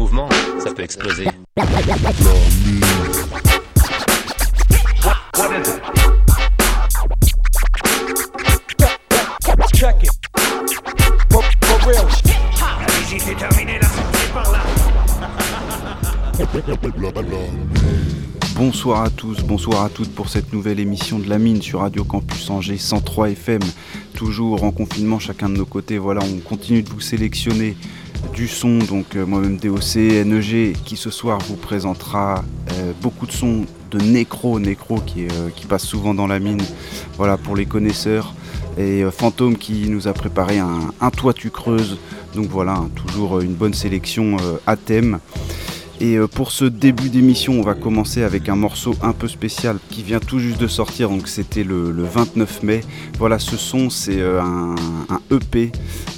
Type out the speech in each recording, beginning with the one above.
mouvement, ça peut exploser. Bonsoir à tous, bonsoir à toutes pour cette nouvelle émission de la mine sur Radio Campus Angers 103 FM. Toujours en confinement, chacun de nos côtés. Voilà, on continue de vous sélectionner du son. Donc euh, moi-même DOC, NEG, qui ce soir vous présentera euh, beaucoup de sons de Necro, Necro euh, qui passe souvent dans la mine. Voilà pour les connaisseurs. Et Fantôme qui nous a préparé un, toit tu creuses. Donc voilà, hein, toujours une bonne sélection à thème. Et euh, pour ce début d'émission, on va commencer avec un morceau un peu spécial qui vient tout juste de sortir, donc c'était le, le 29 mai. Voilà, ce son, c'est euh, un, EP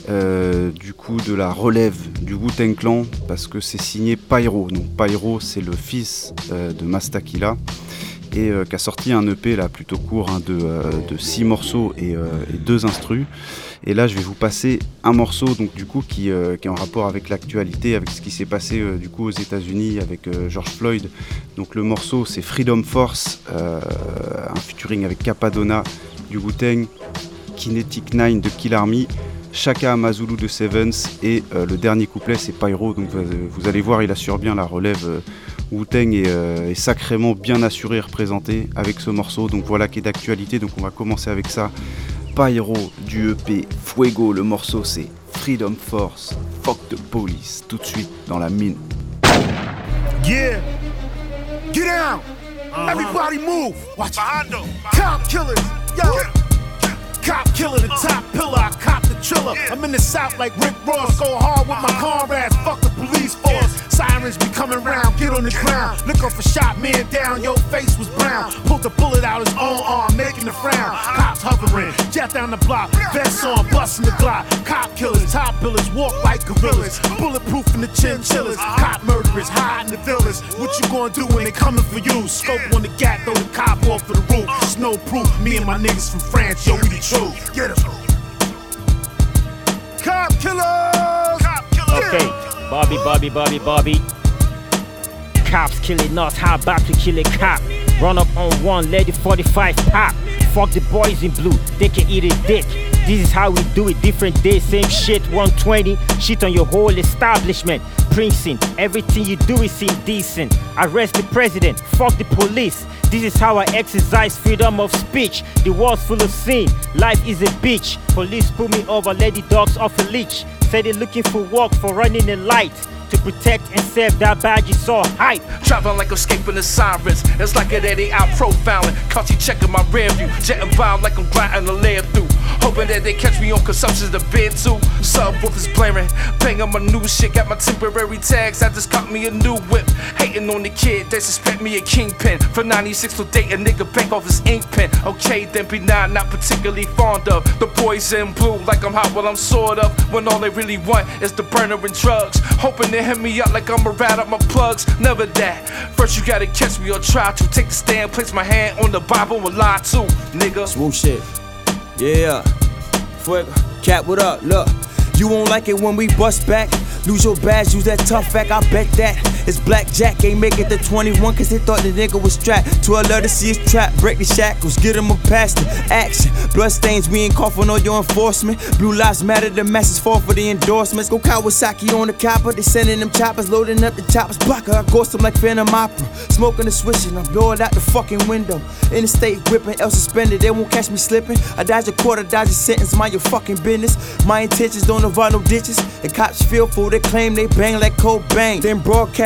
euh, du coup de la relève du Wu-Tang Clan parce que c'est signé Pyro. Donc Pyro, c'est le fils de Mastakila et euh, qui a sorti un EP là plutôt court hein, de, euh, de six morceaux et, euh, et deux instrus. Et là, je vais vous passer un morceau donc du coup qui, euh, est en rapport avec l'actualité, avec ce qui s'est passé euh, du coup aux États-Unis avec euh, George Floyd. Donc le morceau c'est Freedom Force, un featuring avec Capadonna du Wu-Tang, Kinetic Nine de Kill Army. Shaka Amazulu de Sevens et le dernier couplet c'est Pyro donc vous, allez voir il assure bien la relève Wu-Tang est, est sacrément bien assuré et représenté avec ce morceau donc voilà qui est d'actualité donc on va commencer avec ça Pyro du EP Fuego le morceau c'est Freedom Force Fuck the Police tout de suite dans la mine Yeah. Get down. Everybody move. Watch Behind Cop killers. Yo. Cop killer, the top pillar. I cop the triller. I'm in the south like Rick Ross. Go hard with my comrades. Fuck the police force. Sirens be coming round. Get on the ground. Look up for shot man down. Your face was brown. Pulled the bullet out his own arm, making the frown. Cops hovering. Jet down the block. Vest on, busting the Glock. Cop killers, top billers, walk like gorillas. Bulletproof in the chinchillas. Cop murderers, hiding the villas. What you gonna do when they coming for you? Scope on the gap, throw the cop off of the roof. Snow proof. Me and my niggas from France, yo, we the truth. Get 'em. Cop killers. Cop killers. Okay, Bobby, Bobby, Bobby, Bobby. Cops killing us, how about to kill a cop? Run up on one, the 45 pop. Fuck the boys in blue, they can eat a dick. This is how we do it, different day, same shit, 120. Shit on your whole establishment. Precinct, everything you do is indecent. Arrest the president, fuck the police. This is how I exercise freedom of speech. The world's full of sin, life is a bitch. Police pull me over, the dogs off a leash. Say they looking for work for running the light. To protect and serve that badge is all hype. Traveling like escaping the sirens. It's like an Eddie out profiling. You checking my rear view. Jetting by like I'm grinding a layer through. Hoping that they catch me on consumption the bid too. Subwoofers blaring. Banging my new shit. Got my temporary tags. I just got me a new whip. Hating on the kid. They suspect me a kingpin. For 96 to date a nigga bank off his ink pen. Okay, then be nine. Not particularly fond of. The boys in blue. Like I'm hot. Well, I'm sort of. When all they really want is the burner and drugs. Hoping they hit me up like I'm a rat up my plugs. Never that. First you gotta catch me or try to take the stand, place my hand on the Bible and lie too, nigga. Swoop shit. Yeah. Fuego. Cat, what up? Look. You won't like it when we bust back. Lose your badge, use that tough back, I bet that. It's Blackjack, ain't make it to 21 cause they thought the nigga was strapped. To alert to see his trap, break the shackles, get him a past the action. Bloodstains, we ain't coughing on your enforcement. Blue lives matter, the masses fall for the endorsements. Go Kawasaki on the copper, they sending them choppers, loading up the choppers. Blocker, I ghost them like Phantom Opera. Smoking and I'm blowing out the fucking window. In the state whipping, else suspended, they won't catch me slipping. I dodge a quarter, dodge a sentence, mind your fucking business. My intentions don't involve no ditches. The cops feel fool, they claim they bang like Cobain. Then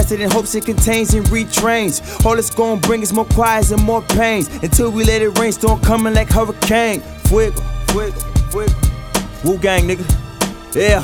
faster than hopes it contains and retrains. All it's gonna bring is more cries and more pains until we let it rain. Storm coming like hurricane. Fuego, fuego, fuego. Wu gang, nigga. Yeah.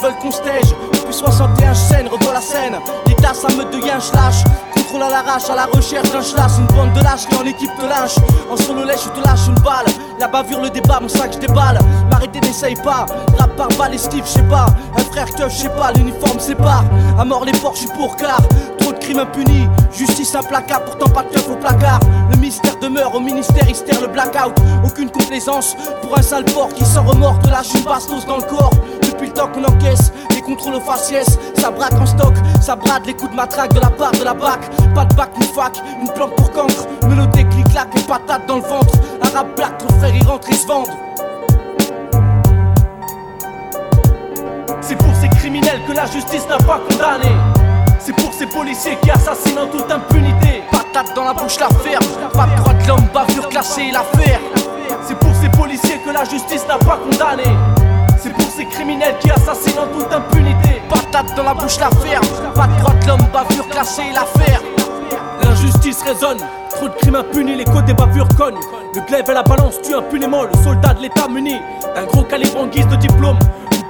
veulent qu'on stage Depuis 61 scènes, revois la scène. Des classes à meute de yin, lâche. Contrôle à l'arrache, à la recherche d'un schlass. Une bande de lâches qui en équipe te lâche. En solo lèche, je te lâche une balle. La bavure, le débat, mon sac, je déballe. M'arrêter, n'essaye pas. Rap par balle, esquive, je sais pas. Un frère que je sais pas, l'uniforme sépare. À mort les porcs, je suis pour car. Trop de crimes impunis, justice implacable, pourtant pas de keuf au placard. Le mystère demeure, au ministère, hystère le blackout. Aucune complaisance pour un sale porc qui sans remords te lâche une bastos dans le corps. Depuis le temps qu'on encaisse, contrôles aux faciès, ça braque en stock, ça brade les coups de matraque de la part de la BAC. Pas de bac ni fac, une planque pour cancre, mélodie clic-clac et patate dans le ventre. Un rap black, ton frère il rentre, il se vendre. C'est pour ces criminels que la justice n'a pas condamné. C'est pour ces policiers qui assassinent en toute impunité. Patate dans la bouche, la ferme. Pas de droit de l'homme, bavure classée, l'affaire. C'est pour ces policiers que la justice n'a pas condamné. C'est pour ces criminels qui assassinent en toute impunité. Patate dans la bouche, la ferme. Pas de droit de l'homme, bavure classée, l'affaire. L'injustice résonne. Trop de crimes impunis, les côtés bavures cognent. Le glaive et la balance tuent impunément le soldat de l'état muni d'un gros calibre en guise de diplôme.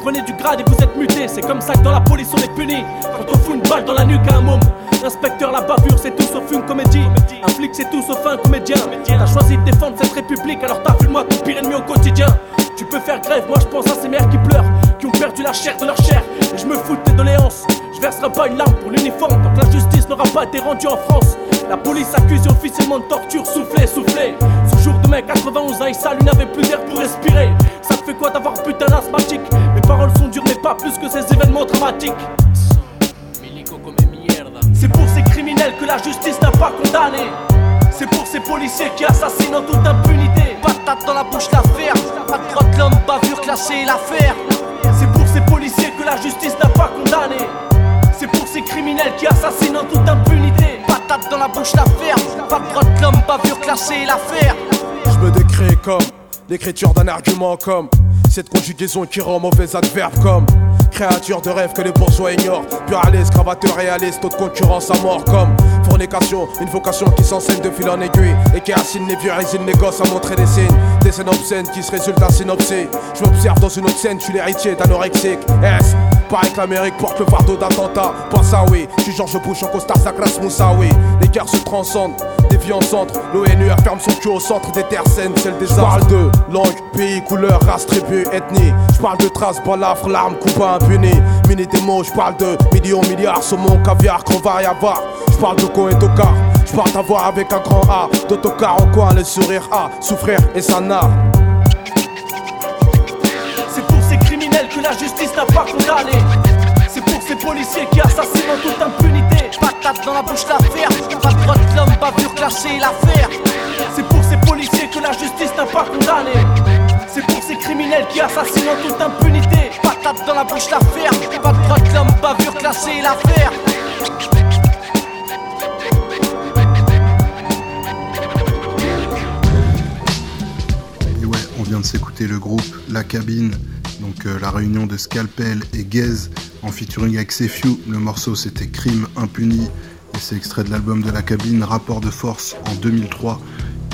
Prenez du grade et vous êtes muté, c'est comme ça que dans la police on est puni. Quand on fout une balle dans la nuque à un môme. Inspecteur, la bavure, c'est tout sauf une comédie. Un flic, c'est tout sauf un comédien. T'as choisi de défendre cette république, alors t'as vu moi ton pire ennemi au quotidien. Tu peux faire grève, moi je pense à ces mères qui pleurent, qui ont perdu la chair de leur chair. Et je me fous de tes doléances. Je verserai pas une larme pour l'uniforme tant que la justice n'aura pas été rendue en France. La police accuse officiellement de torture, soufflé, soufflé. Ce jour de mai 91 à Issa, lui n'avait plus d'air pour respirer. Ça te fait quoi d'avoir putain d'asthmatique? Mes paroles sont dures, mais pas plus que ces événements dramatiques. C'est pour ces criminels que la justice n'a pas condamné. C'est pour ces policiers qui assassinent en toute impunité. Patate dans la bouche, la ferme. Pas de droit de l'homme, bavure classée, l'affaire. C'est pour ces policiers que la justice n'a pas condamné. C'est pour ces criminels qui assassinent en toute impunité. Patate dans la bouche, la ferme. Pas de droit de l'homme, bavure classée, l'affaire. Je me décris comme l'écriture d'un argument comme cette conjugaison qui rend mauvais adverbe comme créature de rêve que les bourgeois ignorent. Pluraliste, cravateur réaliste, taux de concurrence à mort comme fornication, une vocation qui s'enseigne de fil en aiguille et qui assine les vieux résine les gosses à montrer des signes. Des scènes obscènes qui se résultent à synopsis. Je m'observe dans une autre scène, je suis l'héritier d'anorexique. S. Pareil que l'Amérique porte le fardeau d'attentat. Pense à oui, je suis Georges Bush en costard Sakras Moussaoui. Les guerres se transcendent, des vies en centre. L'ONU ferme son cul au centre des terres saines, celle des arts. parle de langue, pays, couleur, race, tribu, ethnie. Je parle de traces, balafres, larmes, coups impuni. Mini des mots, je parle de millions, milliards, saumon, caviar, qu'on va y avoir. Je parle de co et tocar. Je parle d'avoir avec un grand A. D'autocar en coin, le sourire A. Souffrir et ça n'a. La justice n'a pas condamné. C'est pour ces policiers qui assassinent en toute impunité. Patate dans la bouche, la ferme. Pas de droit de l'homme, bavure classée, l'affaire. C'est pour ces policiers que la justice n'a pas condamné. C'est pour ces criminels qui assassinent en toute impunité. Patate dans la bouche, la ferme. Pas de droit de l'homme, bavure classée, l'affaire. On vient de s'écouter le groupe La Cabine, donc euh, la réunion de Scalpel et Gaze en featuring avec Sefiu. Le morceau c'était Crime impuni et c'est extrait de l'album de La Cabine, Rapport de force en 2003.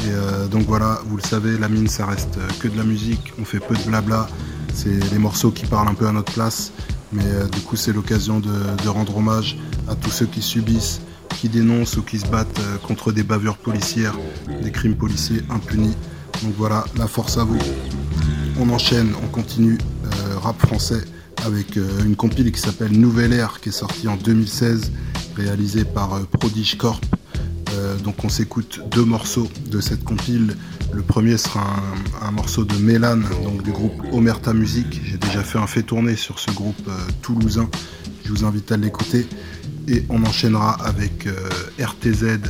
Et euh, donc voilà, vous le savez, la mine ça reste euh, que de la musique, on fait peu de blabla, c'est les morceaux qui parlent un peu à notre place, mais du coup c'est l'occasion de, de rendre hommage à tous ceux qui subissent, qui dénoncent ou qui se battent contre des bavures policières, des crimes policiers impunis. Donc voilà, la force à vous. On enchaîne, on continue euh, rap français avec euh, une compile qui s'appelle Nouvelle Ère qui est sortie en 2016, réalisée par euh, Prodige Corp. Donc on s'écoute deux morceaux de cette compile. Le premier sera un, morceau de Mélan, donc du groupe Omerta Music. J'ai déjà fait un fait tourner sur ce groupe toulousain. Je vous invite à l'écouter. Et on enchaînera avec RTZ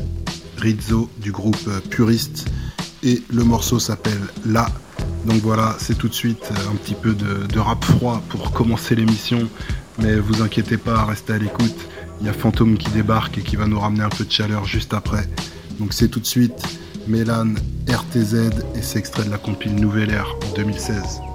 Rizzo du groupe Puriste. Et le morceau s'appelle La. Donc voilà, c'est tout de suite euh, un petit peu de, rap froid pour commencer l'émission. Mais vous inquiétez pas, restez à l'écoute. Il y a Fantôme qui débarque et qui va nous ramener un peu de chaleur juste après. Donc c'est tout de suite Mélan, RTZ et c'est extrait de la compile Nouvelle en 2016.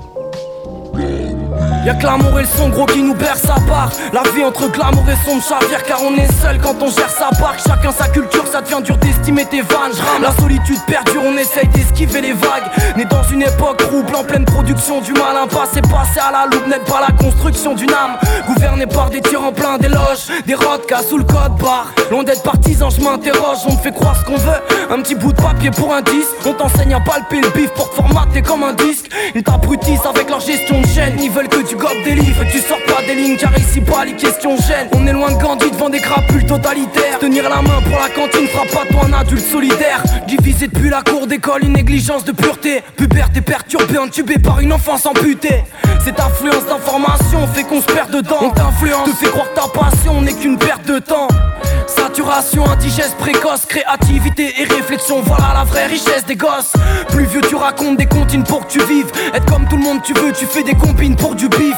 Y'a que l'amour et le son gros qui nous berce à part. La vie entre glamour et son chavire car on est seul quand on gère sa barque. Chacun sa culture ça devient dur d'estimer tes vannes. La solitude perdure on essaye d'esquiver les vagues. Né dans une époque trouble en pleine production du malin Passé passé à la loupe n'aide pas la construction d'une âme. Gouverné par des tirs en plein d'éloges Des cas sous le code barre. Loin d'être partisan je m'interroge On me fait croire ce qu'on veut. Un petit bout de papier pour un disque On t'enseigne à palper le bif pour te formater comme un disque. Ils t'abrutissent avec leur gestion Ils veulent que tu gobes des livres. Tu sors pas des lignes car ici pas les questions gênent. On est loin de Gandhi devant des crapules totalitaires. Tenir la main pour la cantine fera pas toi un adulte solidaire. Divisé depuis la cour d'école, une négligence de pureté. Puberté perturbée, entubée par une enfance amputée. Cette influence d'information fait qu'on se perd dedans. On t'influence, te fait croire ta passion n'est qu'une perte de temps Saturation, indigeste précoce, créativité et réflexion, voilà la vraie richesse des gosses. Plus vieux, tu racontes des comptines pour que tu vives. Être comme tout le monde, tu veux, tu fais des combines pour du bif.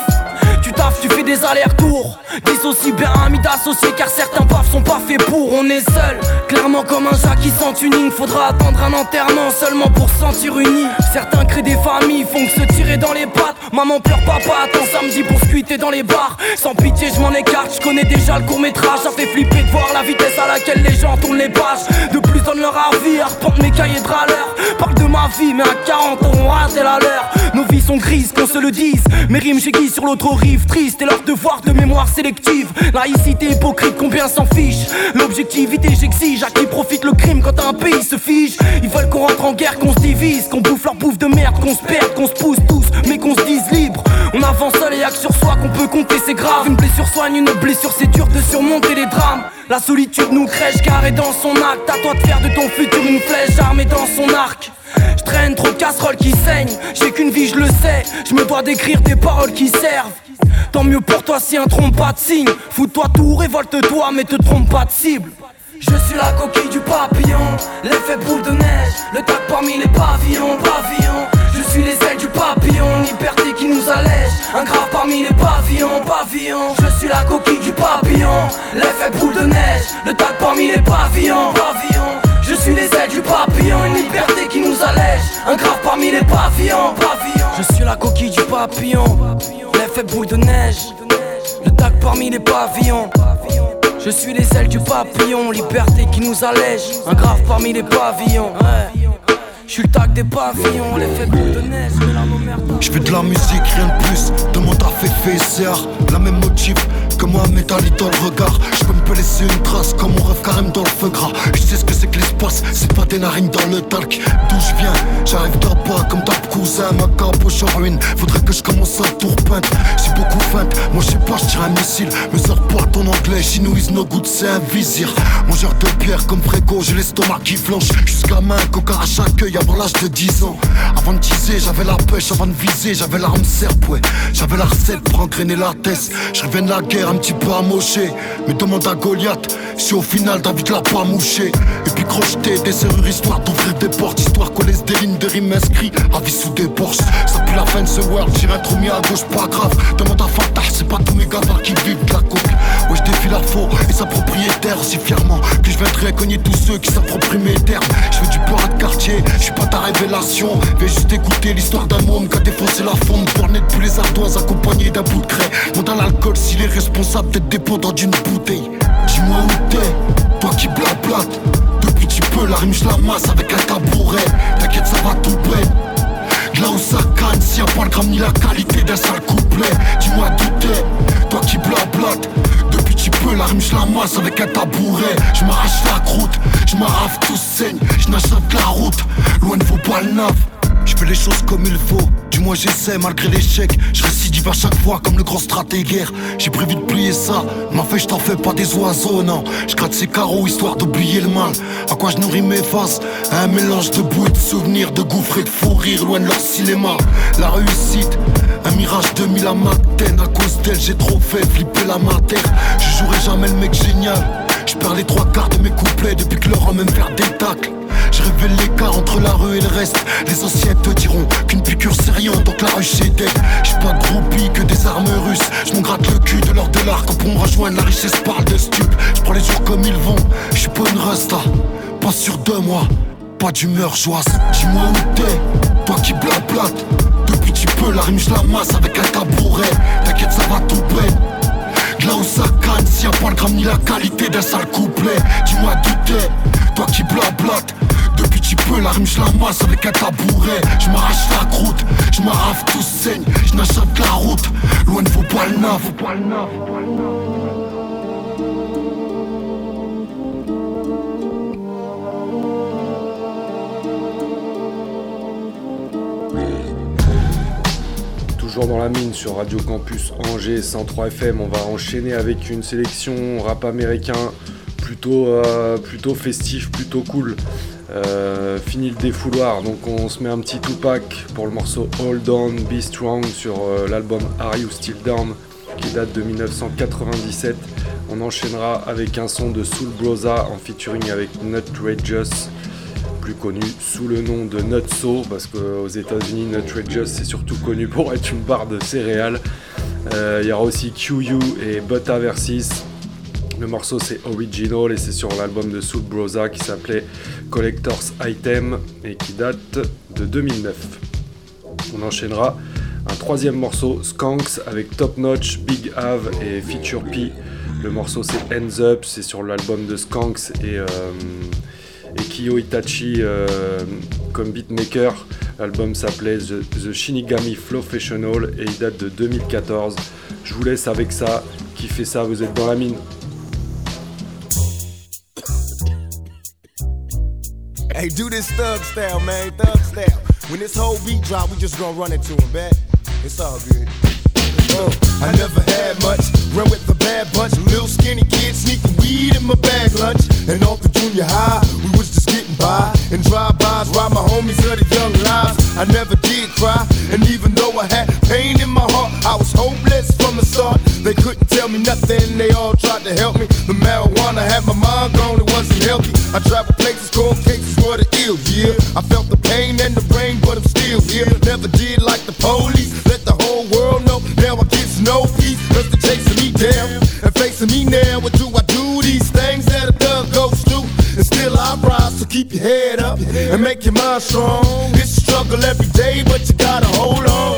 Tu taffes, tu fais des allers-retours. Dissocie bien ami d'associer car certains paf sont pas faits pour. On est seul, clairement comme un chat qui sent tuning. Faudra attendre un enterrement seulement pour sentir uni. Certains créent des familles, font que se tirer dans les pattes. Maman pleure, papa attend samedi pour se dans les bars. Sans pitié, je m'en écarte, je connais déjà le court métrage. Ça fait flipper de voir la vitesse à laquelle les gens tournent les pages. De plus donnent leur avis, arpente mes cahiers de râleurs. Parle de ma vie, mais à 40 ans on rate la leur. Nos vies sont grises, qu'on se le dise. Mes rimes j'aiguise sur l'autre rive, triste et leur devoir de mémoire sélective. Laïcité hypocrite, combien s'en fiche? L'objectivité j'exige à qui profite le crime quand un pays se fige. Ils veulent qu'on rentre en guerre, qu'on se divise, qu'on bouffe leur bouffe de merde, qu'on se perde, qu'on se pousse tous, mais qu'on se dise libre. On avance seul et que sur soi qu'on peut compter, c'est grave. Une blessure soigne une blessure, c'est dur de surmonter les drames. La solitude nous crèche car est dans son acte. À toi de faire de ton futur une flèche armée dans son arc. Je traîne trop de casseroles qui saignent. J'ai qu'une vie, je le sais. Je me dois d'écrire des paroles qui servent. Tant mieux pour toi si un trompe pas de signe. Fous-toi tout, révolte-toi, mais te trompe pas de cible. Je suis la coquille du papillon, l'effet boule de neige, le tac parmi les pavillons, pavillons. Je suis les ailes du papillon, liberté qui nous allège, un grave parmi les pavillons, pavillons. Je suis la coquille du papillon, l'effet boule de neige, le tac parmi les pavillons, pavillons. Je suis les ailes du papillon, une liberté qui nous allège, un grave parmi les pavillons, pavillons. Je suis la coquille du papillon, l'effet boule de neige, le tac parmi les pavillons. Je suis les ailes du papillon, liberté qui nous allège. Un grave parmi les pavillons. Je suis le tag des pavillons, l'effet de neige, Je fais de la musique, rien de plus. Demande à Féfé et la même motif que moi, métallique dans le regard. Je peux me laisser une trace comme mon rêve carême dans le feu gras. Je sais ce que c'est que l'espace, c'est pas des narines dans le talc. D'où je viens, j'arrive d'en bas comme ta cousin, ma caboche en ruine. Faudrait que je commence à tour peindre. J'ai beaucoup feinte, moi je sais pas, je un missile. Me sors pas ton anglais, chinois is no good, c'est un vizir. Mangeur de pierre comme Fréco, j'ai l'estomac qui flanche. Jusqu'à main, coca à chaque œil avant l'âge de 10 ans. Avant de teaser, j'avais la pêche, avant de viser, j'avais l'arme serpe, ouais. J'avais la recette pour engrainer la tête. Je reviens de la guerre un petit peu amoché. Mais demande à Goliath si au final David l'a pas mouché. Et puis crocheter des serrures histoire d'ouvrir des portes, histoire qu'on laisse des lignes de rimes inscrits à vie sous des bourses. Ça pue la fin de ce world, j'irai trop mis à gauche, pas grave. Demande à Fatah, c'est pas tous mes gars qui vivent de la coke. Ouais, je défile la faux et sa propriétaire aussi fièrement. Que je viendrai cogner tous ceux qui s'approprient mes termes. Je fais du peur de quartier, je suis pas ta révélation. Vais juste écouter l'histoire d'un homme qui a défoncé la fonte. Naître tous les ardoises accompagnés d'un bout de craie. Monte l'alcool s'il est responsable d'être dépendant d'une bouteille. Dis-moi où t'es, toi qui blablate. Depuis tu peux, la rime je la masse avec un tabouret. T'inquiète, ça va tout près. Là où ça canne, s'il a pas le gramme ni la qualité d'un sale couplet. Dis-moi d'où t'es, toi qui blablate. Depuis tu peux, la rime je la masse avec un tabouret. Je m'arrache la croûte, je m'arrache tout saigne, je n'achète la route. Loin de vos balles neuf. Je fais les choses comme il faut, du moins j'essaie malgré l'échec. Je récidive à chaque fois comme le grand stratégaire. J'ai prévu de plier ça, ma fait je t'en fais pas des oiseaux, non. Je gratte ces carreaux histoire d'oublier le mal. À quoi je nourris mes faces? Un mélange de boue et de souvenirs, de gouffres et de fou rire loin de leur cinéma. La réussite, un mirage 2000 à matin. À cause d'elle, j'ai trop fait flipper la mater. Je jouerai jamais le mec génial. Je perds les trois quarts de mes couplets depuis que leur même faire des tacles. Je révèle l'écart entre la rue et le reste. Les anciens te diront qu'une piqûre c'est rien, donc la rue c'est dead. J'suis pas groupie que des armes russes. J'm'en gratte le cul de de l'art quand pour me rejoindre la richesse parle de stup. J'prends les jours comme ils vont, j'suis pas une resta. Pas sûr de moi, pas d'humeur joyeuse. Dis-moi où t'es, toi qui blablate. Depuis tu peux peu, la rime je la masse avec un tabouret. T'inquiète, ça va tomber. De là où ça canne, s'il a pas le gramme ni la qualité d'un sale couplet. Dis-moi douter, toi qui blablates. Depuis tu peux, la rime je la masse avec un tabouret. Je m'arrache la croûte, je tout saigne. Je n'achète que la route, loin de vos poils neufs. Dans la mine sur Radio Campus Angers 103 FM, on va enchaîner avec une sélection rap américain plutôt, euh, plutôt festif, plutôt cool. Euh, fini le défouloir, donc on se met un petit Tupac pour le morceau Hold On, Be Strong sur euh, l'album Are You Still Down qui date de 1997. On enchaînera avec un son de Soul Broza en featuring avec Nutrageous, plus connu sous le nom de Nutso, parce qu'aux États-Unis, Nutrageous c'est surtout connu pour être une barre de céréales. Euh, Il y aura aussi QU et Butta Versus. Le morceau c'est Original et c'est sur l'album de Soul Broza qui s'appelait Collector's Item et qui date de 2009. On enchaînera un troisième morceau, Skanks, avec Top Notch, Big Ave et Feature P. Le morceau c'est Ends Up, c'est sur l'album de Skanks et, euh, et Kiyo Itachi euh, comme beatmaker. L'album s'appelait The, Shinigami Professional et il date de 2014. Je vous laisse avec ça. Qui fait ça Vous êtes dans la mine. Hey, do this thug man. When this whole beat drop, we just gonna run into him. It's all good. I never had much. Ran with the bad bunch. Little skinny kid sneaking weed in my bag lunch. And off the junior high, we was just getting by. And drive-bys, ride my homies of the young lives. I never did cry. And even though I had pain in my heart, I was hopeless from the start. They couldn't tell me nothing, they all tried to help me. The marijuana had my mind gone, it wasn't healthy. I traveled places, cold cases for the ill, yeah. I felt the pain and the rain, but I'm still here. Never did like the police, let the. Now I get no peace, cause they're chasing me down. And facing me now, what do I do? These things that a thug goes through. And still I rise, so keep your head up and make your mind strong. It's a struggle every day, but you gotta hold on.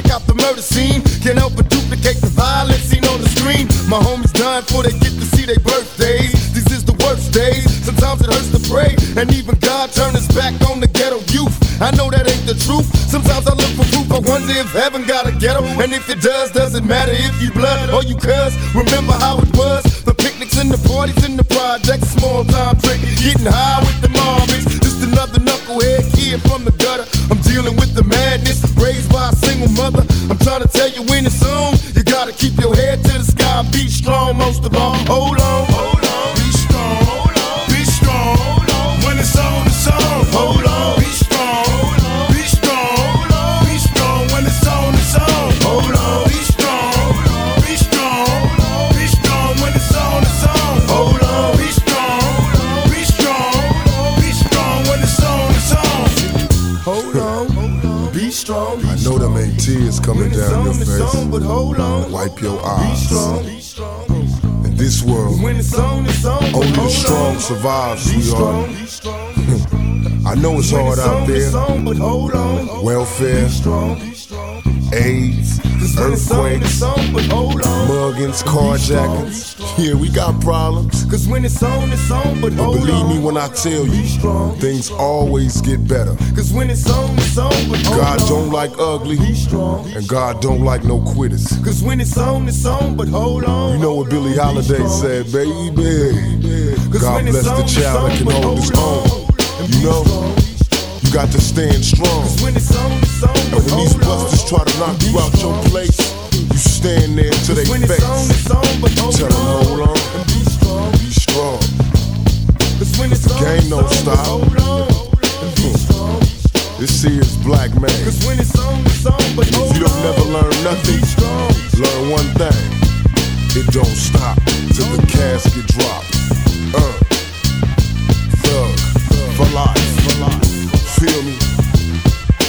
Check out the murder scene. Can't help but duplicate the violence seen on the screen. My homies dying before they get to see their birthdays. These is the worst days. Sometimes it hurts to pray. And even God turned his back on the ghetto youth. I know that ain't the truth. Sometimes I look for proof. I wonder if heaven got a ghetto. And if it does, doesn't matter if you blood or you cuss. Remember how it was. The picnics and the parties in the projects. Small time trick. Getting high with the mommies. Just another knucklehead kid from the gutter. I'm dealing with mother. I'm trying to tell you when it's on. You gotta keep your head to the sky. Be strong most of all. Hold on. Survive, sweetheart. strong. Be strong. I know it's hard out there. but hold on. Welfare, Be strong. Be strong. AIDS, When it's on, earthquakes, on, but hold on. muggings, carjackings. Yeah, we got problems. Cause when it's on, it's on, but But hold believe on. me when I tell you, strong. things always get better. Cause when it's on, it's on, but hold God on. don't like ugly, strong. and God don't like no quitters. Cause when it's on, it's on, but hold on. You know what Billie Holiday said, baby. Cause God bless the child that can hold his own. You know, you got to stand strong. When it's on, it's on, And when these busters try to knock you out your place, you stand there to their When it's on, it's on, but hold Tell them, hold on, And be strong. be strong. Cause when it's The on, game it's don't on, stop. but hold on. And be strong. This here is black man. Cause when it's on, it's on, but hold you don't on. never learn nothing, strong. Learn one thing, it don't stop till the casket drop. Uh, thug, for life, for life. Feel me?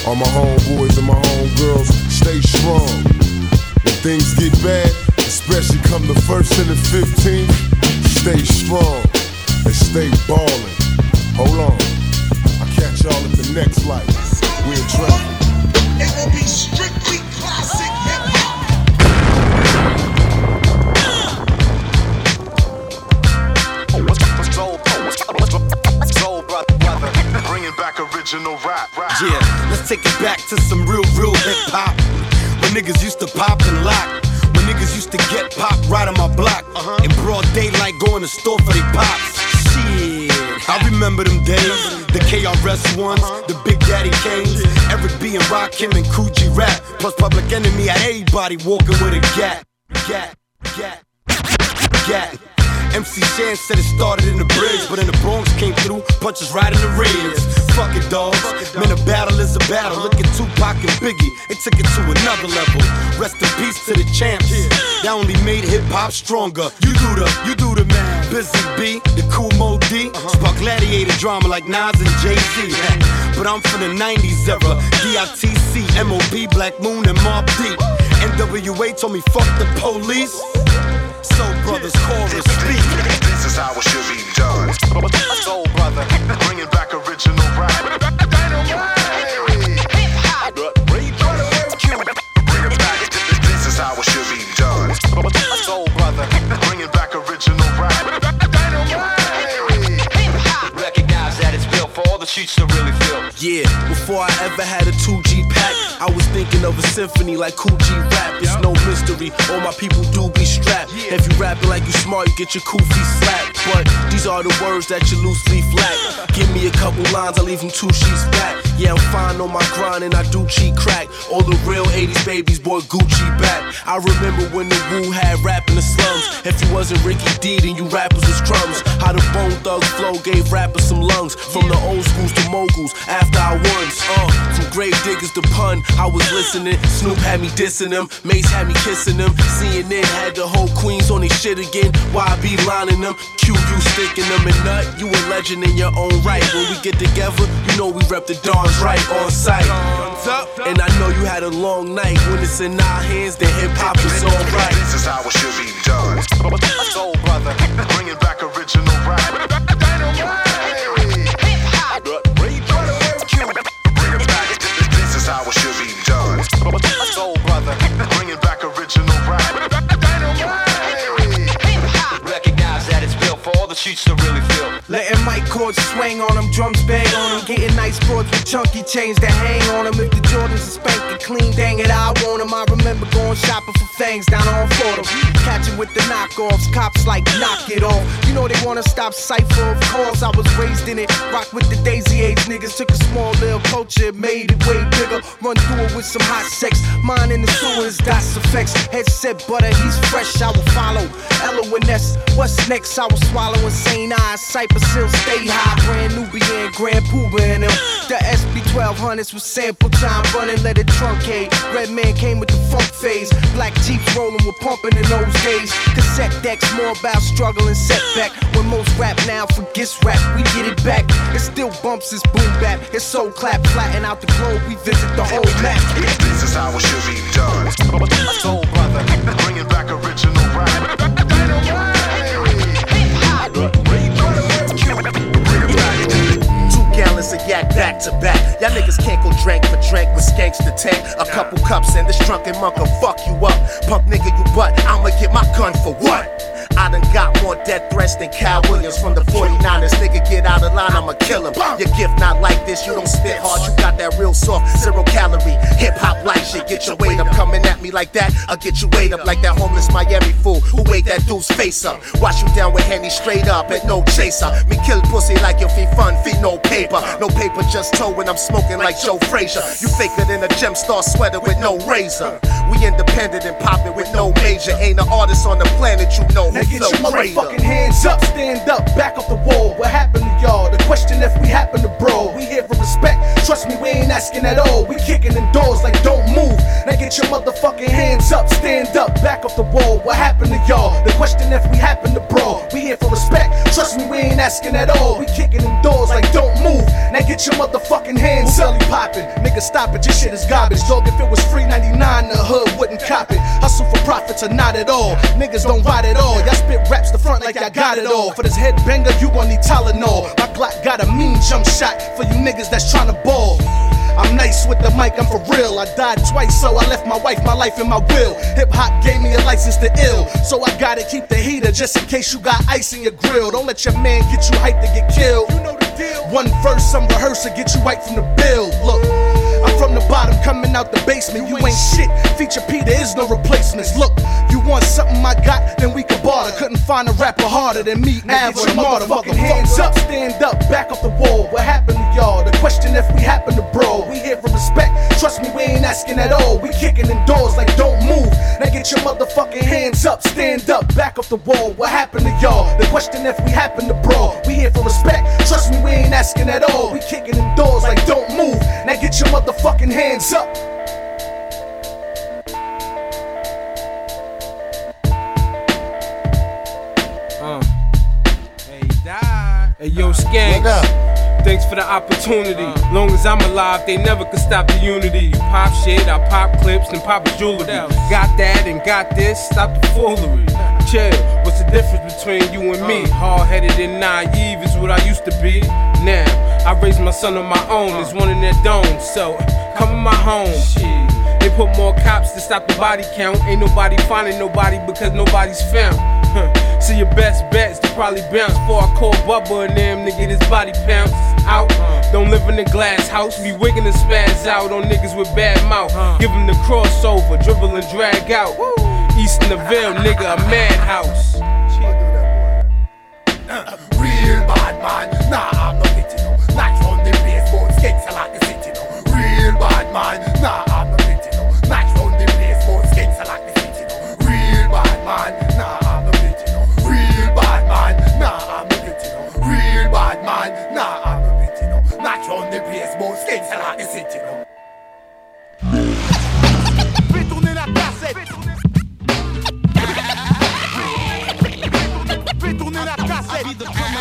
All my homeboys and my homegirls, stay strong. When things get bad, especially come the first and the 15th, stay strong and stay ballin'. Hold on, I'll catch y'all at the next light. We in traffic. It will be strictly classic hip hop. Soul brother, bringing back original rap. rap. Yeah, let's take it back to some real, real hip hop. Niggas used to pop and lock. When niggas used to get popped right on my block. Uh-huh. In broad daylight, going to store for they pops. Shit, I remember them days. The KRS ones, the Big Daddy Kanes. Eric B and Rakim and Kool G Rap. Plus Public Enemy had everybody walking with a gat. Gat, gat, gat. MC Shan said it started in the bridge, but in the Bronx came through, punches right in the ribs. Fuck it, dogs. Man, a battle is a battle. Look at Tupac and Biggie, it took it to another level. Rest in peace to the champs. That only made hip hop stronger. You do the, you do the man. Busy Bee, the Kool Moe Dee. Spark gladiator drama like Nas and Jay Z. But I'm from the 90s era. DITC, MOB, Black Moon, and Mobb Deep. NWA told me fuck the police. Soul Brothers chorus speak. This is how it should be done. Soul brother, bringing back original rap. Bring it back. This is how it should be done. Soul brother, bringing back original rap. Dynamite. Recognize that it's built for all the shoots to really feel. Yeah, before I ever had a 2G pack, I was thinking of a symphony like Kool G Rap. It's no mystery, all my people do be strapped. If you rapping like you smart, you get your feet slapped. But these are the words that you loosely lack. Give me a couple lines, I leave them two sheets back. Yeah, I'm fine on my grind and I do cheat crack. All the real 80s babies, boy, Gucci back. I remember when the Wu had rap in the slums. If you wasn't Ricky D, then you rappers was crumbs. How the Bone Thug flow gave rappers some lungs. From the old schools to moguls, after I won. Uh, from grave diggers to pun, I was listening. Snoop had me dissing them, Mase had me kissing them. CNN had the whole Queens on their shit again. YB lining them, Q you sticking them and nut. You a legend in your own right. When we get together, you know we rep the Dons right on sight. And I know you had a long night. When it's in our hands, then hip hop is alright. This is how it should be done. Soul brother, bringing back original rap. Shoots to really. Letting mic cords swing on them, drums bang on them. Getting nice broads with chunky chains that hang on them. If the Jordans are spanking clean, dang it, I want them. I remember going shopping for fangs down on Fordham. Catching with the knockoffs, cops like knock it off. You know they wanna stop Cypher, of course. I was raised in it. Rock with the Daisy Age niggas. Took a small little culture, made it way bigger. Run through it with some hot sex. Mine in the sewers, that's effects. Headset butter, he's fresh, I will follow. L-O-N-S, what's next? I will swallow insane eyes. Cypress Hill, stay high. Brand Nubian, Grand Puba in them. The SP 1200s with sample time running, let it truncate. Redman came with the funk phase. Black Jeeps rolling with pumping in those days. Cassette decks, more about struggle and setback. When most rap now forgets rap, we get it back. It still bumps, it's boom bap. It's so clap, flatten out the globe, we visit the whole map. This is how it should be done. Soul brother, bringing back original rap. Yak back to back. Y'all niggas can't go drink for drink with skanks to tank. A couple cups and this drunken monk will fuck you up. Punk nigga, you butt. I'ma get my gun for what? I done got more death threats than Cal Williams from the 49ers. Nigga, get out of line, I'ma kill him. Your gift not like this, you don't spit hard, you got that real soft, zero calorie, hip hop like shit. Get your weight up, coming at me like that, I'll get you weight up like that homeless Miami fool who ate that dude's face up. Watch you down with Henny straight up and no chaser. Me kill pussy like your feet fun, feet no paper. No paper, just toe when I'm smoking like Joe Frazier. You faker than a gem star sweater with no razor. We independent and poppin' with no major. Ain't an artist on the planet you know Now get your motherfucking hands up, stand up, back up the wall. What happened to y'all. The question if we happen to bro, we here for respect. Trust me, we ain't asking at all. We kicking in doors like don't move. Now get your motherfucking hands up, stand up, back off the wall. What happened to y'all? The question if we happen to bro, we here for respect. Trust me, we ain't asking at all. We kicking in doors like don't move. Now get your motherfucking hands up. popping. Nigga, stop it, your shit is garbage. Dog, if it was free 99, the hood wouldn't cop it. Hustle for profits or not at all. Niggas don't ride at all. Y'all spit raps the front like y'all got it all. For this headbanger, you gon' need Tylenol. My Glock got a mean jump shot for you niggas that's tryna ball. I'm nice with the mic, I'm for real. I died twice, so I left my wife, my life, and my will. Hip hop gave me a license to ill, so I gotta keep the heater just in case you got ice in your grill. Don't let your man get you hyped to get killed. You know the deal. One verse, some rehearsal, get you right from the bill. Look. I'm from the bottom, coming out the basement. You ain't shit. Feature P, there is no replacements. Look, you want something I got, then we could barter. Couldn't find a rapper harder than me. Av or Marta. Motherfucking hands up, stand up, back off the wall. What happened to y'all? The question if we happen to bro. We here for respect. Trust me, we ain't asking at all. We kicking in doors like don't move. Now get your motherfucking hands up, stand up, back off the wall. What happened to y'all? The question if we happen to bro. We here for respect. Trust me, we ain't asking at all. We kicking in doors like don't move. Get your motherfucking hands up. Uh. Hey, yo, Skanks. Thanks for the opportunity. Long as I'm alive, they never could stop the unity. You pop shit, I pop clips and pop a jewelry. Got that and got this, stop the foolery. Chill, what's the difference between you and me? Hard headed and naive is what I used to be. Now, I raised my son on my own, there's one in their dome, so come in my home. They put more cops to stop the body count. Ain't nobody finding nobody because nobody's found. Huh. See your best bets to probably bounce for I call Bubba and them to get his body pounce out. Don't live in a glass house, be wigging the spaz out on niggas with bad mouth. Give them the crossover, dribble and drag out. East in the Ville, nigga, a madhouse. Real bad man, nah, I'm not fitting no. Not man, nah, I'm not fitting no. Not from the baseball, skates a like the city no. Real bad man, nah, I'm not fitting no. Real bad man, nah, I'm not fitting no. Real bad man, nah, I'm not fitting no. Not from the baseball, skates a like the city no. Fais tourner la cassette. Fais tourner la cassette.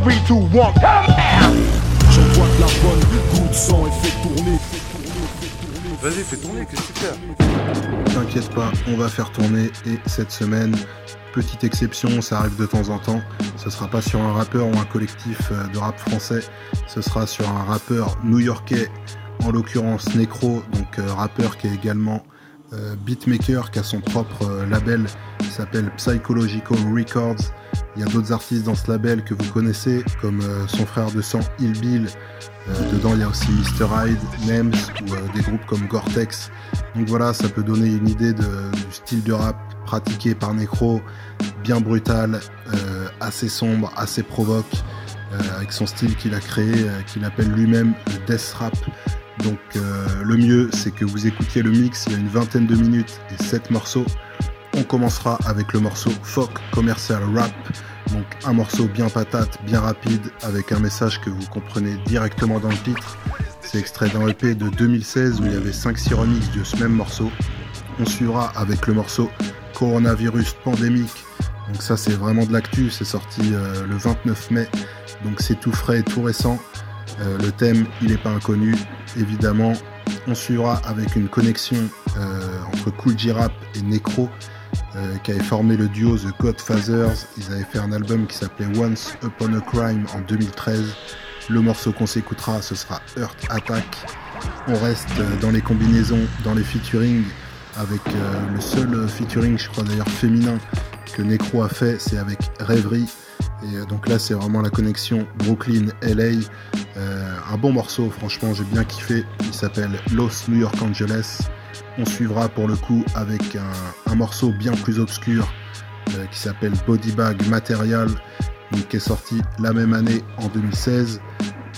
Four, three, two, one. J'envoie de la bonne goutte sang et fais tourner. Vas-y, fais tourner, qu'est-ce que tu fais T'inquiète pas, on va faire tourner et cette semaine, petite exception, ça arrive de temps en temps, ce sera pas sur un rappeur ou un collectif euh, de rap français, ce sera sur un rappeur new-yorkais, en l'occurrence Necro, donc euh, rappeur qui est également euh, beatmaker, qui a son propre euh, label qui s'appelle Psychological Records. Il y a d'autres artistes dans ce label que vous connaissez, comme euh, son frère de sang Il Bill. Dedans, il y a aussi Mr. Hyde, Nems ou des groupes comme Gore-Tex. Donc voilà, ça peut donner une idée du style de rap pratiqué par Necro, bien brutal, assez sombre, assez provoque, avec son style qu'il a créé, qu'il appelle lui-même le death rap. Donc euh, le mieux, c'est que vous écoutiez le mix, il y a une vingtaine de minutes et 7 morceaux. On commencera avec le morceau Fuck Commercial Rap. Donc un morceau bien patate, bien rapide, avec un message que vous comprenez directement dans le titre. C'est extrait d'un EP de 2016 où il y avait 5-6 remixes de ce même morceau. On suivra avec le morceau Coronavirus Pandémique. Donc ça c'est vraiment de l'actu, c'est sorti euh, le 29 mai. Donc c'est tout frais tout récent. Euh, le thème, il n'est pas inconnu, évidemment. On suivra avec une connexion euh, entre Cool J-Rap et Necro, euh, qui avait formé le duo The Godfathers. Ils avaient fait un album qui s'appelait Once Upon a Crime en 2013. Le morceau qu'on s'écoutera, ce sera Earth Attack. On reste dans les combinaisons, dans les featuring, avec le seul featuring, je crois d'ailleurs féminin, que Necro a fait, c'est avec Rêverie. Et euh, donc là, c'est vraiment la connexion Brooklyn-LA. Euh, un bon morceau, franchement, j'ai bien kiffé. Il s'appelle Los New York Angeles. On suivra pour le coup avec un, morceau bien plus obscur euh, qui s'appelle Body Bag Material, qui est sorti la même année en 2016.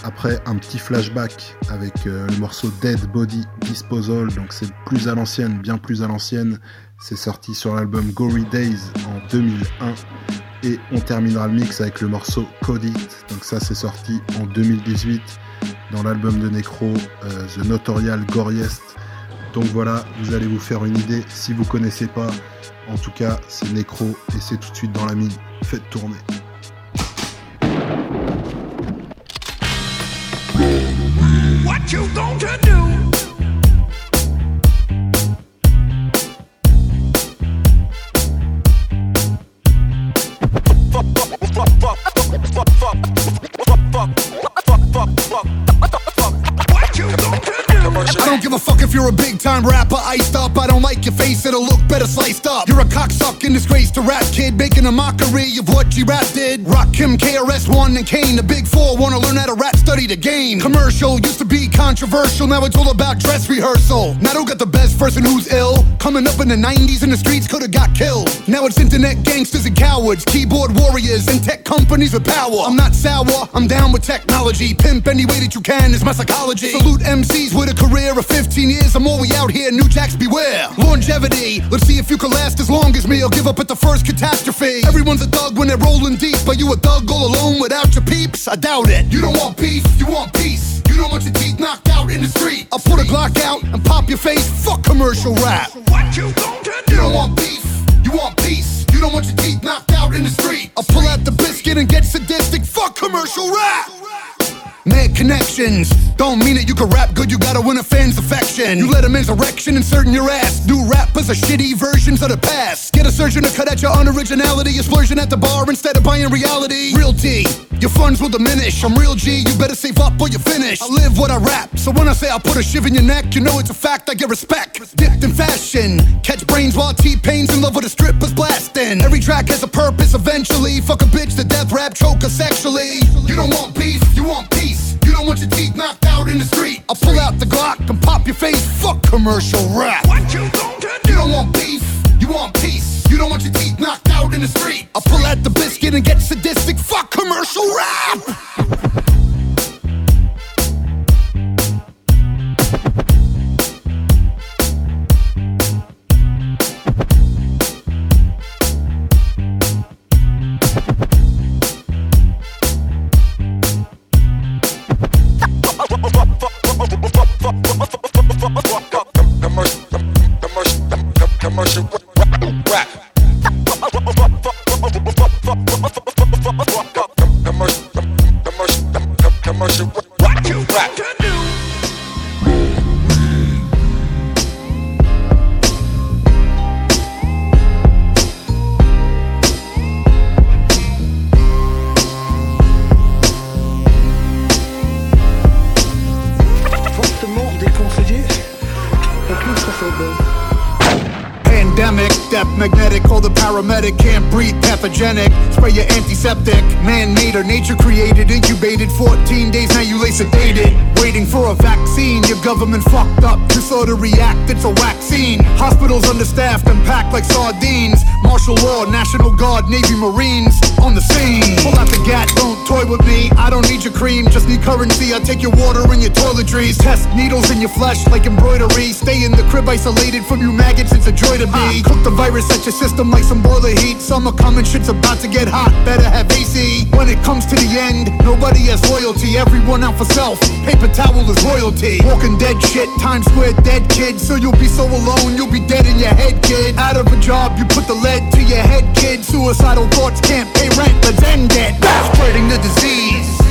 Après un petit flashback avec le morceau Dead Body Disposal, donc c'est plus à l'ancienne, bien plus à l'ancienne. C'est sorti sur l'album Gory Days en 2001. Et on terminera le mix avec le morceau Code It. Donc ça c'est sorti en 2018 dans l'album de Necro, euh, The Notorial Goriest. Donc voilà, vous allez vous faire une idée si vous connaissez pas. En tout cas, c'est Necro et c'est tout de suite dans la mine. Faites tourner. What you do? Time rapper, iced up. I don't like your face, it'll look better sliced up. You're a cocksucking disgrace to rap kid, making a mockery of what G Rap did. Rakim, KRS1 and Kane, the big four wanna learn how to rap, study the game. Commercial used to be controversial, now it's all about dress rehearsal. Now who got the best person who's ill? Coming up in the 90s in the streets could've got killed. Now it's internet gangsters and cowards, keyboard warriors and tech companies with power. I'm not sour, I'm down with technology. Pimp any way that you can is my psychology. Salute MCs with a career of 15 years or more. We out here, new jacks beware. Longevity, let's see if you can last as long as me or give up at the first catastrophe. Everyone's a thug when they're rolling deep, but you a thug all alone without your peeps? I doubt it. You don't want beef, you want peace. You don't want your teeth knocked out in the street. I'll put a Glock out and pop your face. Fuck commercial rap. What you gonna do? You don't want beef, you want peace. You don't want your teeth knocked out in the street. I'll pull out the biscuit and get sadistic. Fuck commercial rap. Mad connections. Don't mean it, you can rap good, you gotta win a fan's affection. You let a man's erection insert in your ass. New rappers are shitty versions of the past. Get a surgeon to cut out your unoriginality. You're splurging at the bar instead of buying reality. Real T, your funds will diminish. I'm real G, you better save up or you finish. I live what I rap, so when I say I put a shiv in your neck, you know it's a fact, I get respect. Dipped in fashion, catch brains while T-Pain's in love with a strippers blasting. Every track has a purpose eventually. Fuck a bitch to death rap, choke her sexually. You don't want beef, you want peace. You don't want your teeth knocked out in the street. I'll pull out the Glock and pop your face. Fuck commercial rap. What you gonna do? You don't want beef, you want peace. You don't want your teeth knocked out in the street. I'll pull out the biscuit and get sadistic. Fuck commercial rap. Government fucked up, disorder react, it's a vaccine. Hospitals understaffed and packed like sardines. Martial law, National Guard, Navy Marines on the scene. Pull out the gat, don't with me. I don't need your cream, just need currency. I take your water and your toiletries. Test needles in your flesh like embroidery. Stay in the crib isolated from you maggots, it's a joy to be. Cook the virus at your system like some boiler heat. Summer coming, shit's about to get hot. Better have AC. When it comes to the end, nobody has loyalty. Everyone out for self. Paper towel is royalty. Walking dead shit, Times Square dead kid. So you'll be so alone, you'll be dead in your head, kid. Out of a job, you put the lead to your head, kid. Suicidal thoughts can't pay rent, let's end it. Spreading the disease. Spreading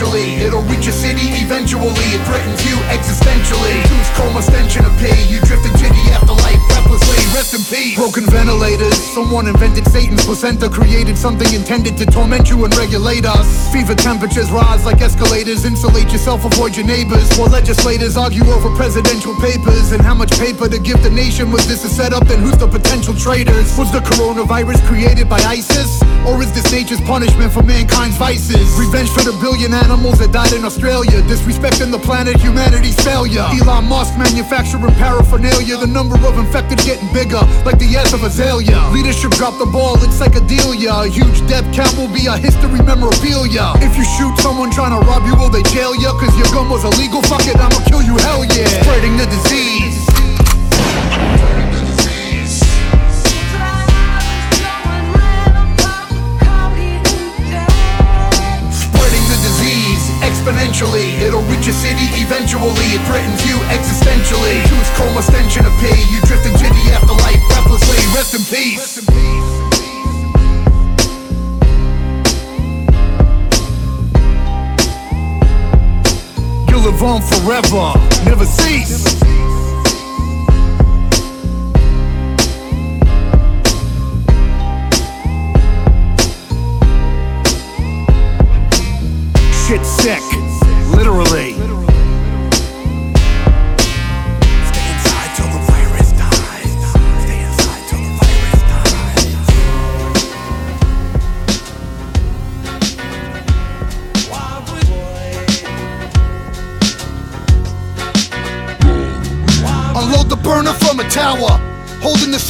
exponentially. It'll reach a city eventually. It threatens you existentially. Use coma stench in a pee. You drifting to the afterlife breathlessly. Rest in peace. Broken ventilators. Someone invented Satan's placenta, created something intended to torment you and regulate us. Fever temperatures rise like escalators. Insulate yourself, avoid your neighbors. While legislators argue over presidential papers and how much paper to give the nation. Was this a setup? Then who's the potential traitors? Was the coronavirus created by ISIS? Or is this nature's punishment for mankind's vices? Revenge for the billion animals that died in Australia. Disrespecting the planet, humanity's failure. Elon Musk manufacturing paraphernalia. The number of infected getting bigger, like the ass of Azalea. Leadership dropped the ball, it's psychedelia. A huge death count will be a history memorabilia. If you shoot someone trying to rob you, will they jail ya? Cause your gun was illegal, fuck it, I'ma kill you, hell yeah. Spreading the disease. Exponentially. It'll reach a city eventually. It threatens you existentially. Choose coma stench in a pee. You drift into the afterlife breathlessly. Rest in peace. You'll live on forever, never cease. Shit sick, literally.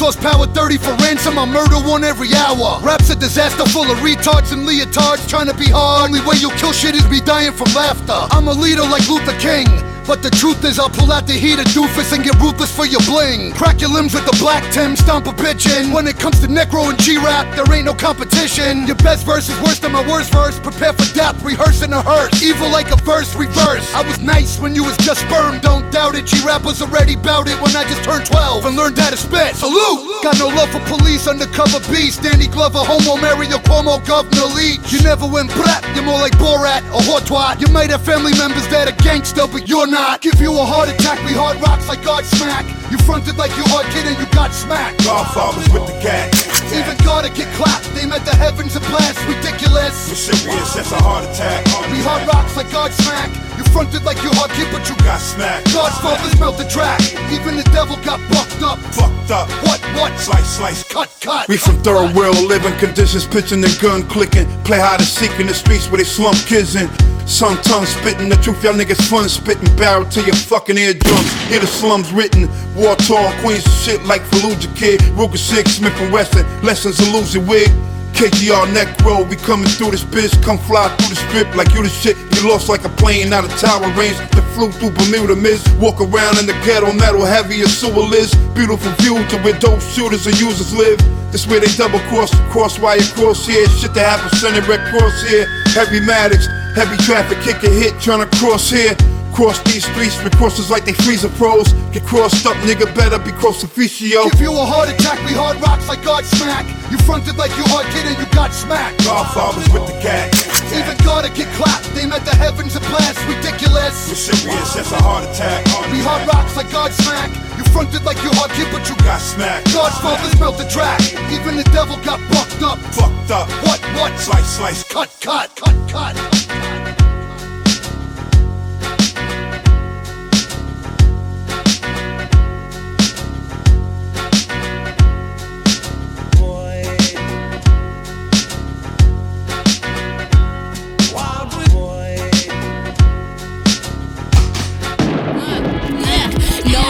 Source power 30 for ransom, I murder one every hour. Rap's a disaster full of retards and leotards trying to be hard. Only way you'll kill shit is be dying from laughter. I'm a leader like Luther King. But the truth is, I'll pull out the heater doofus and get ruthless for your bling. Crack your limbs with the black Tim, stomp a bitch in. When it comes to necro and G-rap, there ain't no competition. Your best verse is worse than my worst verse. Prepare for death, rehearsing a hearse. Evil like a verse, reverse. I was nice when you was just sperm, don't doubt it. G-rap was already bout it when I just turned 12 and learned how to spit. Salute! Got no love for police, undercover beast. Danny Glover, homo, Mario Cuomo, Governor Leach. You never went brat, you're more like Borat or Hortwat. You might have family members that are gangster, but you're not. Give you a heart attack, we hard rocks like Godsmack. You fronted like you hard kid and you got smacked. Godfathers with the gat. Even gotta get clapped, they met the heavens and blast, ridiculous. We're serious, that's a heart attack. We hard rocks like Godsmack. You fronted like you're hard kid, but you got smacked. God's Godfathers melt the track. Even the devil got bucked up. Fucked up. What, what? Slice, slice. Cut, cut. We from third world living conditions, pitching and gun clicking. Play hide and seek in the streets where they slump kids in. Some tongue spitting the truth, y'all niggas fun spitting barrel to your fucking eardrums. Hear the slums written, war torn queens of shit like Fallujah Kid, Ruger 6, Smith and Wesson, lessons of losing wig. KGR neck we coming through this bitch, come fly through the strip like you the shit. You lost like a plane out of tower range that flew through Bermuda Miss. Walk around in the ghetto, metal heavy as sewer lids. Beautiful view to where dope shooters and users live. This where they double cross, cross wire cross here. Shit that happen, Sunny Red Cross here. Heavy Maddox, heavy traffic, kick a hit, trying to cross here. Cross these streets with crosses like they freezer pros. Get crossed up, nigga, better be cross officio. Give you a heart attack, we hard rocks like Godsmack. You fronted like you hard kid and you got smacked. Godfathers with the gat. Even gotta get clapped, they met the heavens and blast, ridiculous. We're serious, that's a heart attack. We hard rocks like Godsmack. You fronted like you hard kid, but you got smacked. Godfathers melt the track. Even the devil got bucked up. Fucked up. What, what? Slice, slice. Cut, cut, cut, cut.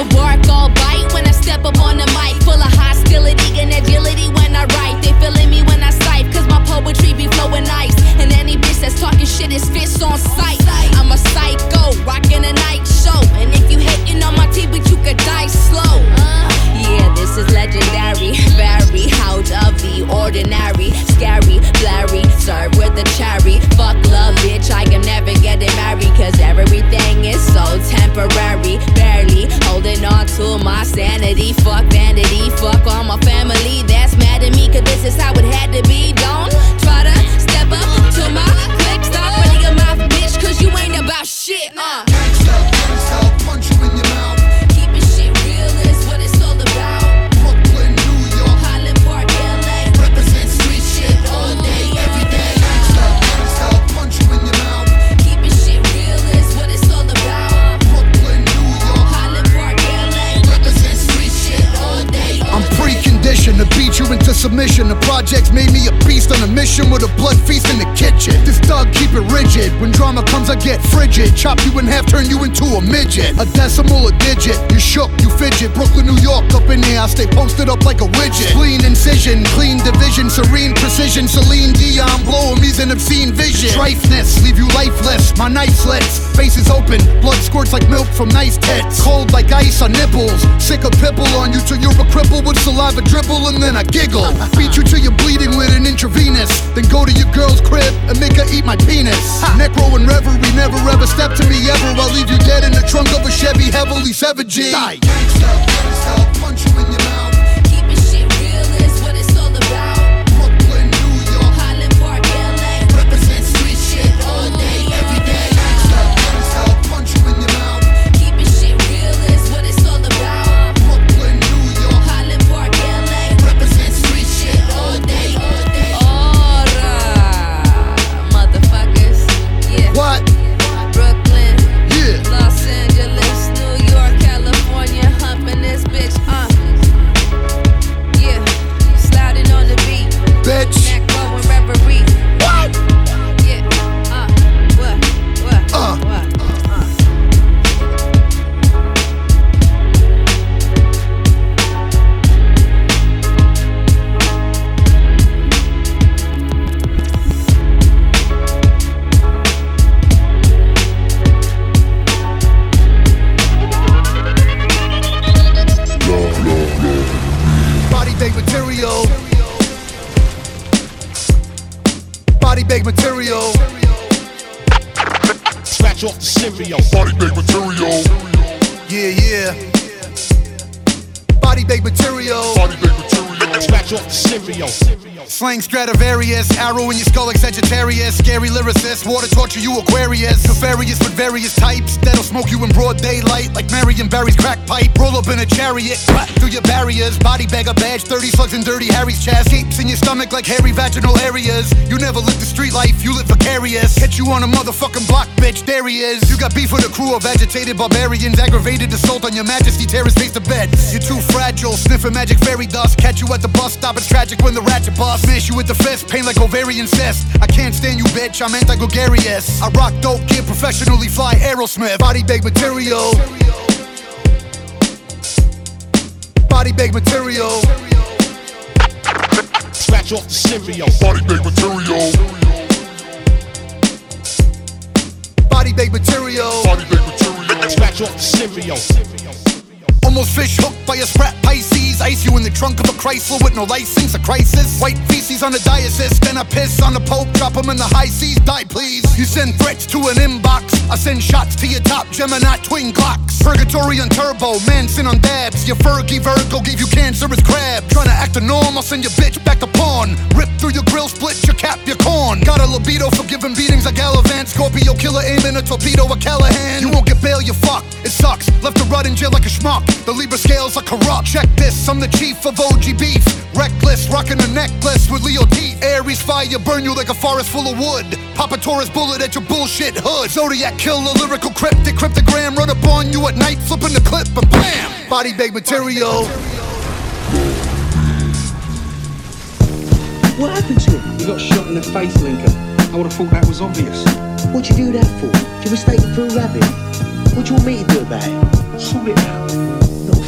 No bark, all bite when I step up on the mic. Full of hostility and agility when I write. They feeling me when I cite, cause my poetry be flowing nice. And any bitch that's talking shit is fist on sight. I'm a psycho, rocking a night show. And if you hating on my team, but you could die slow. Yeah, this is legendary. Very out of the ordinary. Scary, blurry, serve with a cherry. Fuck love, bitch, I am never getting married. Cause everything is so temporary. Barely holding on to my sanity. Fuck vanity, fuck all my family. That's mad at me, cause this is how it had to be. Don't try to step up to my click. Stop running your mouth, bitch, cause you ain't about shit. Uh. Submission. The projects made me a beast on a mission with a blood feast in the kitchen. This thug keep it rigid. When drama comes, I get frigid. Chop you in half, turn you into a midget. A decimal, a digit. You shook, you fidget. Brooklyn, New York, up in here. I stay posted up like a widget. Clean incision, clean division, serene precision. Celine Dion, blowing me's an obscene vision. Trifeness, leave you lifeless. My knife slits, faces open. Blood squirts like milk from nice tits. Cold like ice on nipples. Sick of pipple on you till you're a cripple with saliva dribble and then I giggle. I beat you till you're bleeding with an intravenous. Then go to your girl's crib and make her eat my penis. Necro and Reverie, never ever step to me ever. I'll leave you dead in the trunk of a Chevy, heavily severed G. Die. Punch you in your mouth. Slang Sagittarius. Scary lyricist, water torture you Aquarius. Nefarious with various types that'll smoke you in broad daylight like Marion Barry's crack pipe. Roll up in a chariot, cut through your barriers. Body bag a badge, 30 slugs in dirty Harry's chest. Capes in your stomach like hairy vaginal areas. You never lived the street life, you live vicarious. Catch you on a motherfucking block, bitch, there he is. You got beef with a crew of agitated barbarians. Aggravated assault on your majesty, tear his face to beds. You're too fragile, sniffing magic fairy dust. Catch you at the bus stop, it's tragic when the ratchet bust. Smash you with the fist, pain like ovarian cyst. I can't stand you, bitch, I'm anti-gregarious. I rock dope, gear professionally fly Aerosmith. Body bag material. Body bag material. Scratch off the cereal. Body bag material. Body bag material. Body bag material. Scratch off the cereal. Almost fish hooked by a sprat Pisces. Ice you in the trunk of a Chrysler with no license. A crisis. White feces on the diocese. Then I piss on the Pope. Drop him in the high seas. Die, please. You send threats to an inbox. I send shots to your top Gemini twin Glocks. Purgatory on turbo. Manson on dabs. Your Fergie Virgo gave you cancerous crab. Trying to act a norm. I'll send your bitch back to pawn. Rip through your grill, split your cap, your corn. Got a libido for giving beatings like Gallivant. Scorpio killer aiming a torpedo a Callahan. You won't get bail, you fuck. It sucks. Left to rot in jail like a schmuck. The Libra scales are corrupt. Check this, I'm the chief of OG beef. Reckless, rocking a necklace with Leo teeth. Aries fire burn you like a forest full of wood. Papa Taurus bullet at your bullshit hood. Zodiac killer, lyrical cryptic, cryptogram. Run up on you at night, flipping the clip and bam! Body bag material. What happened to him? He got shot in the face, Lincoln. I would have thought that was obvious. What'd you do that for? Did you mistake him for a rabbit? What do you want me to do about it? Sort it out.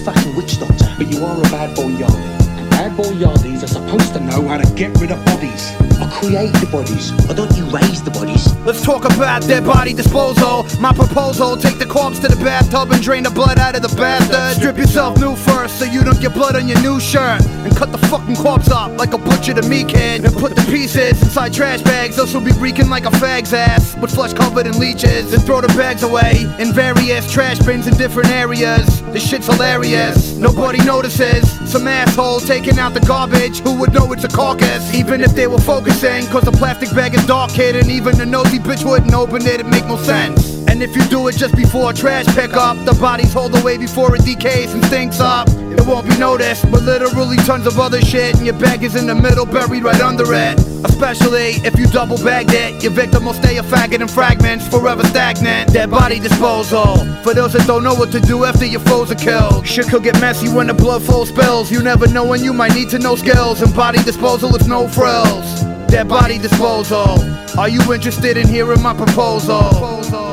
Fucking witch doctor. But you are a bad boy yardie. Bad boy yardies are supposed to know how to get rid of bodies. I create the bodies. I don't you raise the bodies. Let's talk about dead body disposal. My proposal: take the corpse to the bathtub and drain the blood out of the bastard. Strip yourself new first, so you don't get blood on your new shirt. And cut the fucking corpse up like a butcher to me, kid. And put the pieces inside trash bags. Those will be reeking like a fag's ass, with flesh covered in leeches. And throw the bags away in various trash bins in different areas. This shit's hilarious. Nobody notices. Some asshole taking out the garbage. Who would know it's a carcass? Even if they were focusing, cause the plastic bag is dark hid, and even the nosy bitch wouldn't open it. it'd make no sense. And if you do it just before a trash pickup, the bodies hold away before it decays and stinks up. It it won't be noticed. But literally tons of other shit, and your bag is in the middle, buried right under it. Especially if you double bagged it, your victim will stay a faggot in fragments, forever stagnant. Dead body disposal. For those that don't know what to do after your foes are killed. Shit could get messy when the blood flow spills. You never know when you might need to know skills. And body disposal is no frills. Dead body disposal. Are you interested in hearing my proposal?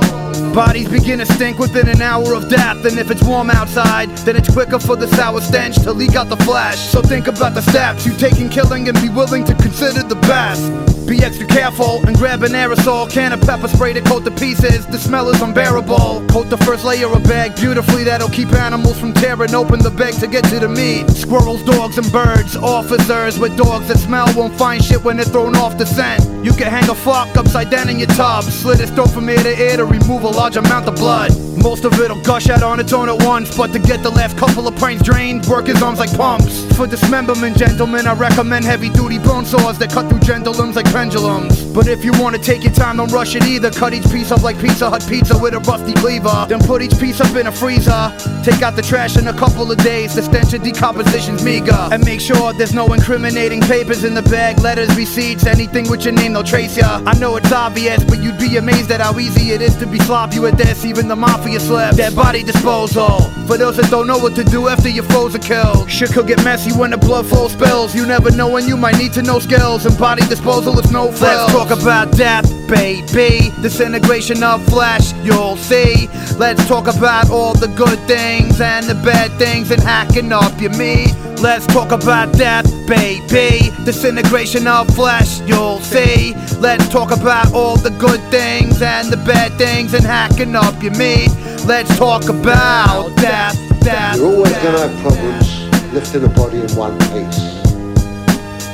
Bodies begin to stink within an hour of death. And if it's warm outside, then it's quicker for the sour stench to leak out the flesh. So think about the steps you take in killing and be willing to consider the best. Be extra careful and grab an aerosol can of pepper spray to coat the pieces. The smell is unbearable. Coat the first layer of bag beautifully, that'll keep animals from tearing open the bag to get to the meat. Squirrels, dogs, and birds. Officers with dogs that smell won't find shit when they're thrown off the scent. You can hang a fuck upside down in your tub, slit his throat from ear to ear to remove a large amount of blood. Most of it'll gush out on its own at once, but to get the last couple of pints drained, work his arms like pumps. For dismemberment, gentlemen, I recommend heavy duty bone saws that cut through pendulums like pendulums. But if you wanna take your time, don't rush it either. Cut each piece up like Pizza Hut pizza with a rusty cleaver. Then put each piece up in a freezer. Take out the trash in a couple of days, the stench of decomposition's meager. And make sure there's no incriminating papers in the bag, letters, receipts, anything with your name, they'll trace ya. I know it's obvious, but you'd be amazed at how easy it is to be sloppy with this, even the mafia slips. Dead body disposal. For those that don't know what to do after your foes are killed. Shit could get messy when the blood flow spills. You never know when you might need to know skills. And body disposal is no frills. Let's talk about death, baby. Disintegration of flesh, you'll see. Let's talk about all the good things and the bad things and hacking up your meat. Let's talk about death, baby. Disintegration of flesh, you'll see. Let's talk about all the good things and the bad things and hacking up your meat. Let's talk about death, death. You're always going to have problems lifting a body in one piece.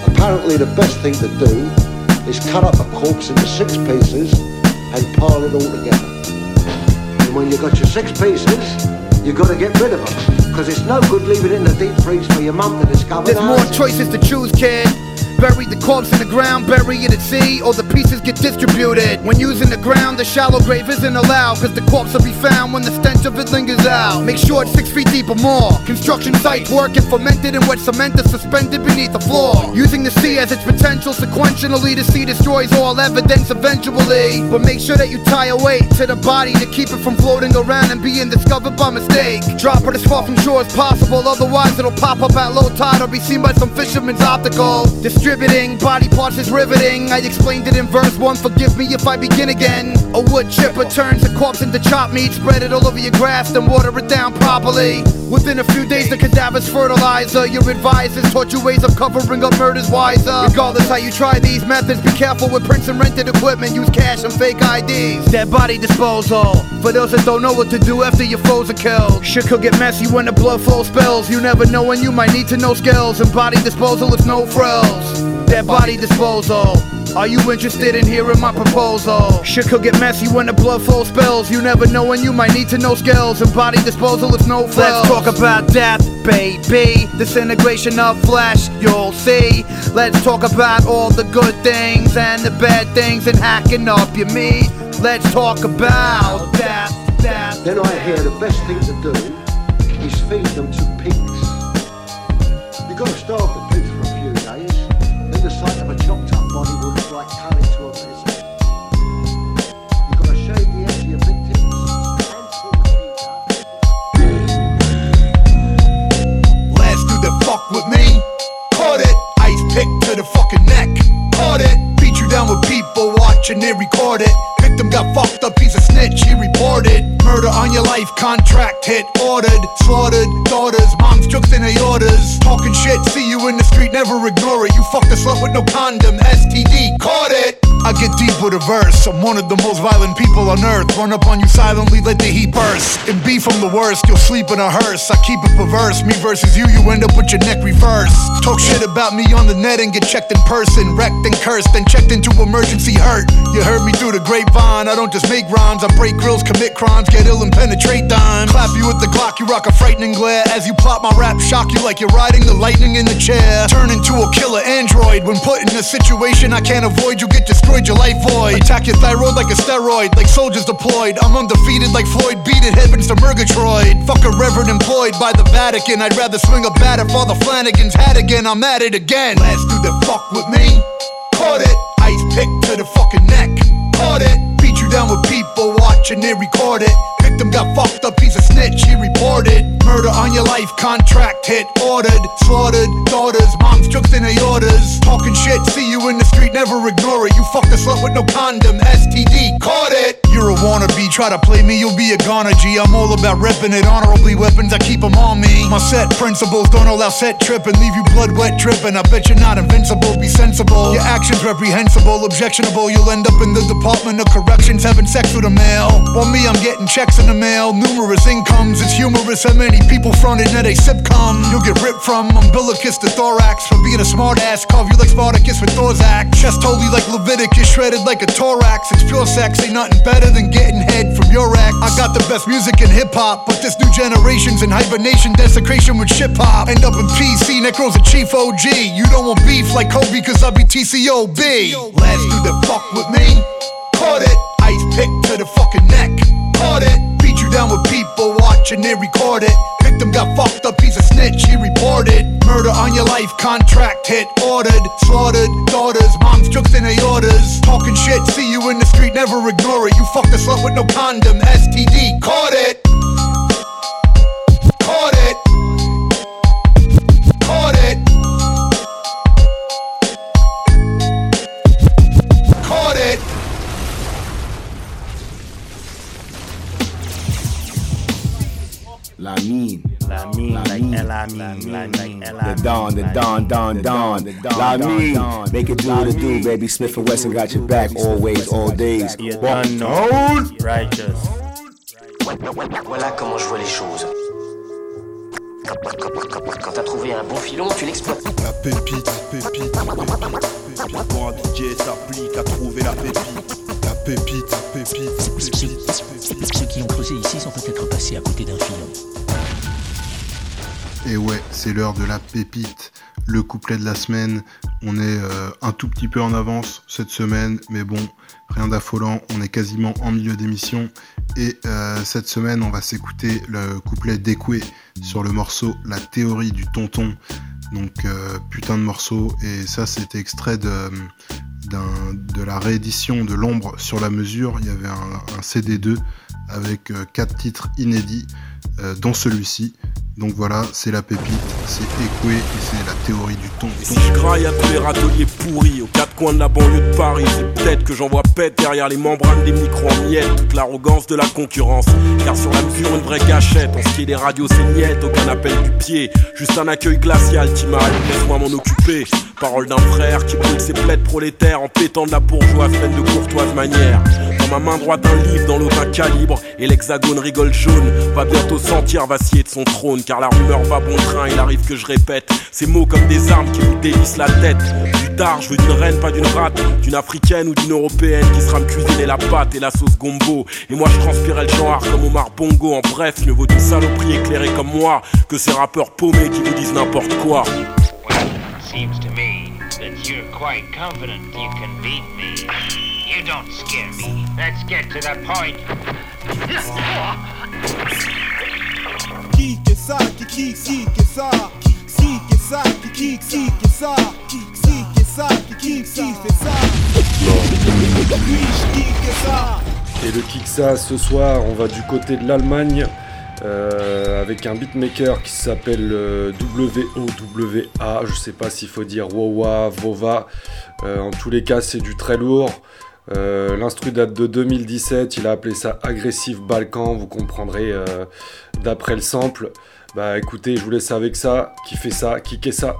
Apparently, the best thing to do is cut up a corpse into six pieces and pile it all together. And when you've got your six pieces, you've got to get rid of them. Because it's no good leaving it in the deep freeze for your mum to discover. There's more now, is it? choices to choose, kid. Bury the corpse in the ground, bury it at sea, or the pieces get distributed. When using the ground, the shallow grave isn't allowed, cause the corpse will be found when the stench of it lingers out. Make sure it's six feet deep or more. Construction site work and fermented in wet cement is suspended beneath the floor. Using the sea as its potential sequentially, the sea destroys all evidence eventually. But make sure that you tie a weight to the body to keep it from floating around and being discovered by mistake. Drop it as far from shore as possible, otherwise it'll pop up at low tide or be seen by some fisherman's optical. Distributing body parts is riveting. I explained it in verse one. Forgive me if I begin again. A wood chipper turns a corpse into chopped meat, spread it all over your grass, then water it down properly. Within a few days, the cadaver's fertilizer. Your advisors taught you ways of covering up murders wiser. Regardless how you try these methods, be careful with prints and rented equipment. Use cash and fake IDs. Dead body disposal. For those that don't know what to do after your foes are killed. Shit could get messy when the blood flow spills. You never know when you might need to know skills. And body disposal is no frills. Dead body disposal. Are you interested in hearing my proposal? Shit could get messy when the blood flow spills. You never know when you might need to know skills. And body disposal is no frills. Let's talk about death, baby. Disintegration of flesh, you'll see. Let's talk about all the good things and the bad things and hacking up your meat. Let's talk about death, death. Then I hear the best thing to do is feed them to pigs. You've got to starve the pigs caught it. Beat you down with people watching it, record it. Victim got fucked up, he's a snitch, he reported. Murder on your life, contract hit, ordered. Slaughtered, daughters, moms, jokes in aortas. Talking shit, see you in the street, never ignore it. You fucked a slut with no condom, STD, caught it. I get deep with a verse. I'm one of the most violent people on earth. Run up on you silently, let the heat burst. And be from the worst, you'll sleep in a hearse. I keep it perverse. Me versus you, you end up with your neck reversed. Talk shit about me on the net and get checked in person. Wrecked and cursed, then checked into emergency hurt. You heard me through the grapevine. I don't just make rhymes, I break grills, commit crimes, get ill and penetrate dimes. Clap you with the Glock, you rock a frightening glare. As you plot my rap, shock you like you're riding the lightning in the chair. Turn into a killer android. When put in a situation I can't avoid, you get destroyed, your life void. Attack your thyroid like a steroid, like soldiers deployed. I'm undefeated like Floyd, beat it heavens to Murgatroyd. Fuck a reverend employed by the Vatican. I'd rather swing a bat if Father Flanagan's hat again. I'm at it again. Last dude that fuck with me, caught it. Ice pick to the fucking neck, caught it. You down with people watching it, record it. Victim got fucked up, he's a snitch, he reported. Murder on your life, contract hit, ordered. Slaughtered, daughters, moms jokes in orders. Talking shit, see you in the street, never ignore it. You fucked a slut with no condom, STD, caught it. You're a wannabe, try to play me, you'll be a goner G. I'm all about repping it, honorably weapons, I keep them on me. My set principles don't allow set tripping, leave you blood wet dripping. I bet you're not invincible, be sensible. Your actions reprehensible, objectionable. You'll end up in the Department of Having sex with a male. While me, I'm getting checks in the mail, numerous incomes. It's humorous how many people fronted net a sitcom. You'll get ripped from umbilicus to thorax for being a smart ass. Carve you like Spartacus with Thorzak. Chest holy like Leviticus, shredded like a thorax. It's pure sex, ain't nothing better than getting head from your act. I got the best music in hip hop, but this new generation's in hibernation, desecration with ship hop. End up in PC, Necro's a chief OG. You don't want beef like Kobe, cause I be TCOB. Last dude that fuck with me, the fucking neck, caught it. Beat you down with people watching it, record it. Victim got fucked up, he's a snitch, he reported. Murder on your life, contract hit, ordered. Slaughtered, daughters, moms jokes in orders. Talking shit, see you in the street, never ignore it. You fucked a slut with no condom, STD, caught it. La mine. La mine, like L-I-mine, like The dawn, the dawn, dawn, dawn. La mine. Make it do what it do, baby. Smith and Wesson got your back always, all days. Unknown. Righteous. Voilà comment je vois les choses. Quand t'as trouvé un bon filon, tu l'exploites. La pépite, pépite, pépite, pépite. Pour un DJ s'applique à trouver la pépite. Pépite, pépite, pépite, pépite. Ceux qui ont creusé ici sont peut-être passés à côté d'un filon. Et ouais, c'est l'heure de la pépite, le couplet de la semaine. On est euh, un tout petit peu en avance cette semaine, mais bon, rien d'affolant, on est quasiment en milieu d'émission. Et euh, cette semaine, on va s'écouter le couplet d'Ekwe sur le morceau La théorie du tonton. Donc euh, putain de morceau, et ça c'était extrait de, de la réédition de L'ombre sur la mesure. Il y avait un, un CD2 avec euh, quatre titres inédits, euh, dont celui-ci. Donc voilà, c'est la pépite, c'est Ekwe et c'est la théorie du ton. Si je graille à tous les râteliers pourris aux quatre coins de la banlieue de Paris, c'est peut-être que j'envoie pète derrière les membranes des micros en miettes toute l'arrogance de la concurrence. Car sur la mesure, une vraie gâchette. En ce qui est des radios, c'est niette, aucun appel du pied. Juste un accueil glacial, Timal, laisse-moi m'en occuper. Parole d'un frère qui brûle ses plaides prolétaires en pétant de la bourgeoise pleine de courtoise manière. Dans ma main droite, un livre dans l'autre un calibre. Et l'hexagone rigole jaune. Va bientôt sentir vaciller de son trône. Car la rumeur va bon train, il arrive que je répète. Ces mots comme des armes qui vous dévissent la tête. Plus tard, je veux d'une reine, pas d'une rate. D'une africaine ou d'une européenne qui sera me cuisiner la pâte et la sauce gombo. Et moi, je transpirais le genre comme Omar Bongo. En bref, mieux vaut une saloperie éclairée comme moi que ces rappeurs paumés qui vous disent n'importe quoi. Quite confident you can beat me. You don't scare me. Let's get to the point. Qui que ça, qui que ça, qui que ça, qui que ça, qui que ça, qui fait ça? Oui, qui que ça? Et le Kiksa, ce soir, on va du côté de l'Allemagne euh, avec un beatmaker qui s'appelle euh, WOWA. Je sais pas s'il faut dire Wowa, Vova. Euh, en tous les cas, c'est du très lourd. L'instru date de 2017. Il a appelé ça Aggressive Balkan. Vous comprendrez d'après le sample. Bah écoutez, je vous laisse avec ça. Qui fait ça? Qui ça?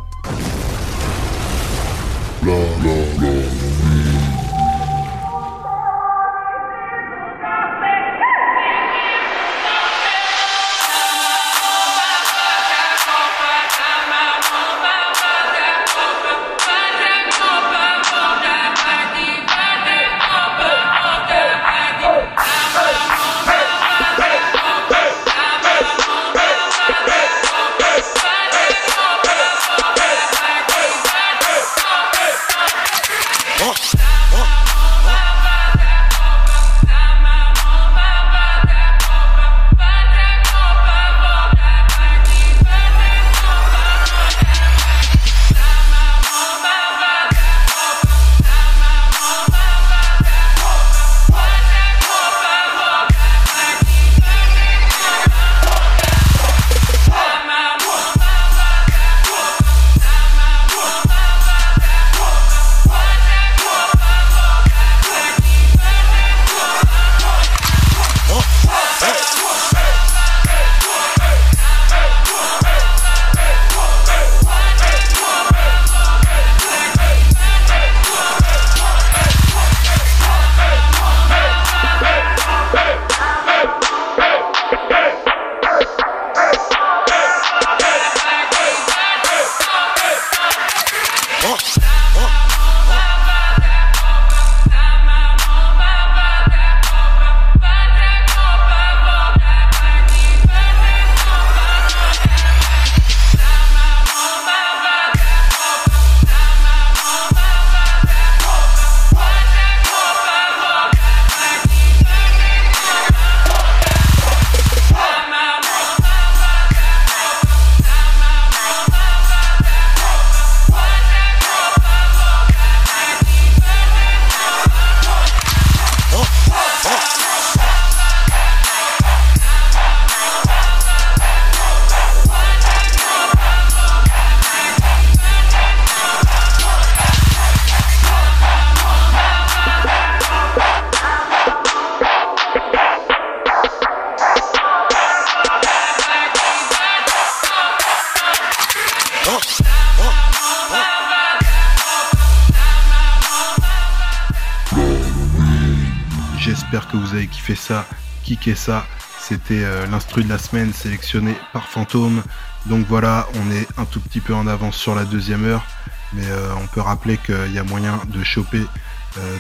J'espère que vous avez kiffé ça, kické ça. C'était euh, l'instru de la semaine sélectionné par Fantôme. Donc voilà, on est un tout petit peu en avance sur la deuxième heure. Mais euh, on peut rappeler qu'il y a moyen de choper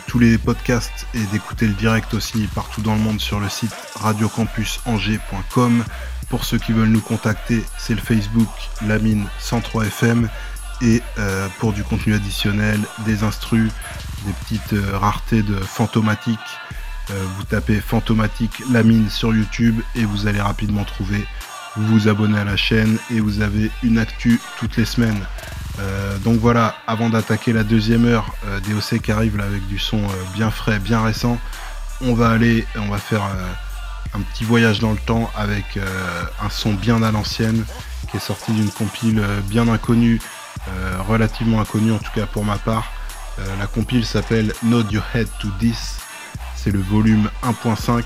tous les podcasts et d'écouter le direct aussi partout dans le monde sur le site radiocampusangers.com. Pour ceux qui veulent nous contacter, c'est le Facebook Lamine 103 FM. Et euh, pour du contenu additionnel, des instrus, des petites euh, raretés de fantomatique, euh, vous tapez fantomatique Lamine sur YouTube et vous allez rapidement trouver. Vous vous abonnez à la chaîne et vous avez une actu toutes les semaines. Euh, donc voilà, avant d'attaquer la deuxième heure, euh, DOC qui arrive là avec du son euh, bien frais, bien récent, on va aller, on va faire euh, un petit voyage dans le temps avec un son bien à l'ancienne qui est sorti d'une compile bien inconnue, relativement inconnue en tout cas pour ma part. La compile s'appelle Nod Your Head to This, c'est le volume 1.5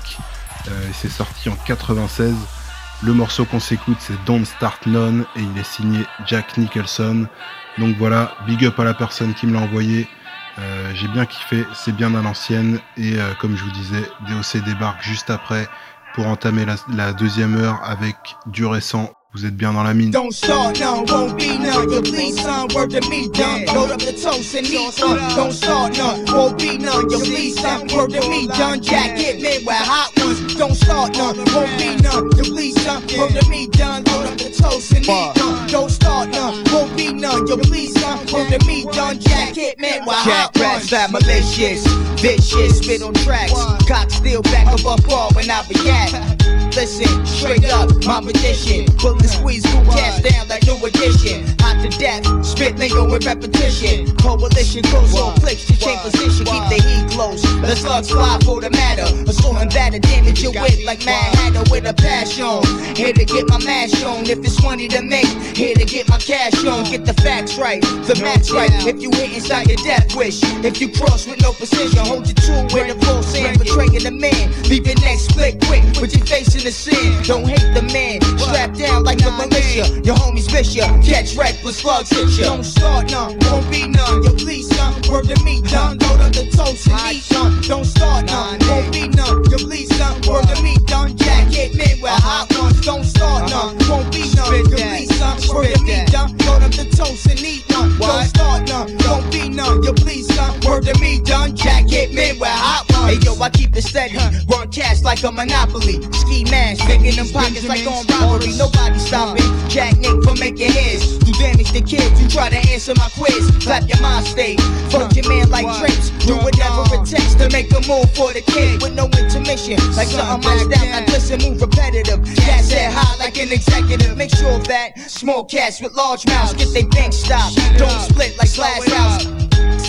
euh, et c'est sorti en 96. Le morceau qu'on s'écoute c'est Don't Start None et il est signé Jack Nicholson. Donc voilà, big up à la personne qui me l'a envoyé. Euh, J'ai bien kiffé, c'est bien à l'ancienne et euh, comme je vous disais, DOC débarque juste après pour entamer la, la deuxième heure avec du récent. Vous êtes bien dans la mine. Don't start none, won't be none. You please, son, word to me, done. Load up the toast and eat some. Don't start none, won't be none. You please, son, word to me, done. Jack hit me with hot ones. Don't start none, won't be none. You please, son, word to me, done. Load up the toast and eat some. Don't start none, won't be none. You please, son, word to me, done. Jack hit me with hot Jack ones. rats that malicious, vicious, spit on tracks. Cock still back above ball when I react. Listen, straight up, my position. Bullet squeeze, who cast down like new edition. Hot to death, spit lingo with repetition. Coalition goes on flicks to change position, keep the heat close. The slugs fly for the matter. Assaulting batter, damage your wit like Mad Hatter with a passion. Here to get my mash on. If it's money to make, here to get my cash on. Get the facts right, the match right. If you hit inside your death wish, if you cross with no precision, hold your tool with a full sand, betraying the man. Leave your neck split quick, put your face in the sand. Don't hate the man, strapped down like the militia. Your homies miss ya, catch reckless slugs hit ya. Don't start none, won't be none. You please son, word to me, done. Load up the toast and eat some. Don't start none, won't be none. You please son, word to me, done. Jack hit me with hot ones. Don't start none, won't be none. You please son, word to me, done. Load up the toast and eat none. Don't start none, won't be none. You please son, word to me, done. Jack hit me with hot ones. Hey yo, I keep it steady. Run cash like a monopoly. Ski mask, digging them pockets like on robbery. Nobody stopping. Jack Nick for making hits. Do damage to kids You try to answer my quiz. Clap your mind state. Fuck your man like drinks. Do whatever it takes to make a move for the kid with no intermission. Like something my style, I listen, move repetitive. Cat said high like an executive. Make sure that small cats with large mouths get they bank stopped. Don't split like glass house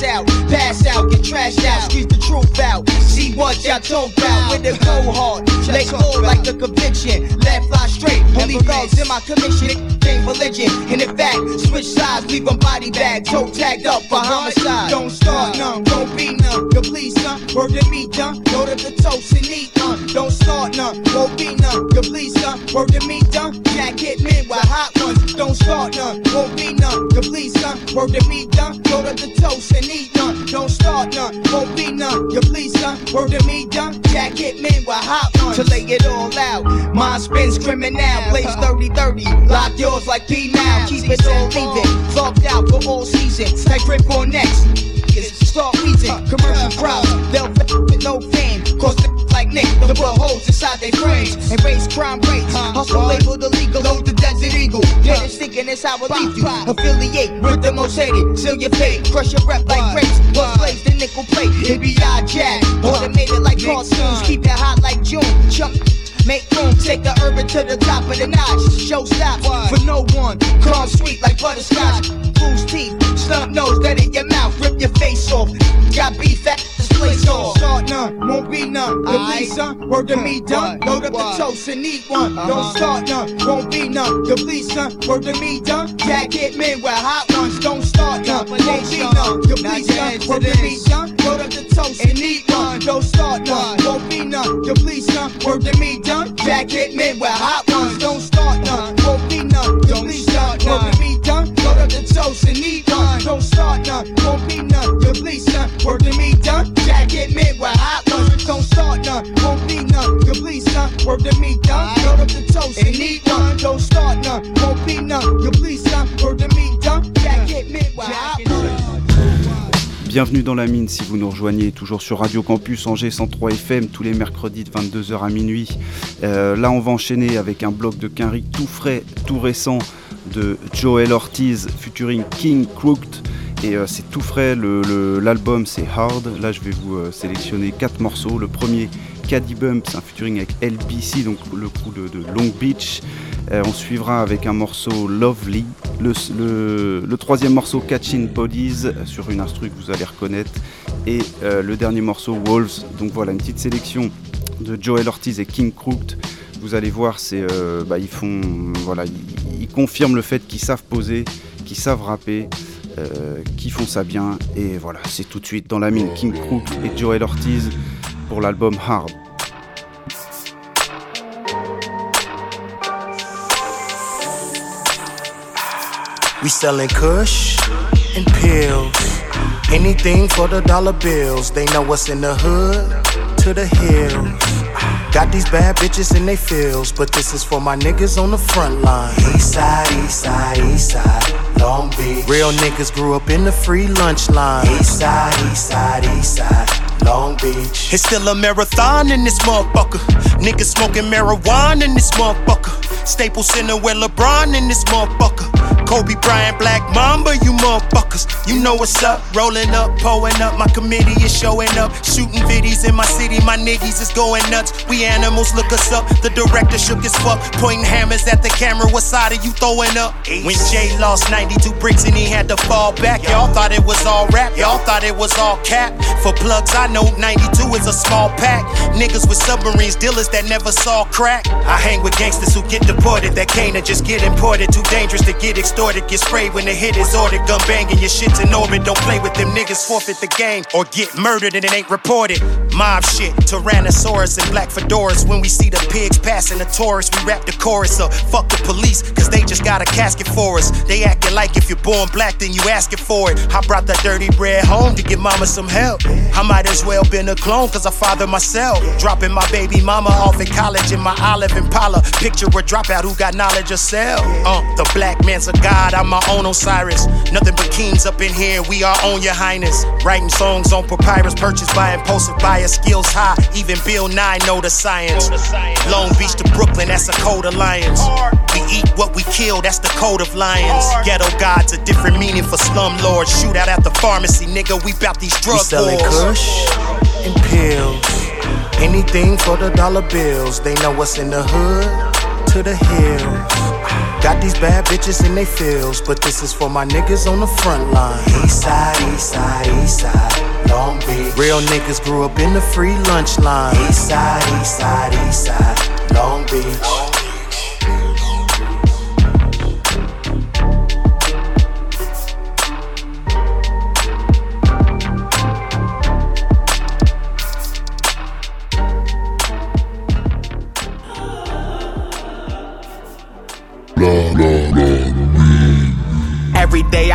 out, pass out, get trashed out, squeeze the truth out. See what y'all talk about with the go hard. Let go like a conviction. Left fly straight. Only thugs in my commission. Ain't religion. And in fact, switch sides, leave them body bag, toe tagged up for homicide. Don't start none, Don't be none. You please son, word to me done. Load up the toast and eat none. Don't start none, won't be none. You please son, word to me done. Jack hit me with hot ones. Don't start none, won't be none. You please son, word to me done. Go to the toast and eat none. Don't start none, won't be none. You please son, word to me done. Jack hit me with hot ones. To lay it all out, mind spins criminal. Blaze 30 30, lock yours like P now. Keep it all leaving, locked out for all seasons. Tight grip on next. Start wheezing, commercial crowds, they'll f with no fame. Cause the like Nick, the blow holes inside their frames. And raise crime rates, hustle labeled illegal, load the desert eagle. Head is thinking it's how I leave you. Affiliate with the most hated, seal your fate, crush your rep like grapes. Plus slaves the nickel plate, it be our jack. Automated like cartoons, keep it hot like June. Jump Make room, take the urban to the top of the notch. Show stops for no one. Calm sweet like butterscotch. Loose teeth, snub nose that in your mouth, rip your face off. Got beef at place Don't off. start none, won't be none. Please son, word to me done. Load up the toast and eat one. Don't start none, won't be none. Please son, word to me done. Jack hit me with hot ones. Don't start none, won't be none. You please son, word to me done. Load up the toast and eat one. Don't start none, won't be none. Please son, word to me done. Jack hit me with hot ones. Don't start none, won't be none. Please son, word to me done. Load up Bienvenue dans la mine si vous nous rejoignez, toujours sur Radio Campus Angers 103 FM tous les mercredis de 22h à minuit. Euh, là on va enchaîner avec un bloc de Quinry tout frais, tout récent de Joel Ortiz featuring King Crooked. Et euh, c'est tout frais, l'album c'est Hard. Là, je vais vous euh, sélectionner quatre morceaux. Le premier, Caddy Bump, c'est un featuring avec LBC, donc le crew de Long Beach. Euh, on suivra avec un morceau Lovely. Le, troisième morceau Catching Bodies sur une instru que vous allez reconnaître. Et le dernier morceau Wolves. Donc voilà, une petite sélection de Joel Ortiz et King Crooked. Vous allez voir, c'est, euh, bah, ils font, voilà, ils, confirment le fait qu'ils savent poser, qu'ils savent rapper, qu'ils font ça bien. Et voilà, c'est tout de suite dans la mine King Crooked et Joel Ortiz pour l'album Hard. We sellin' kush and pills. Anything for the dollar bills. They know what's in the hood to the hills. Got these bad bitches in they fields, but this is for my niggas on the front line. East side, east side, east side, Long Beach. Real niggas grew up in the free lunch line. East side, east side, east side. Long Beach. It's still a marathon in this motherfucker. Niggas smoking marijuana in this motherfucker. Staples Center where LeBron in this motherfucker. Kobe Bryant, Black Mamba, you motherfuckers. You know what's up. Rolling up, pulling up. My committee is showing up. Shooting viddies in my city. My niggas is going nuts. We animals, look us up. The director shook his fuck. Pointing hammers at the camera. What side are you throwing up? When Jay lost 92 bricks and he had to fall back. Y'all thought it was all rap. Y'all thought it was all cap. For plugs, I know 92 is a small pack. Niggas with submarines, dealers that never saw crack. I hang with gangsters who get deported. That can't just get imported. Too dangerous to get extorted extorted, get sprayed when the hit is ordered. Gun banging, your shit's in orbit. Don't play with them niggas, forfeit the game or get murdered and it ain't reported. Mob shit, Tyrannosaurus and black fedoras. When we see the pigs passing the Taurus, we rap the chorus up. Fuck the police, cause they just got a casket for us. They acting like if you're born black, then you asking for it. I brought that dirty bread home to give mama some help. I might as well been a clone, cause I father myself. Dropping my baby mama off at college in my olive Impala. Picture a dropout who got knowledge of self. Uh, the black man's a god God, I'm my own Osiris. Nothing but kings up in here, we are on your highness. Writing songs on papyrus, purchased by impulsive buyer, skills high. Even Bill Nye know the science. Long Beach to Brooklyn, that's a code alliance. We eat what we kill, that's the code of lions. Ghetto gods, a different meaning for slum slumlords. Shootout at the pharmacy, nigga, we bout these drug we selling wars. kush and pills. Anything for the dollar bills. They know what's in the hood to the hills. Got these bad bitches in they fields, but this is for my niggas on the front line. East side, east side, east side, Long Beach. Real niggas grew up in the free lunch line. East side, east side, east side, Long Beach.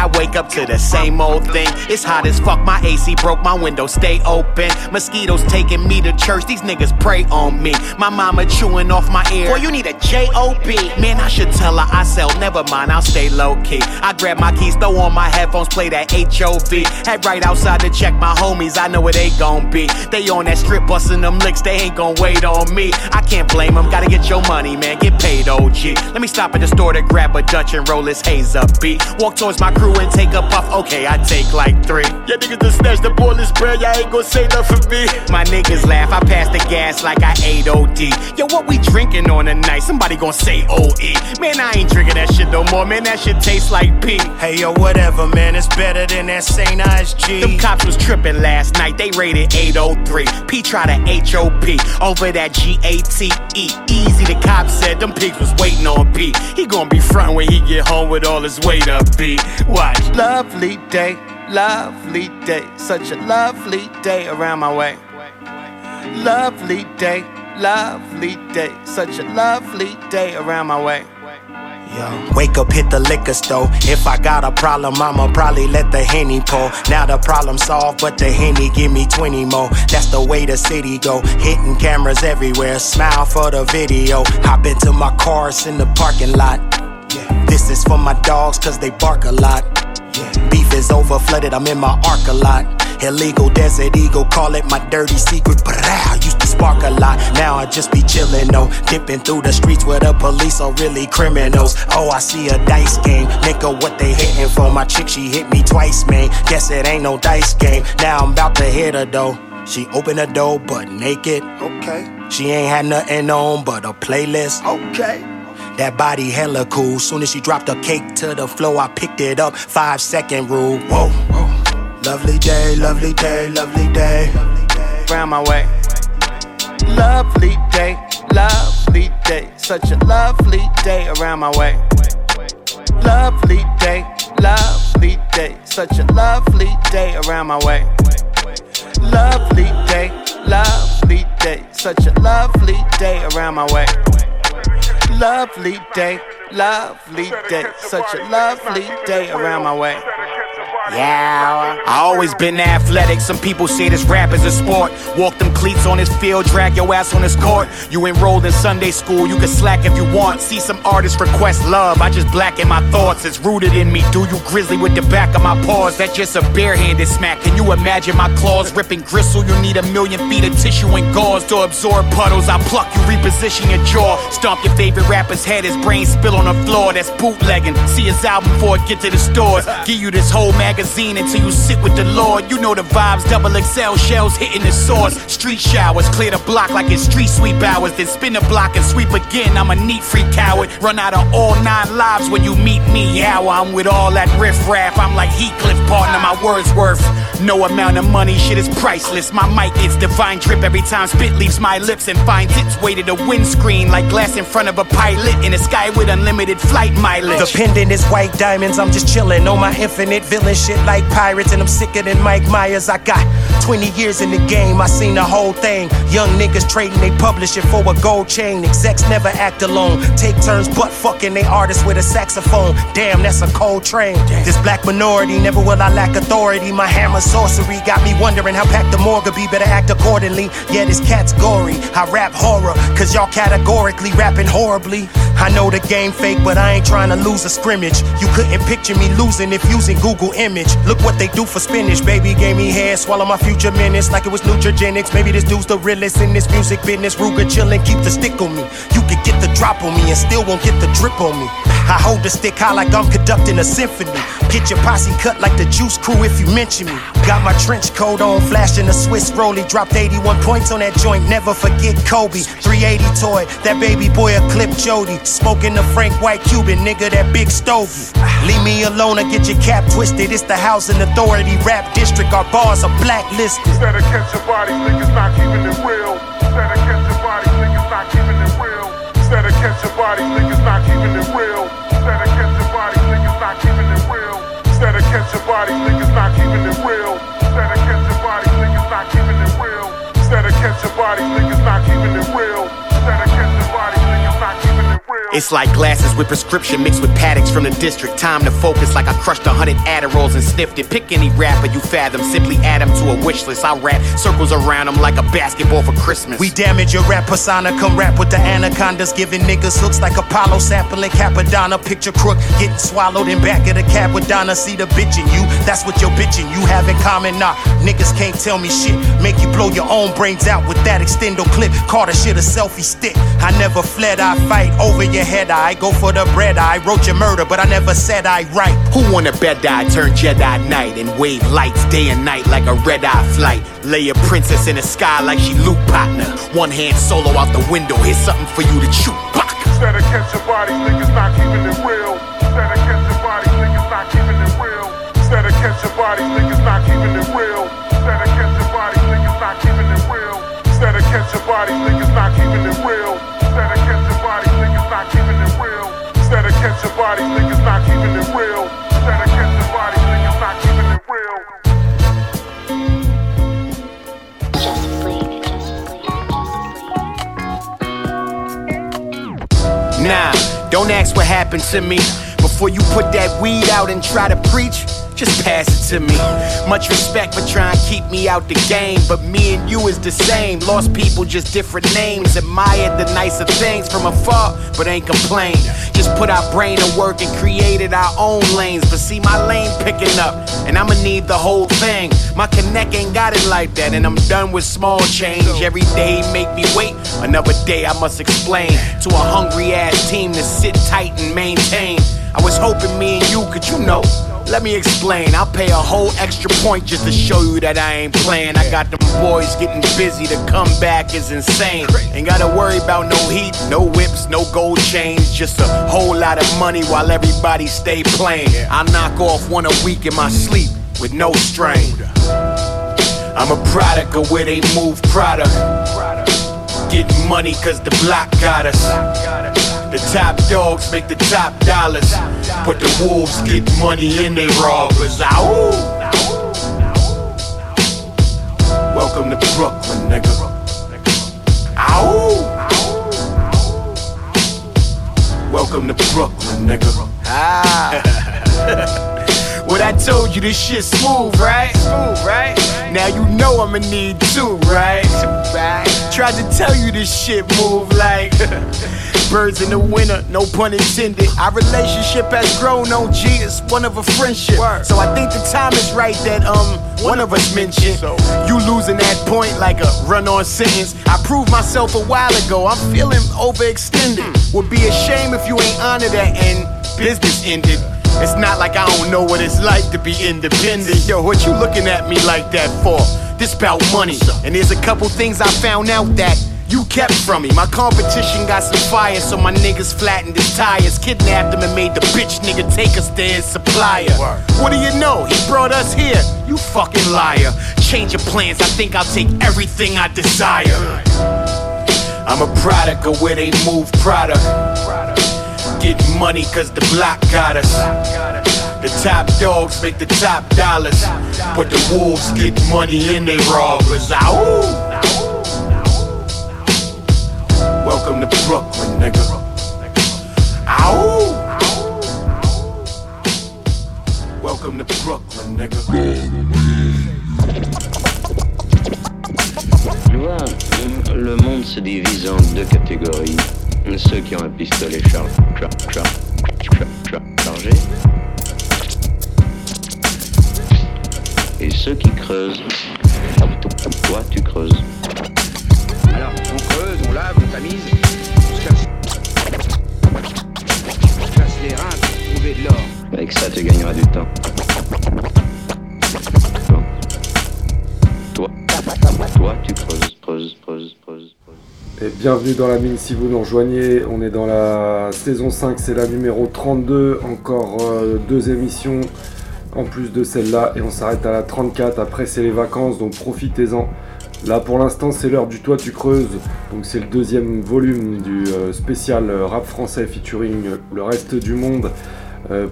I wake up to the same old thing. It's hot as fuck, my AC broke, my window stay open. Mosquitoes taking me to church, these niggas pray on me. My mama chewing off my ear. Boy, you need a J-O-B. Man, I should tell her I sell, never mind, I'll stay low key. I grab my keys, throw on my headphones, play that H-O-V. Head right outside to check my homies, I know where they gon' be. They on that strip busting them licks, they ain't gon' wait on me. I can't blame them, gotta get your money, man, get paid, OG. Let me stop at the store to grab a Dutch and roll this haze up beat. Walk towards my crew and take a puff. Okay, I take like three. Yeah, niggas just snatch the boiler's bread. Y'all ain't gon' say nothing for me. My niggas laugh. I pass the gas like I ate OD. Yo, what we drinking on tonight? Somebody gon' say OE. Man, I ain't drinking that shit no more. Man, that shit tastes like pee. Hey, yo, whatever, man. It's better than that St. ISG. Them cops was tripping last night. They rated 803. P try to HOP over that GATE. Easy, the cop said. Them pigs was waiting on P. He gon' be front when he get home with all his weight up, B. Watch. Lovely day, lovely day, such a lovely day around my way. Lovely day, lovely day, such a lovely day around my way. Yo. Wake up, hit the liquor store. If I got a problem, I'ma probably let the henny pull. Now the problem solved, but the henny give me 20 more. That's the way the city go. Hitting cameras everywhere, smile for the video. Hop into my car, it's in the parking lot. This is for my dogs, cause they bark a lot. Beef is over, flooded, I'm in my arc a lot. Illegal desert eagle, call it my dirty secret. Brow, used to spark a lot. Now I just be chillin', no. Dipping through the streets where the police are really criminals. Oh, I see a dice game. Nigga, what they hitting for? My chick, she hit me twice, man. Guess it ain't no dice game. Now I'm about to hit her, though. She opened the door, but naked. Okay. She ain't had nothing on but a playlist. Okay. That body hella cool. Soon as she dropped her cake to the floor, I picked it up. Five second rule. Whoa. Lovely day, lovely day, lovely day. Round my way. Lovely day, lovely day. Such a lovely day around my way. Lovely day, lovely day. Such a lovely day around my way. Lovely day, lovely day. Such a lovely day around my way. Lovely day, lovely day. Such a lovely day around my way. Yeah, I always been athletic. Some people say this rap is a sport. Walk them cleats on this field, drag your ass on this court. You enrolled in Sunday school, you can slack if you want. See some artists request love, I just blacken my thoughts. It's rooted in me. Do you grizzly with the back of my paws? That's just a barehanded smack. Can you imagine my claws ripping gristle? You need a million feet of tissue and gauze to absorb puddles. I pluck you, reposition your jaw. Stomp your favorite rapper's head, his brain spill on the floor. That's bootlegging. See his album before it get to the stores. Give you this whole magazine until you sit with the Lord. You know the vibes, double XL shells hitting the source. Street showers, clear the block like it's street sweep hours. Then spin the block and sweep again. I'm a neat free coward. Run out of all nine lives when you meet me. How I'm with all that riff rap. I'm like Heathcliff, partner, my words worth. No amount of money, shit is priceless. My mic is divine drip every time spit leaves my lips and finds its way to the windscreen like glass in front of a pilot in the sky with unlimited flight mileage. The pendant is white diamonds, I'm just chillin' on my infinite villain shit like pirates, and I'm sicker than Mike Myers. I got 20 years in the game, I seen the whole thing. Young niggas trading, they publish it for a gold chain. Execs never act alone, take turns butt fucking they artists with a saxophone. Damn, that's a cold train. This black minority, never will I lack authority. My hammer sorcery got me wondering how packed the morgue be, better act accordingly. Yeah, this cat's gory. I rap horror, cause y'all categorically rapping horribly. I know the game fake, but I ain't trying to lose a scrimmage. You couldn't picture me losing if using Google image. Look what they do for spinach, baby. Gave me hair, swallow my future minutes like it was Nutrigenics. Maybe this dude's the realest in this music business. Ruger chillin', keep the stick on me. You could get the drop on me and still won't get the drip on me. I hold the stick high like I'm conducting a symphony. Get your posse cut like the Juice Crew if you mention me. Got my trench coat on, flashing a Swiss rollie. Dropped 81 points on that joint, never forget Kobe. 380 toy, that baby boy a clip Jody. Smoking the Frank White Cuban nigga, that big stogie. Leave me alone or get your cap twisted. It's the housing authority rap district. Our bars are blacklisted. Instead of catching bodies, niggas not keeping it real. Bodies, niggas not keeping it real. Instead of catching bodies, niggas not keeping it real. Instead of catching bodies, niggas not keeping it real. Instead of catching bodies, niggas not keeping it real. Instead of catching bodies, niggas not keeping it real. It's like glasses with prescription mixed with paddocks from the district. Time to focus like I crushed a hundred Adderalls and sniffed it. Pick any rapper you fathom, simply add them to a wish list. I wrap circles around them like a basketball for Christmas. We damage your rap persona, come rap with the anacondas, giving niggas hooks like Apollo sampling Cappadonna. Picture crook getting swallowed in back of the cab with Donna. See the bitch in you, that's what your bitch and you have in common. Nah, niggas can't tell me shit. Make you blow your own brains out with that extendo clip. Call the shit a selfie stick. I never fled, I fight over your head. I go for the bread. I wrote your murder, but I never said I write. Who wanna bet I turn Jedi Knight and wave lights day and night like a red eye flight? Lay a princess in the sky like she Luke partner. One hand solo out the window, here's something for you to chew. Baka. Instead of catching bodies, niggas not keeping it real. Instead of catching bodies, niggas not keeping it real. Instead of catching bodies, niggas not keeping it real. Instead of catching bodies, niggas not keeping it real. Instead of catching bodies, niggas not keeping it real. Catching niggas not keeping it real. Niggas not keeping it real. Nah, don't ask what happened to me. Before you put that weed out and try to preach, just pass it to me. Much respect for trying to keep me out the game, but me and you is the same. Lost people, just different names. Admired the nicer things from afar, but ain't complain. Just put our brain to work and created our own lanes. But see, my lane picking up, and I'ma need the whole thing. My connect ain't got it like that, and I'm done with small change. Every day make me wait, another day I must explain to a hungry ass team to sit tight and maintain. I was hoping me and you could, you know. Let me explain. I'll pay a whole extra point just to show you that I ain't playing. I got them boys getting busy. The comeback is insane. Ain't gotta worry about no heat, no whips, no gold chains. Just a whole lot of money while everybody stay playing. I knock off one a week in my sleep with no strain. I'm a product of where they move product. Getting money cause the block got us. The top dogs make the top dollars. But the wolves get money and they robbers. Ow! Welcome to Brooklyn, nigga. Ow! Welcome to Brooklyn, nigga. Ah. What I told you, this shit smooth, right? Smooth, right? Now you know I'ma need two, right? Tried to tell you this shit move like birds in the winter, no pun intended. Our relationship has grown, on G, it's one of a friendship. So I think the time is right that um one of us mentioned you losing that point like a run-on sentence. I proved myself a while ago. I'm feeling overextended. Would be a shame if you ain't honor that and business ended. It's not like I don't know what it's like to be independent. Yo, what you looking at me like that for? This bout money. And there's a couple things I found out that you kept from me. My competition got some fire, so my niggas flattened his tires. Kidnapped him and made the bitch nigga take us to his supplier. What do you know? He brought us here. You fucking liar. Change your plans, I think I'll take everything I desire. I'm a product of where they move product. Getting money cause the block got us. The top dogs make the top dollars. But the wolves get money and they robbers. Ow! Welcome to Brooklyn, nigga. Ow! Welcome to Brooklyn, nigga. Vois, le monde se divise en deux catégories. Ceux qui ont un pistolet char char char char char chargé. Et ceux qui creusent. Toi, tu creuses. Alors, on creuse, on lave, on tamise, on se casse, on se casse les reins pour trouver de l'or. Avec ça, tu gagneras du temps. Toi, toi, tu creuses, creuses, creuses, creuses. Et bienvenue dans la mine si vous nous rejoignez. On est dans la saison 5, c'est la numéro 32. Encore euh, deux émissions en plus de celle-là. Et on s'arrête à la 34. Après, c'est les vacances, donc profitez-en. Là, pour l'instant, c'est l'heure du Toi Tu Creuses. Donc, c'est le deuxième volume du euh, spécial euh, rap français featuring le reste du monde.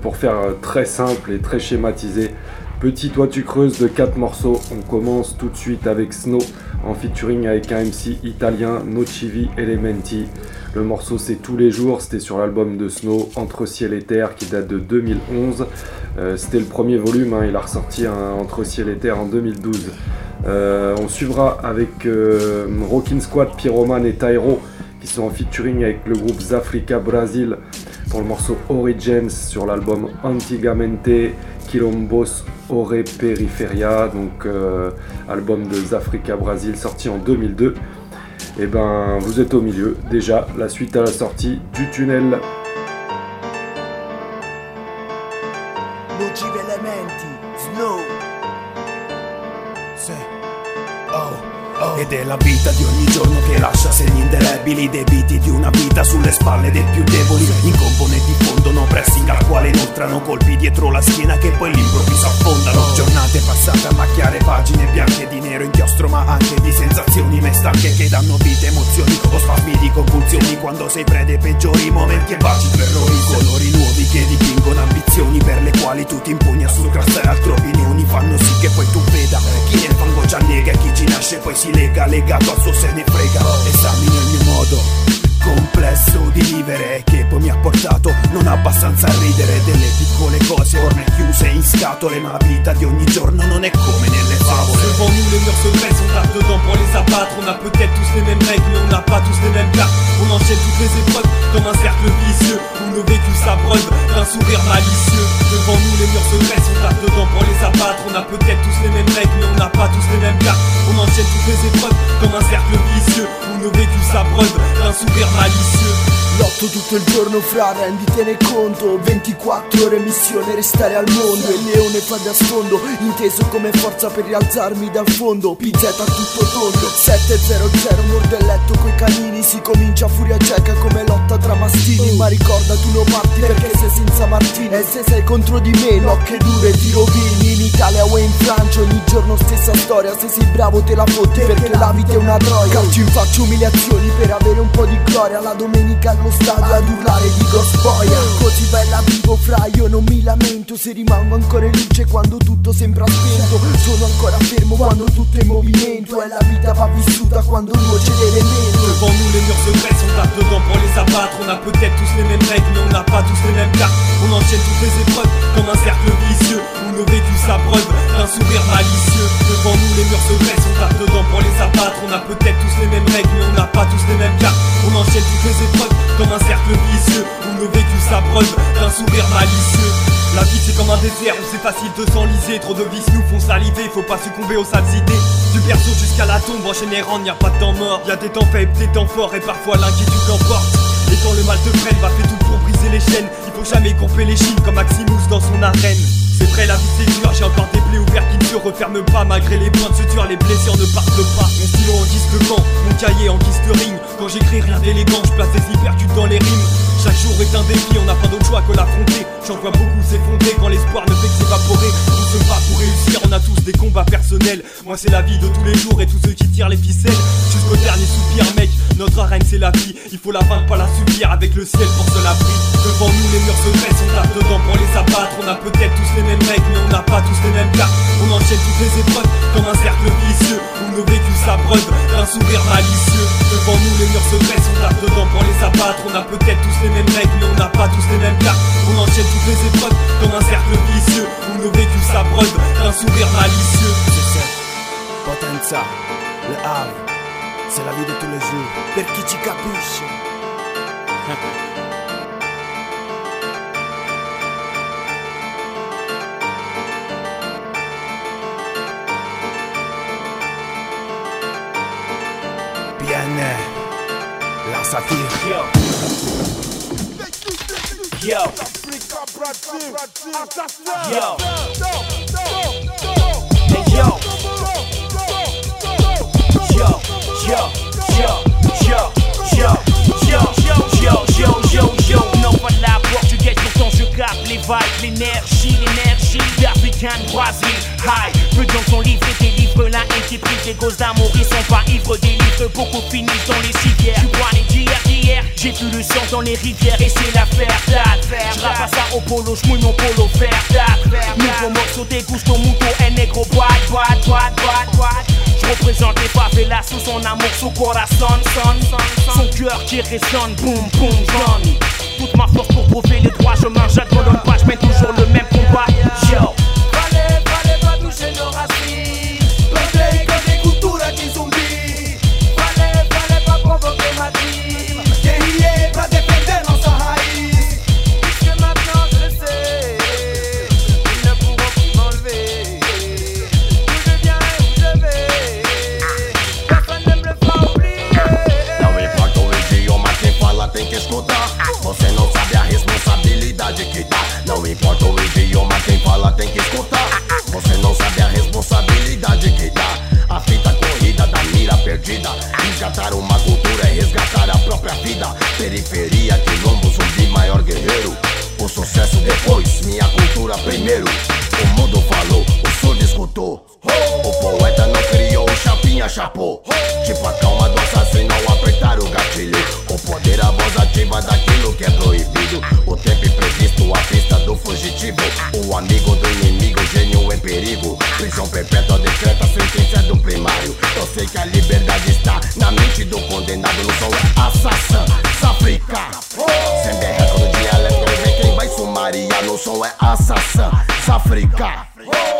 Pour faire très simple et très schématisé. Petit Toi Tu Creuses de 4 morceaux. On commence tout de suite avec Snow en featuring avec un MC italien, Nocivi Elementi. Le morceau c'est Tous les jours, c'était sur l'album de Snow, Entre ciel et terre, qui date de 2011. Euh, c'était le premier volume, hein, il a ressorti Entre ciel et terre en 2012. Euh, on suivra avec euh, Rockin' Squad, Pyroman et Tyro, qui sont en featuring avec le groupe Zafrica Brasil pour le morceau Origins sur l'album Antigamente Quilombos Ore Periferia, donc euh, album de Zafrica Brasil sorti en 2002. Et ben vous êtes au milieu, déjà la suite à la sortie du tunnel. Ed è la vita di ogni giorno che lascia segni indelebili Debiti di una vita sulle spalle dei più deboli. Incompone e diffondono pressing al quale inoltrano colpi dietro la schiena Che poi all'improvviso affondano. Giornate passate a macchiare pagine bianche di nero inchiostro Ma anche di sensazioni me stanche che danno vita emozioni O spasmi di convulsioni. Quando sei prede peggiori Momenti e baci per errori Colori nuovi che dipingono ambizioni Per le quali tu ti impugni a surclassare altre opinioni. Fanno sì che poi tu veda chi nel fango già nega e chi ci nasce poi si lega Legato al suo se ne frega. Esamino il mio modo complesso di vivere che poi mi ha portato non abbastanza a ridere delle piccole cose orme chiuse in scatole ma la vita di ogni giorno non è come nelle favole. Devant nous les murs se dressent, on tape dedans pour les abattre On a peut-être tous les mêmes règles mais on n'a pas tous les mêmes cartes On enchaîne toutes les épreuves comme un cercle vicieux Où nos vécus s'abreuvent d'un sourire malicieux. Devant nous les murs se dressent, on tape dedans pour les abattre On a peut-être tous les mêmes règles mais on n'a pas tous les mêmes cartes On enchaîne toutes les épreuves comme un cercle vicieux nos vécus s'abreuvent d'un sourire malicieux Lotto tutto il giorno fra, renditene conto. 24 ore missione, restare al mondo. Il leone fa da sfondo, inteso come forza per rialzarmi dal fondo. PZ a tutto tondo. 700 mordo il letto coi canini. Si comincia a furia cieca come lotta tra mastini. Ma ricorda tu non parti perché sei senza Martini. E se sei contro di me, no che dure ti rovini. In Italia o in Francia ogni giorno stessa storia. Se sei bravo te la fotti perché la vita è una droga Calcio in faccia umiliazioni per avere un po' di gloria. La domenica allo stadio ad urlare dico spoia Così bella vivo fra io non mi lamento. Se rimango ancora in luce quando tutto sembra spento. Sono ancora fermo quando tutto è in movimento. E la vita va vissuta quando nuoce l'elemento Devant nous les murs se dressent, on tape dedans pour les abattre On a peut-être tous les mêmes règles mais on n'a pas tous les mêmes cartes On enchaîne toutes les épreuves comme un cercle vicieux nos vécus s'abreuvent d'un sourire malicieux Devant nous les murs se dressent, on tape dedans pour les abattre. On a peut-être tous les mêmes règles mais on n'a pas tous les mêmes cartes On enchaîne toutes les épreuves comme un cercle vicieux. Où nos vécus s'abreuvent d'un sourire malicieux. La vie c'est comme un désert où c'est facile de s'enliser. Trop de vices nous font saliver, faut pas succomber aux sales idées. Du berceau jusqu'à la tombe en générant y a pas de temps mort. Y a des temps faibles, des temps forts et parfois l'inquiétude l'emporte. Et quand le mal te freine, va faire tout pour briser les chaînes. Il faut jamais couper les chines comme Maximus dans son arène c'est vrai, la vie c'est dur, j'ai encore des plaies ouvertes qui ne se referment pas Malgré les points de suture, les blessures ne partent pas Mon stylo en guise de mon cahier en guise de ring Quand j'écris rien d'élégant, je place des hypercutes dans les rimes chaque jour est un défi, on n'a pas d'autre choix que l'affronter. J'en vois beaucoup s'effondrer quand l'espoir ne fait que s'évaporer. On se bat pour réussir, on a tous des combats personnels. Moi c'est la vie de tous les jours et tous ceux qui tirent les ficelles. Jusqu'au dernier soupir, mec, notre arène c'est la vie. Il faut la vaincre, pas la subir avec le ciel pour se l'abri. Devant nous les murs se dressent, on tape dedans pour les abattre. On a peut-être tous les mêmes règles, mais on n'a pas tous les mêmes cartes. On enchaîne toutes les épreuves comme un cercle vicieux où nos vécus s'abreuvent d'un sourire malicieux. Devant nous les murs se dressent, on tape dedans pour les abattre. On a peut-être tous les mêmes règles, mais on n'a pas tous les mêmes cartes. On enchaîne toutes les épreuves comme un cercle vicieux où nos vécus s'abreuvent d'un sourire malicieux. Potenza, le Havre, c'est la vie de tous les jours. Per ci capisce. pourtant je capte les vibes, l'énergie, l'énergie d'African Brazil. High, peu dans son livre et délivre la qui prise les gosses d'amour, ils sont pas ivres des beaucoup finissent dans les civières. Tu vois les d'hier, d'hier, j'ai plus le sang dans les rivières et c'est l'affaire date. Je ça au polo, j'mouille mon polo vert date. Nouveau morceau déguste ton mouton, un négro boîte, boîte, boîte, boîte, boîte. Je représente les favelas sous son amour, sous corazon, son, son, son cœur qui résonne, boum, boum, zone. Toute ma force pour prouver les droits, je mange, pas, je toujours le même combat. Resgatar uma cultura é resgatar a própria vida. Periferia, quilombo, zumbi, maior guerreiro. O sucesso depois, minha cultura primeiro. O mundo falou, o surdo escutou chapô. Tipo a calma do assassino ao apertar o gatilho. O poder a voz ativa daquilo que é proibido. O tempo imprevisto, a pista do fugitivo. O amigo do inimigo, gênio em perigo. Prisão perpétua decreta, sentença do primário. Eu sei que a liberdade está na mente do condenado. No som é assassin, safrica Sem berreco no dialeto, vê quem vai sumaria No som é assassin, safrica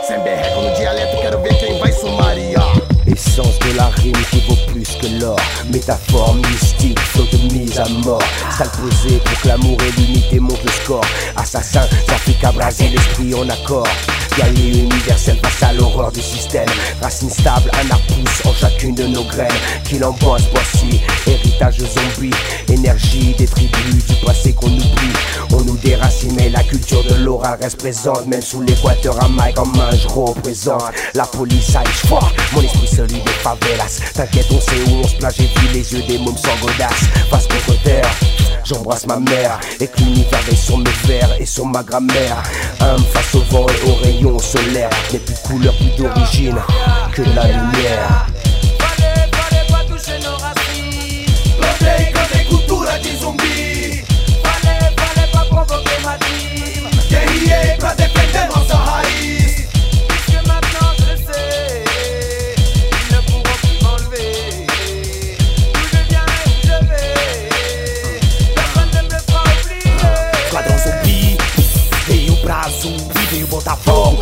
Sem berreco no dialeto, quero ver quem vai sumaria Essence de la rime qui vaut plus que l'or. Métaphore mystique, flot de mise à mort. Style posé pour que l'amour et l'unité montent le score. Assassin, s'applique à braser l'esprit en accord Guerrier universel face à l'horreur du système. Racine stable, un arbre pousse en chacune de nos graines. Qu'il en bosse, voici Héritage zombie, énergie des tribus Du passé qu'on oublie. On nous déracine mais la culture de l'oral reste présente. Même sous l'équateur à mic en main je représente. La police aïe fort, mon esprit celui des favelas. T'inquiète on sait où on se place J'ai vu les yeux des mômes sans godasse. Face contre terre J'embrasse ma mère et que l'univers veille sur mes vers et sur ma grammaire. Homme face au vent et aux rayons solaires, n'est plus couleur, plus d'origine que la lumière. Fallait, fallait veio pra zumbi, veio botar fogo,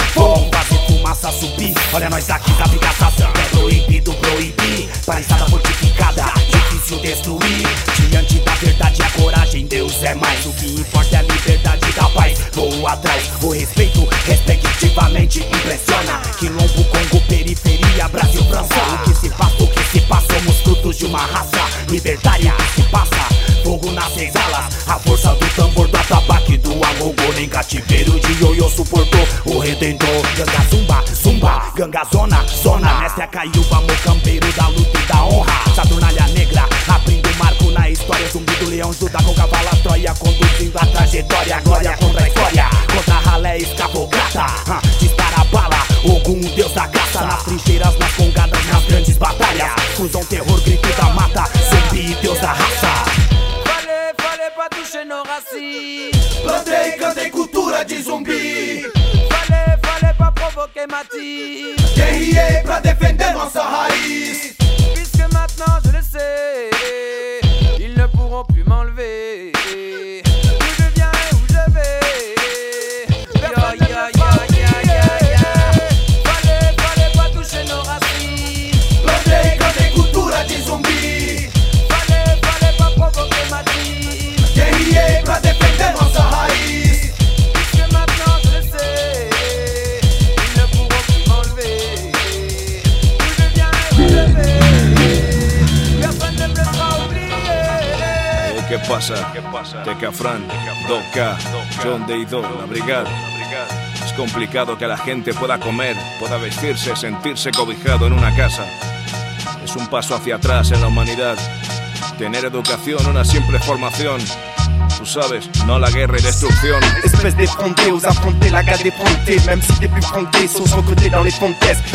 fazer fumaça subir. Olha nós aqui da brigação, é proibido proibir. Parisada fortificada, difícil destruir. Diante da verdade a coragem, Deus é mais. O que importa é a liberdade da paz. Vou atrás, o respeito, respectivamente impressiona. Quilombo, Congo, periferia, Brasil, França. O que se passa, o que se passa, somos frutos de uma raça libertária. O que se passa, fogo nas senzalas. A força do tambor, do atabaque, do agogô. Nem cativeiro de ioiô suportou o redentor. Ganga zumba, zumba, ganga zona, zona. Mestre a caiuba, mocambeiro da luta e da honra. Saturnalha negra, abrindo marco na história. Zumbi do leão, Judá com cavalo, a Troia. Conduzindo a trajetória, glória contra a história. Contra ralé, escravocrata. Ah, Dispara a bala, Ogum, deus da caça. Nas trincheiras, nas congadas, nas grandes batalhas. Fusão, terror, grito da mata. Zumbi, deus da raça. aura si Plateca tem cultura de zumbi Falei, falei pra provoquer Mati Guerrier pra defender nossa raiz. Puisque maintenant je le sais Ils ne pourront plus m'enlever. ¿Qué pasa? Tecafran, 2K, John 2, la brigada. Es complicado que la gente pueda comer, pueda vestirse, sentirse cobijado en una casa. Es un paso hacia atrás en la humanidad. Tener educación, una simple formación. Tú sabes, no la guerra y destrucción. Espèce d'effronté, aux affronter la garde effrontée. Même si t'es plus fronté, sauce recruté dans les fonds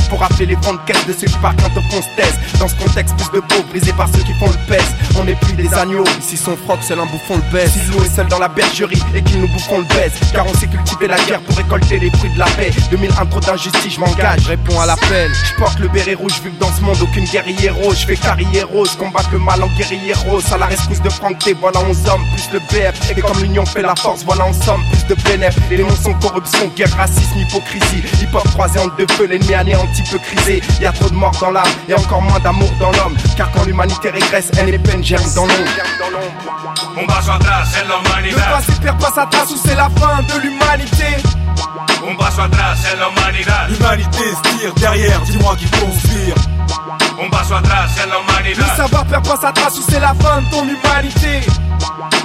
Pour rappeler les fonds de ceux qui partent quand on thèse Dans ce contexte, plus de beaux brisés par ceux qui font le pèse On n'est plus des agneaux, ici son froc, seul un bouffon le baisse. Si l'eau est seul dans la bergerie et qu'ils nous bouffons le baise Car on sait cultiver la guerre pour récolter les fruits de la paix. 2001 trop d'injustice, je m'engage, réponds à l'appel. Je porte le béret rouge vu que dans ce monde aucune guerrier rose Je fais carrière rose, combattre le mal en guerrier rose. À la rescousse de Franck voilà 11 hommes plus le Et comme l'union fait la force, voilà en somme plus de bénéf Les noms sont corruption, guerre, racisme, hypocrisie. Hip hop croisé en deux feux, l'ennemi anéanti peut criser Y a trop de morts dans l'âme et encore moins d'amour dans l'homme. Car quand l'humanité régresse, elle est peine germe dans l'ombre. Un paso atrás en la Le passé perd pas sa trace ou c'est la fin de l'humanité. Un paso atrás en la humanidad. L'humanité se tire derrière, dis-moi qui conspire. Un paso atrás en la Le humanidad. savoir perd pas sa trace ou c'est la fin de ton humanité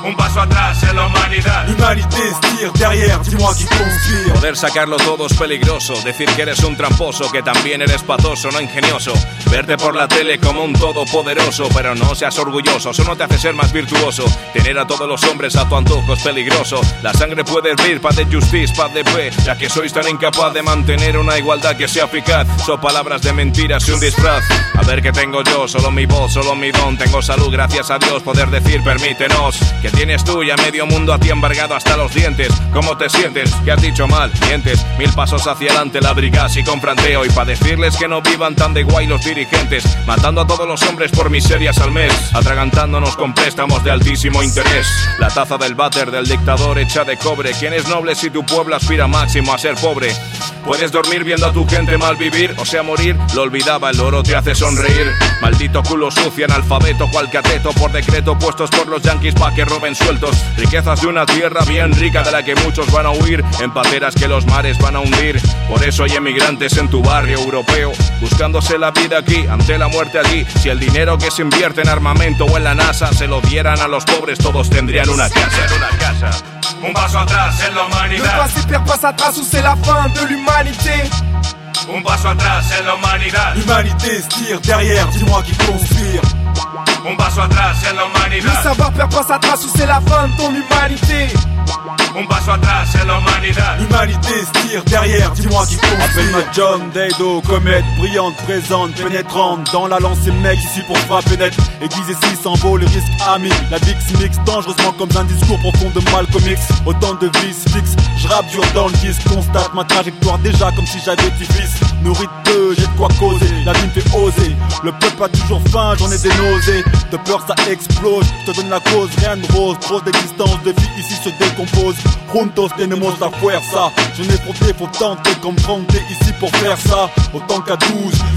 Un paso atrás en la humanidad. Tire derrière, dis-moi qui conspire. Poder sacarlo todo es peligroso. Decir que eres un tramposo, que también eres patoso, no ingenioso. Verte por la tele como un todopoderoso, pero no seas orgulloso, eso no te hace ser más virtuoso. Tener a todos los hombres a tu antojo es peligroso. La sangre puede hervir, paz de justice, paz de fe, ya que sois tan incapaz de mantener una igualdad que sea eficaz. Son palabras de mentiras y un disfraz. A ver qué tengo yo, solo mi voz, solo mi don. Tengo salud, gracias a Dios, poder decir permítenos. ¿qué tienes tú y a medio mundo a ti embargado hasta los dientes? ¿Cómo te sientes? ¿Qué has dicho mal? Mientes, mil pasos hacia adelante la brigas y con franteo y para decirles que no vivan tan de guay los dirigentes, matando a todos los hombres por miserias al mes, atragantándonos con préstamos de altísimo interés. La taza del váter del dictador hecha de cobre, ¿quién es noble si tu pueblo aspira máximo a ser pobre? Puedes dormir viendo a tu gente mal vivir, o sea morir, lo olvidaba, el oro te hace sonreír. Maldito culo sucio, analfabeto, cual cateto, por decreto puestos por los yanquis pa' que roben sueltos. Riquezas de una tierra bien rica de la que muchos van a huir, en pateras que los mares van a hundir. Por eso hay emigrantes en tu barrio europeo, buscándose la vida aquí, ante la muerte allí. Si el dinero que se invierte en armamento o en la NASA se lo dieran a los pobres, todos tendrían una casa. Un paso atrás en la Le humanidad. passé perd pas sa la fin de l'humanité Un paso atrás en la humanidad. L'humanité se tire derrière, dis-moi qui conspire. Un paso atrás en la Le savoir perd pas sa trace ou c'est la fin de ton humanité Un paso atrás en la humanidad. L'humanité se tire derrière, dis-moi qui conspire. Appelle-moi John Dado, comète brillante, présente, pénétrante. Dans la lancée mec, ici pour frapper net. Aiguise ici sans vaut le risque ami. La Bix mix dangereusement comme un discours profond de Malcolm X. Autant de vices fixes, je rappe dur dans le disque. Constate ma trajectoire déjà comme si j'avais dix fils. Nourri de peu, j'ai de quoi causer. La vie me fait oser. Le peuple a toujours faim, j'en ai des nausées. De peur ça explose, je te donne la cause, rien de rose. Trop d'existence de vie ici se décompose. Juntos tenemos la fuerza. Je n'ai frotté, faut tenter comme tenter ici pour faire ça. Autant qu'à 12,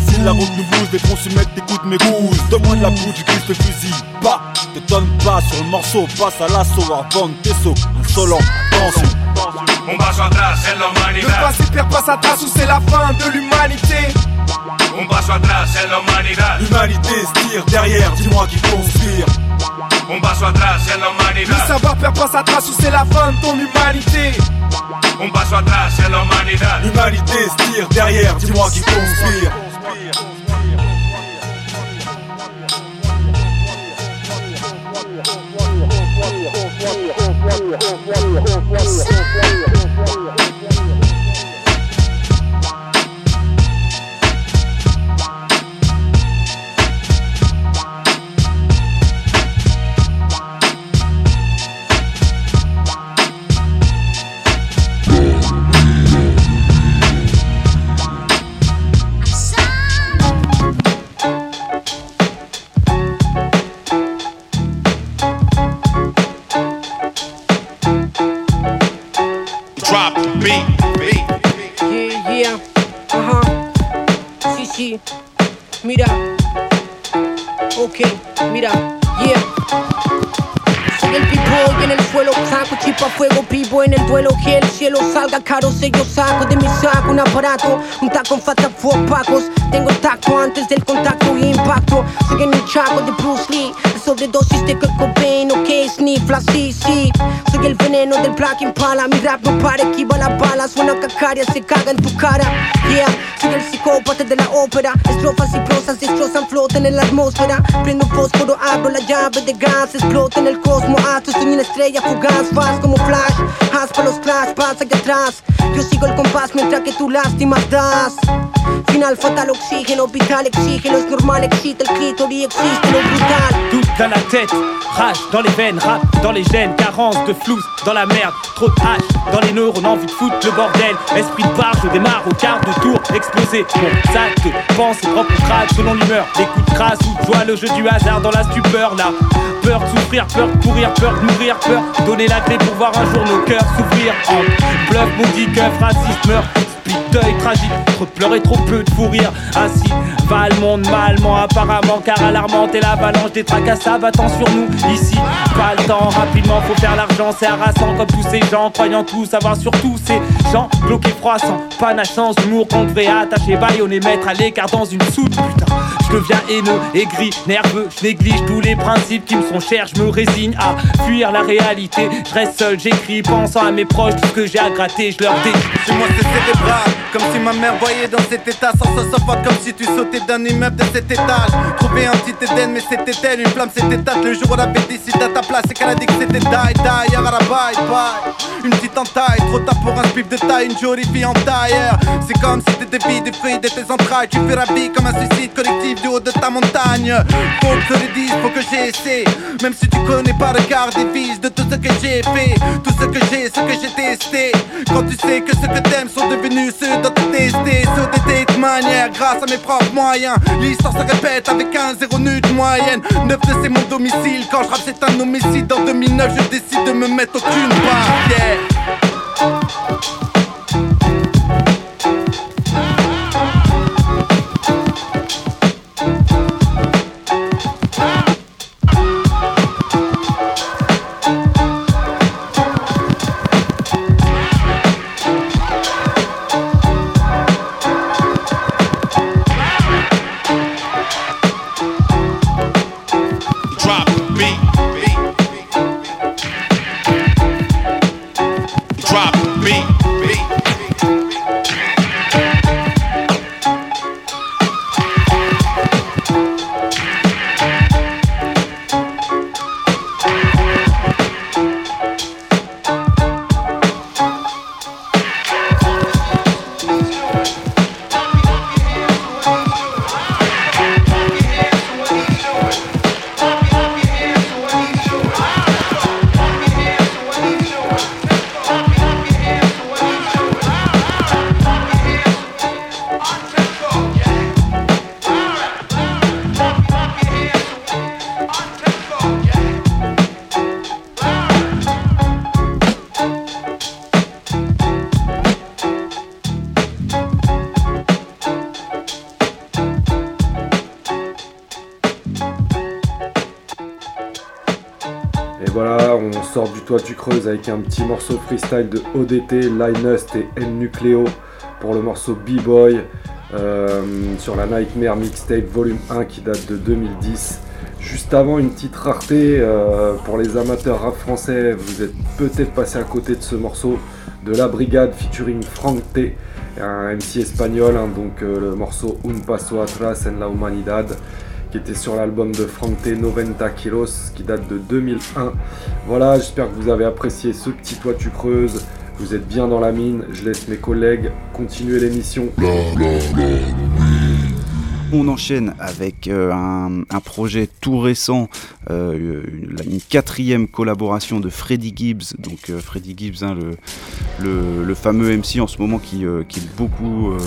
si la route nous bouse, des consommettes t'écoutes mes gousses. Demande la boue du Christ le fusil. Bah, t'étonne pas sur le morceau, passe à l'assaut avant tes sauts. Insolent, attention. Paso atrás en la Le humanidad. passé perd pas sa trace ou c'est la fin de l'humanité Un paso atrás en la humanidad. L'humanité se tire derrière, dis-moi qui conspire. Un paso atrás en la Le humanidad. savoir perd pas sa trace ou c'est la fin de ton humanité? Un paso atrás en la humanidad. L'humanité se tire derrière, dis-moi qui conspire. Beat. Yeah, yeah, ajá. Sí, sí. Mira. Ok, mira. Yeah. El people en el suelo, saco chispa fuego, vivo en el duelo que el cielo salga caro, sello saco de mi saco un aparato, un taco falta opacos, tengo el tacto antes del contacto impacto, soy en el chaco de Bruce Lee, sobredosis de Kurt Cobain, ok, sniff, sí, sí, soy el veneno del Black Impala, mi rap no para, esquiva la bala, suena cacaria, se caga en tu cara, yeah, soy el psicópata de la ópera, estrofas y prosas destrozan, flotan en la atmósfera, prendo un fósforo, abro la llave de gas, explota en el cosmos, alto, soy una estrella fugaz, fast como flash, aspa los flash, pasa allá atrás, yo sigo el compás mientras que tú lástimas das. Final fatal, oxígeno vital, exígelo, es normal, excita el clítoris, existe lo brutal. Doute dans la tête, rage dans les veines, rap dans les gènes, carence de flou dans la merde, trop de hache dans les neurones, envie de foutre le bordel, esprit de barre, je démarre au quart de tour, explosé, mon sac de pensée propre craque selon l'humeur, des coups de crasse ou de le jeu du hasard dans la stupeur là, peur de souffrir, peur de courir, peur de mourir, peur donner la clé pour voir un jour nos cœurs s'ouvrir. En bluff, maudit, keuf, raciste, meurt, split, deuil tragique, trop de pleurs et trop peu de fou rire, ainsi va le monde malement apparemment car alarmante et l'avalanche des tracasses abattant sur nous ici. Pas le temps rapidement faut faire l'argent c'est harassant comme tous ces gens croyant tout savoir sur tous ces gens. Bloqués froissants panache sans humour qu'on devrait attacher baïonner mettre à l'écart dans une soude putain je deviens haineux, aigri, nerveux, je néglige tous les principes qui me sont chers, je me résigne à fuir la réalité, je reste seul, j'écris, pensant à mes proches, tout ce que j'ai à gratter, je leur dis. Chez moi c'est cérébral, comme si ma mère voyait dans cet état sans se comme si tu sautais d'un immeuble de cet étage. Trouver un petit Éden, mais c'était elle, une flamme s'était éteinte le jour où la décide à ta place et qu'elle a dit que c'était die, die, yara bye, bye. Une petite entaille, trop tard pour un spif de taille, une jolie fille en tailleur. C'est comme si t'étais vie des fruits de tes entrailles, tu fais la vie comme un suicide collectif du haut de ta montagne. Faut que je le dise, faut que j'essaie. Même si tu connais pas le quart des vices de tout ce que j'ai fait, tout ce que j'ai, ce que j'ai testé. Quand tu sais que ceux que t'aimes sont devenus ceux dont tu testé, sur des dates manières, grâce à mes propres. L'histoire se répète avec un zéro nu de moyenne. Neuf de c'est mon domicile. Quand je rappe, c'est un homicide. En 2009, je décide de me mettre aucune barrière. Un petit morceau freestyle de ODT, Linust et N Nucleo pour le morceau B-Boy euh, sur la Nightmare Mixtape Volume 1 qui date de 2010. Juste avant, une petite rareté euh, pour les amateurs rap français, vous êtes peut-être passé à côté de ce morceau de La Brigade featuring Frank T, un MC espagnol, hein, donc euh, le morceau Un Paso Atrás en la Humanidad qui était sur l'album de Frank T 90 Kilos qui date de 2001. Voilà, j'espère que vous avez apprécié ce petit toit tu creuses. Vous êtes bien dans la mine. Je laisse mes collègues continuer l'émission. On enchaîne avec euh, un, un projet tout récent, euh, une, une quatrième collaboration de Freddie Gibbs. Donc euh, Freddie Gibbs, hein, le, le, le fameux MC en ce moment qui, euh, qui est beaucoup, euh,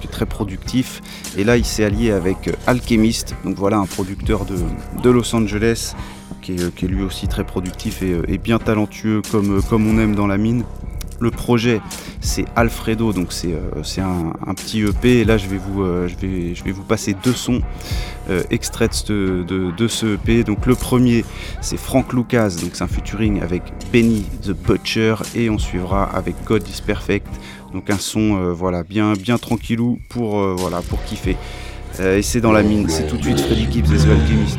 qui est très productif. Et là, il s'est allié avec Alchemist. Donc voilà, un producteur de, de Los Angeles qui est, lui aussi très productif et, euh, bien talentueux comme, euh, comme on aime dans la mine. Le projet, c'est Alfredo, donc c'est euh, un, petit EP. Et là, je vais vous, je vais, je vais vous passer deux sons extraits de, de, ce EP. Donc le premier, c'est Frank Lucas, donc c'est un featuring avec Benny the Butcher, et on suivra avec God is Perfect. Donc un son, voilà, bien, bien tranquillou pour, voilà, pour kiffer. Et c'est dans la mine, c'est tout de suite Freddy Gibbs et The Alchemist.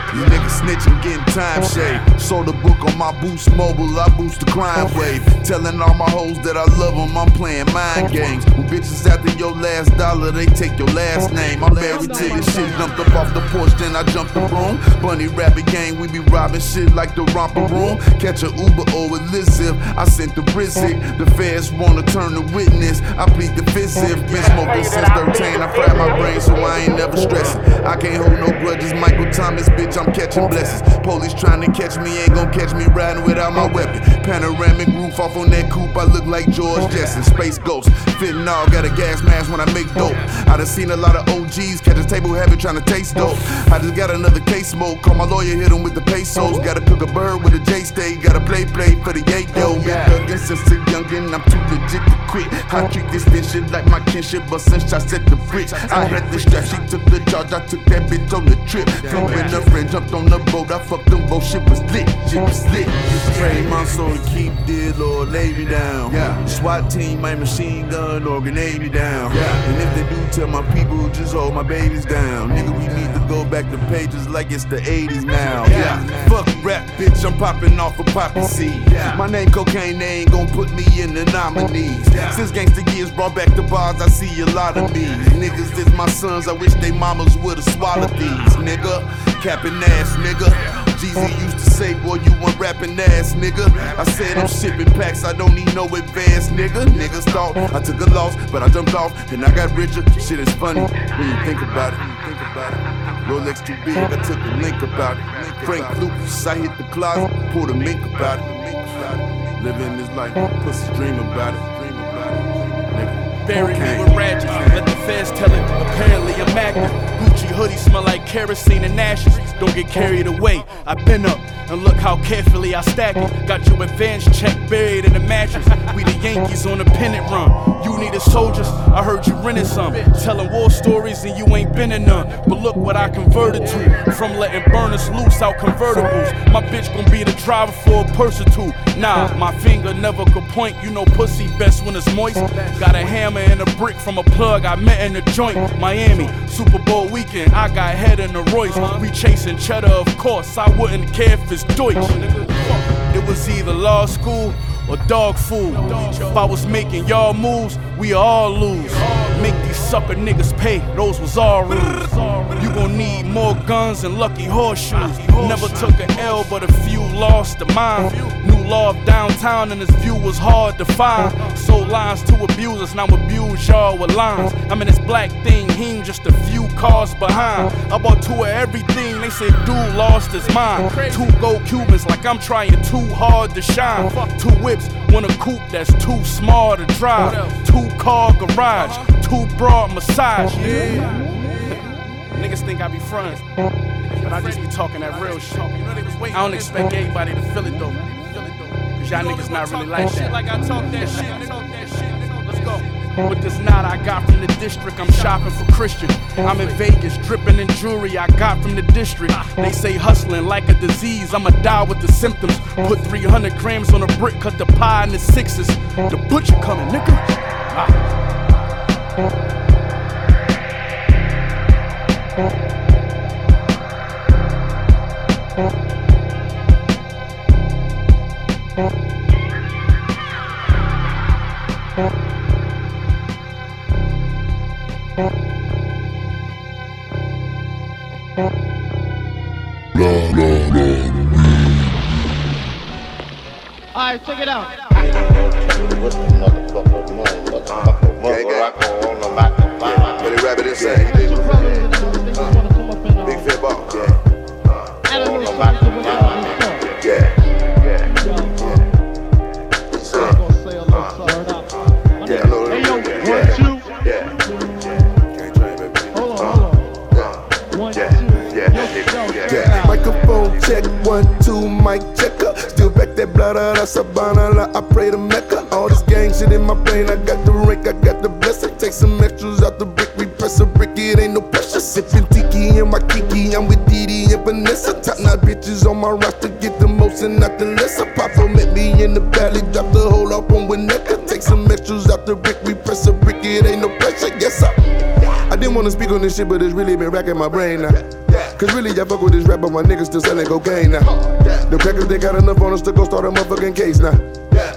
you niggas snitching, getting time shade. Sold a book on my boost mobile, I boost the crime wave. Telling all my hoes that I love them, I'm playing mind games. When bitches after your last dollar, they take your last name. I'm married to this shit, jumped up off the porch, then I jumped the room. Bunny rabbit gang, we be robbing shit like the romper room. Catch a Uber or Lizip, I sent the Brizzy. The feds wanna turn the witness, I plead the fifth. Been smoking since 13, I fried my brain so I ain't never stressing. I can't hold no grudges, Michael Thomas, bitch, I'm catching blessings. Police trying to catch me, ain't gon' catch me riding without my weapon. Panoramic roof off on that coupe, I look like George Jetson. Space Ghost, fentanyl, got a gas mask when I make dope. I done seen a lot of OGs catch a table habit trying to taste dope. I just got another case smoke, call my lawyer, hit him with the pesos. Gotta cook a bird with a J stay, gotta play play for the yay yo. Been thuggin' since a youngin', I'm too legit to quit. I treat this bitch like my kinship, but since I set the bricks, I had the strap, she took the charge, I took that bitch on the trip. Flew in her friend, jumped on the boat, I fucked them both, shit was lit, shit was lit. Trade my soul to keep deal or lay me down. Yeah. SWAT team, my machine gun or grenade me down. Yeah. And if they do tell my people, just hold my babies down. Nigga, we need go back to pages like it's the 80s now. Yeah. Fuck rap, bitch, I'm popping off a poppy oh, seed. My name cocaine, they ain't gon' put me in the nominees. Since gangsta years brought back the bars, I see a lot of these. Oh, Niggas is my sons, I wish they mamas would've swallowed oh, these. Nigga, capping ass nigga. Jeezy used to say, boy, you want rapping ass nigga. I said I'm shipping packs, I don't need no advance nigga. Niggas thought I took a loss, but I jumped off, then I got richer. Shit is funny when you think about it. Think about it. Rolex too big, I took a link about it. Frank Lucas, I hit the closet, pulled a mink about it. Living this life, pussy dream about it. Dream about it. Nigga. Bury me with ratchets. Let the feds tell it. Apparently I'm active. Hoodie smell like kerosene and ashes. Don't get carried away. I've been up and look how carefully I stack it. Got your advance check buried in the mattress. We the Yankees on a pennant run. You needed soldiers. I heard you rented some. Telling war stories and you ain't been in none. But look what I converted to. From letting burners loose out convertibles. My bitch gon' be the driver for a purse or two. Nah, my finger never could point. You know pussy best when it's moist. Got a hammer and a brick from a plug I met in the joint. Miami, Super Bowl weekend. I got head in the Royce. We chasing cheddar, of course. I wouldn't care if it's Deutsch. It was either law school or dog food. If I was making y'all moves, we all lose. Make these sucker niggas pay, those was all rules. You gon' need more guns and lucky horseshoes. Never took an L, but a few lost to mine. New law of downtown, and this view was hard to find. Sold lines to abusers, now abuse y'all with lines. I'm in this black thing, him just a few cars behind. I bought two of everything, they said dude lost his mind. Two gold Cubans, like I'm trying too hard to shine. Two whips, one a coupe that's too small to drive. Two car garage, two broad massage. Yeah. Niggas think I be frontin', but I just be talking that real shit. I don't expect anybody to feel it though. Cause y'all niggas not really like that. Like I talk that shit. With this knot I got from the district, I'm shopping for Christian. I'm in Vegas, dripping in jewelry I got from the district. They say hustling like a disease, I'ma die with the symptoms. Put 300 grams on a brick, cut the pie in the sixes. The butcher coming, nigga. Ah. Alright, check it out. But he rap insane. Big fit ball. Yeah. Yeah. One, two, mic checker. Still back that blood out of Savannah, I pray to Mecca. All this gang shit in my brain, I got the rank, I got the blessing. Take some extras out the brick, we press a brick, it ain't no pressure. Sipping tiki and my kiki, I'm with Didi and Vanessa. Top notch bitches on my roster, get the most and not the lesser. Papa met me in the valley, drop the whole up on Winnetka. Take some extras out the brick, we press a brick, it ain't no pressure. Yes, sir. I didn't wanna speak on this shit, but it's really been racking my brain now. Cause really, I fuck with this rap, but my niggas still selling cocaine now. The crackers, they got enough on us to go start a motherfucking case now.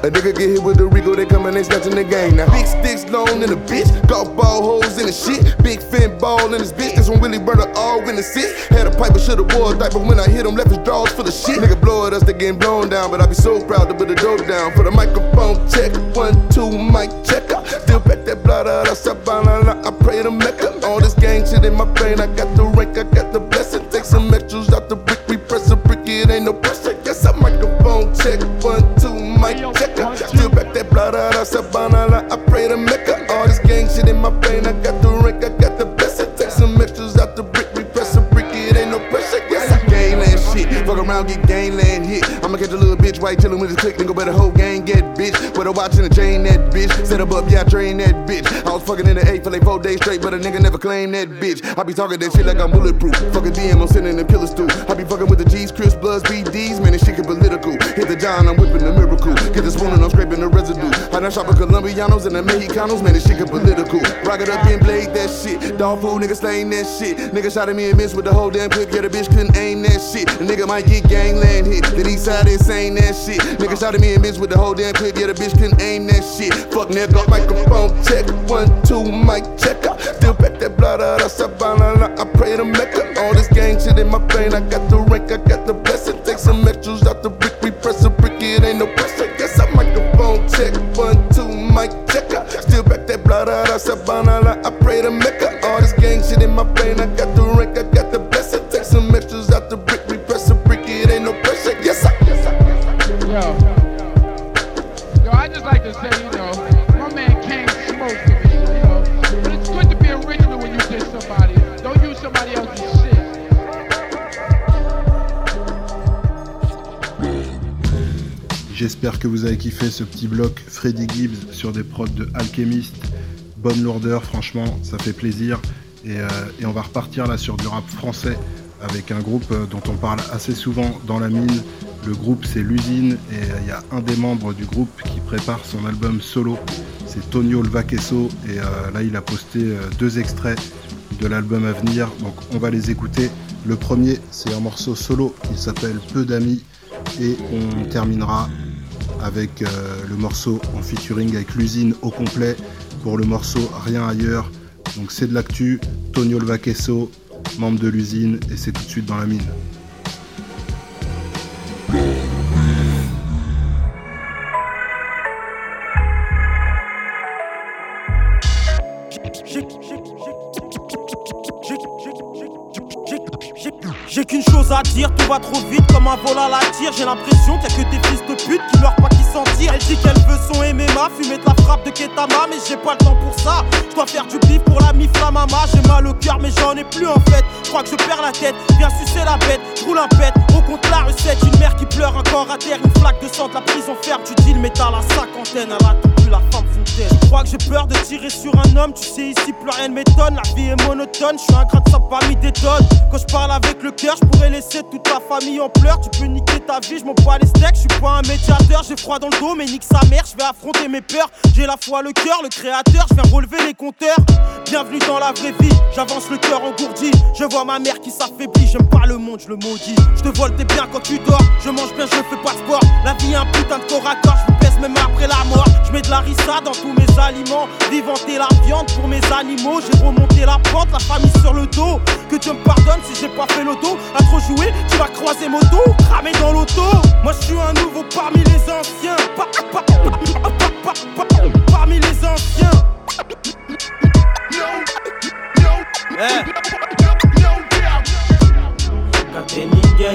A nigga get hit with the Rico, they come and they snatching the gang now. Big sticks long in the bitch, golf ball holes in the shit. Big fin ball in this bitch, this one really brother all in the six. Had a pipe, but should've wore a diaper when I hit him, left his drawers full of shit. Nigga blow at us, they getting blown down, but I be so proud to put the dope down. For the microphone check, one, two, mic checker. Still that blood out of Savannah, I pray to Mecca. All this gang shit in my brain, I got the rank, I got the blessing. Take some extras out the brick, we press a brick, it ain't no pressure. Yes, a microphone check, one, two, mic checker. Still back that blood out of Savannah, I pray to Mecca. All this gang shit in my brain, I got the rank, I got the blessing. Take some extras out the brick, we press a brick, it ain't no pressure. Yes, I gangland shit. Fuck around, get gangland hit. I'ma catch a bitch white chillin' with his click, then go better whole gang get bitch. With a watch and a chain that bitch. Set up up, yeah, I train that bitch. I was fucking in the eight for like four days straight, but a nigga never claimed that bitch. I be talking that shit like I'm bulletproof. Fucking DM, I'm sending them killers through. I be fucking with the G's, Chris Bloods, BDs, man, this shit get political. Hit the John, I'm whipping the miracle. Get the spoon and I'm scraping the residue. I done shop with Colombianos and the Mexicanos, man, this shit get political. Rock it up and blade that shit. Dog food, nigga slaying that shit. Nigga shot at me and missed with the whole damn clip. Yeah, the bitch couldn't aim that shit. The nigga might get gangland hit. The east side is saying that shit. Nigga shot at me and missed with the whole damn clip. Yeah, the bitch couldn't aim that shit. Fuck nigga, microphone check. One, two, mic check. Still back that blood out of Savannah. I pray to Mecca. All this gang shit in my brain. I got the rank, I got the blessing. Take some extras out the brick, we press a brick. It ain't no pressure. Guess I microphone check. One, two, mic check. Still back that blood out of Savannah. I pray to Mecca. All this gang shit in my brain. I got the rank, I got the blessing. Take some extras out the brick, Que vous avez kiffé ce petit bloc Freddy Gibbs sur des prods de Alchemist. Bonne lourdeur, franchement, ça fait plaisir. Et, euh, et on va repartir là sur du rap français avec un groupe euh, dont on parle assez souvent dans la mine. Le groupe c'est l'usine et euh, il y a un des membres du groupe qui prépare son album solo. C'est Tonio Lvaqueso et euh, là il a posté deux extraits de l'album à venir. Donc on va les écouter. Le premier c'est un morceau solo, il s'appelle Peu d'amis et on terminera avec euh, le morceau en featuring avec l'usine au complet pour le morceau Rien ailleurs. Donc c'est de l'actu, Tonio Lvaqueso, membre de l'usine et c'est tout de suite dans la mine. J'ai qu'une chose à dire, tout va trop vite comme un vol à la tire. J'ai l'impression qu'il a que des fils pute qui meurent pas qui Elle dit qu'elle veut son MMA, fumer de la frappe de Ketama, mais j'ai pas le temps pour ça. Je dois faire du bif pour la Miflamama. J'ai mal au cœur, mais j'en ai plus en fait. Crois que je perds la tête, viens sucer la bête, roule un pète. Au compte la recette, une mère qui pleure encore à terre, une flaque de sang de la prison ferme. Tu deal, mais t'as la cinquantaine, elle a tout plus la femme fontaine. Crois que j'ai peur de tirer sur un homme, tu sais, ici plus rien ne m'étonne. La vie est monotone, je suis un gratte, ça pas mis des tonnes. Quand je parle avec le cœur, je pourrais laisser toute ta famille en pleurs. Tu peux niquer ta vie, je m'en bats les steaks, je suis pas un médiateur, j'ai froid mais nique sa mère, je vais affronter mes peurs. J'ai la foi, le cœur, le créateur, je viens relever les compteurs. Bienvenue dans la vraie vie, j'avance le cœur engourdi. Je vois ma mère qui s'affaiblit, j'aime pas le monde, je le maudis. Je te vole tes biens quand tu dors, je mange bien, je fais pas de sport. La vie est un putain de corps à corps, je pèse même après la mort. Je mets de la rissa dans tous mes aliments, viventer la viande pour mes animaux. J'ai remonté la pente, la famille sur le dos. Que Dieu me pardonne si j'ai pas fait l'auto. À trop jouer, tu vas croiser moto, cramer dans l'auto. Moi je suis un nouveau parmi les anciens. Pa- pa- pa- pa- pa- pa- pa- Parmi les anciens.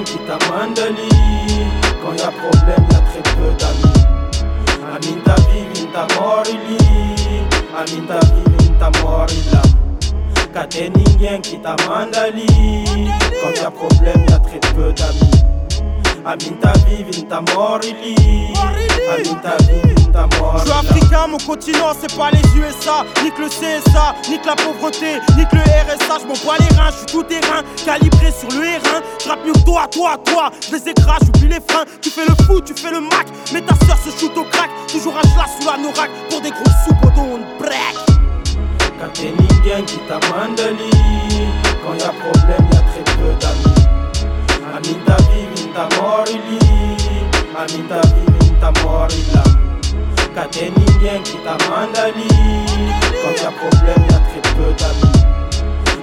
Qui t'a mandali Quand y'a problème y'a très peu d'amis. Amin ta vie, ta mort Amin ta ta mort Quand t'es Ningen qui t'a mandali Quand y'a problème y'a très peu d'amis Amin ta vie, ta mort Amin ta vie, ta mort Je suis africain, mon continent c'est pas les USA, nique le CSA, nique la pauvreté, nique le RSA, je m'en bats les reins, je suis tout terrain, calibré sur le R1, je mieux que toi, toi, toi, je les écrase, j'oublie les freins, tu fais le fou, tu fais le mac, mais ta soeur se shoot au crack, toujours un chlass sous la norac, pour des gros sous on break. Quand t'es Ningen qui t'a mandali Quand y'a problème y'a très peu d'amis. Amin ta vie, kitamorili amita vimintamorila kateni bien kitamandali quand y'a problème y'a très peu d'amis.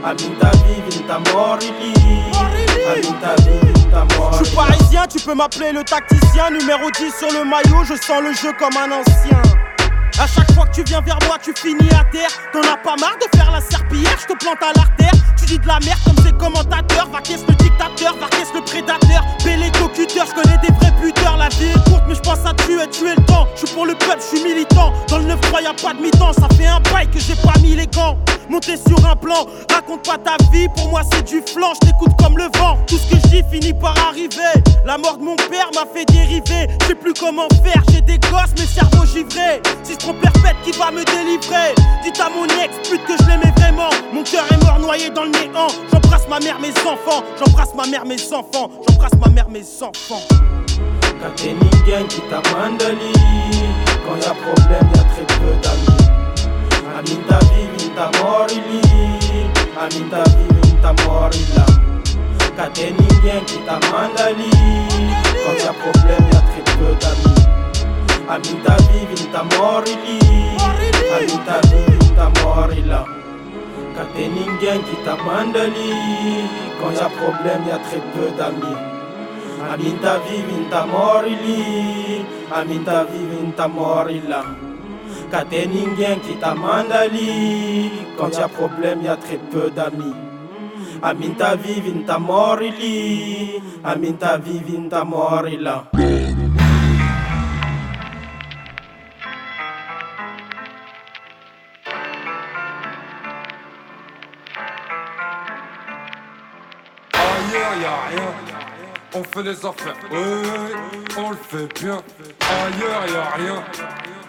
Amita vive ta morili Amita vive ta morili Je suis parisien, tu peux m'appeler le tacticien. Numéro 10 sur le maillot, je sens le jeu comme un ancien. À chaque fois que tu viens vers moi, tu finis à terre. T'en as pas marre de faire la serpillière, je te plante à l'artère. Tu dis de la merde comme ces commentateurs. Va qu'est-ce le dictateur, va qu'est-ce le prédateur. Bélé cocuteur, je connais des vrais buteurs. La vie est courte, mais je pense à tuer, tuer le temps. Je suis pour le peuple, je suis militant. Dans le 9 3 y'a pas de mi-temps, ça fait un bail que j'ai pas mis les gants. Monter sur un plan, raconte pas ta vie, pour moi c'est du flanc, je t'écoute comme le vent. Tout ce que dis finit par arriver. La mort de mon père m'a fait dériver. Je sais plus comment faire, j'ai des gosses, mes cerveaux givrés. Si prends perpète, qui va me délivrer Dites à mon ex, pute que je l'aimais vraiment. Mon cœur est mort noyé dans le néant. J'embrasse ma mère, mes enfants. J'embrasse ma mère, mes enfants. J'embrasse ma mère, mes enfants. Kateningen qui t'a mandali Quand y a problème y a très peu d'amis Aminta vivinta morili Aminta vivinta morila Kateningen qui t'a mandali Quand y a problème y a très peu d'amis Aminta vivi nitamorili Aminta vivi nitamorila Kateningen qui t'a mandali Quand y'a problème y'a très peu d'amis. Aminta vivi nitamorili Aminta vivi nitamorila Kateningen qui t'a mandali Quand y'a problème y'a très peu d'amis. Aminta vivi nitamorili Aminta vivi on fait les affaires, ouais, on le fait bien. Ailleurs y'a rien,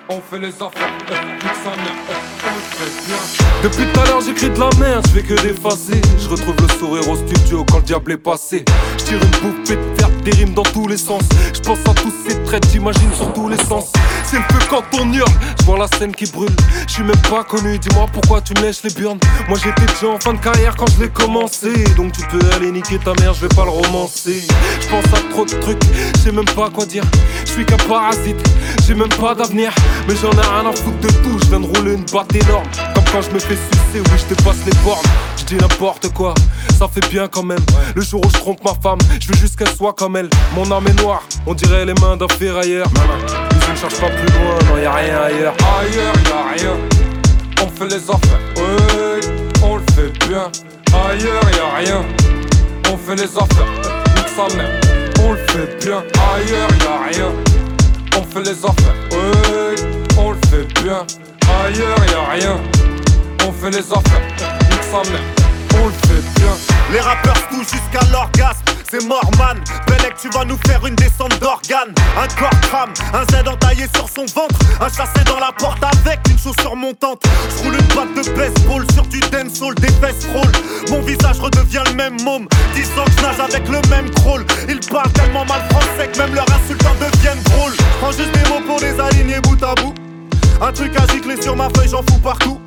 on fait les affaires, nique sa mère, on le fait bien. Depuis tout à l'heure j'écris de la merde, je fais que d'effacer. Je retrouve le sourire au studio quand le diable est passé. Je tire une bouffée de verbe, des rimes dans tous les sens. Je pense à tous ces traits, j'imagine sur tous les sens C'est le feu quand on hurle, je vois la scène qui brûle. Je suis même pas connu, dis-moi pourquoi tu me lèches les burnes. Moi j'étais déjà en fin de carrière quand je l'ai commencé. Donc tu peux aller niquer ta mère, je vais pas le romancer. Je pense à trop de trucs, je sais même pas quoi dire. Je suis qu'un parasite, j'ai même pas d'avenir. Mais j'en ai rien à foutre de tout, je viens de rouler une batte énorme quand je me fais sucer, oui je dépasse les bornes. Je dis n'importe quoi, ça fait bien quand même. Le jour où je trompe ma femme, je veux juste qu'elle soit comme elle. Mon âme est noire, on dirait les mains d'un ferrailleur je ne cherche pas plus loin, non y'a rien ailleurs. Ailleurs y'a rien, on fait les affaires, ouais, on le fait bien. Ailleurs y'a rien, on fait les affaires, nique on le fait bien. Ailleurs y'a rien, on fait les affaires, ouais, on le fait bien. Ailleurs y'a rien, on fait les affaires, nique sa mère, on le fait bien. Les rappeurs touchent jusqu'à l'orgasme, c'est mort man Belek tu vas nous faire une descente d'organes. Un corps crame, un Z entaillé sur son ventre. Un chassé dans la porte avec une chaussure montante. Je roule une batte de baseball sur du dancehall Des fesses roll, mon visage redevient le même môme. Disant que je nage avec le même crawl. Ils parlent tellement mal français que même leurs insultants deviennent drôles. Prends juste des mots pour les aligner bout à bout. Un truc à gicler sur ma feuille j'en fous partout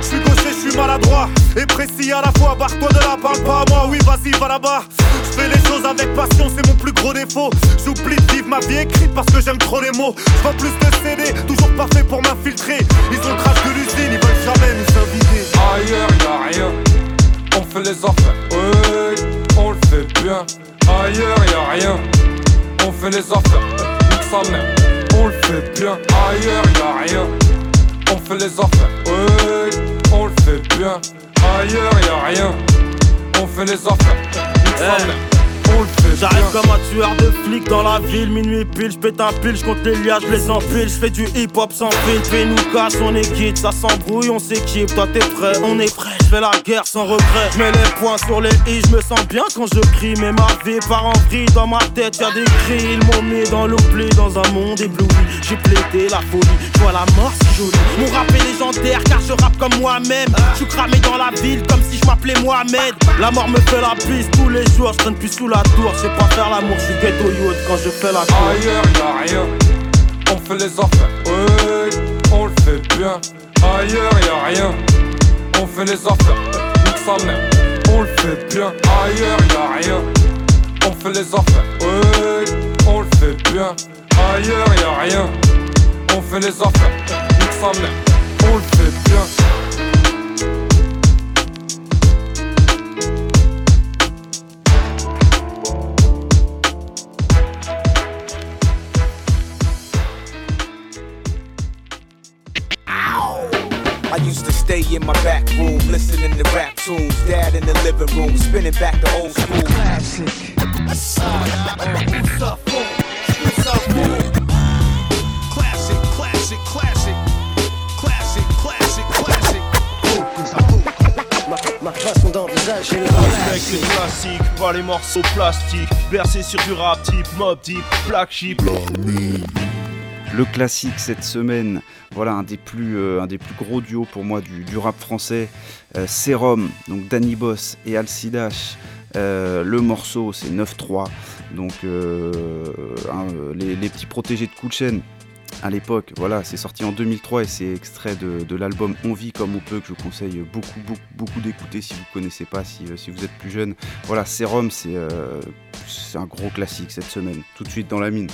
je suis gaucher, je suis maladroit et précis à la fois. Barre-toi de là, parle pas à moi, oui, vas-y, va là-bas. Je fais les choses avec passion, c'est mon plus gros défaut. J'oublie de vivre ma vie écrite parce que j'aime trop les mots. Je vends plus de CD, toujours parfait pour m'infiltrer. Ils ont le crash de l'usine, ils veulent jamais nous inviter. Ailleurs y'a rien, on fait les affaires, ouais, on le fait bien. Ailleurs y'a rien, on fait les affaires, nique sa mère, on le fait bien. Ailleurs y'a rien, fait les affaires, ouais, on le fait bien. Ailleurs y'a rien, on fait les affaires, J'arrive comme un tueur de flics dans la ville, minuit pile, j'pète un pile, j'compte les liasses, j'les empile, j'fais du hip hop sans fil, fais nous casse, on est quitte, ça s'embrouille, on s'équipe, toi t'es prêt, on est prêt, j'fais la guerre sans regret, j'mets les points sur les i, j'me sens bien quand je crie, mais ma vie part en vrille, dans ma tête y'a des cris, ils m'ont mis dans l'oubli, dans un monde ébloui, j'ai plaidé la folie, j'vois la mort si jolie, mon rap est légendaire car je rappe comme moi-même, j'suis cramé dans la ville comme si je m'appelais Mohamed, la mort me fait la bise tous les jours, j'traîne plus sous la tour, je sais pas faire l'amour, je suis ghetto yacht quand je fais la cour. Ailleurs y'a rien, on fait les affaires, ouais, on le fait bien. Ailleurs y'a rien, on fait les affaires, nique sa mère, on le fait bien. Ailleurs y'a rien, on fait les affaires, on le fait bien. Ailleurs y'a rien, on fait les affaires, nique sa mère, I used to stay in my back room, listening to rap tunes. Dad in the living room, spinning back the old school classic. Classic, classic, classic. Classic, classic, classic. Ma façon d'envisager le Respecte les classiques, pas les morceaux plastiques. Bercé sur du rap type, mob type, black sheep. Le classique cette semaine, voilà un des plus, euh, gros duos pour moi du, rap français, euh, Serum, donc Danny Boss et Alcidash. Euh, le morceau c'est 9-3, donc euh, hein, les, petits protégés de Kulchen à l'époque. Voilà, c'est sorti en 2003 et c'est extrait de, l'album On vit comme on peut que je vous conseille beaucoup, beaucoup, beaucoup d'écouter si vous connaissez pas, si, vous êtes plus jeune. Voilà, Serum, c'est un gros classique cette semaine. Tout de suite dans la mine.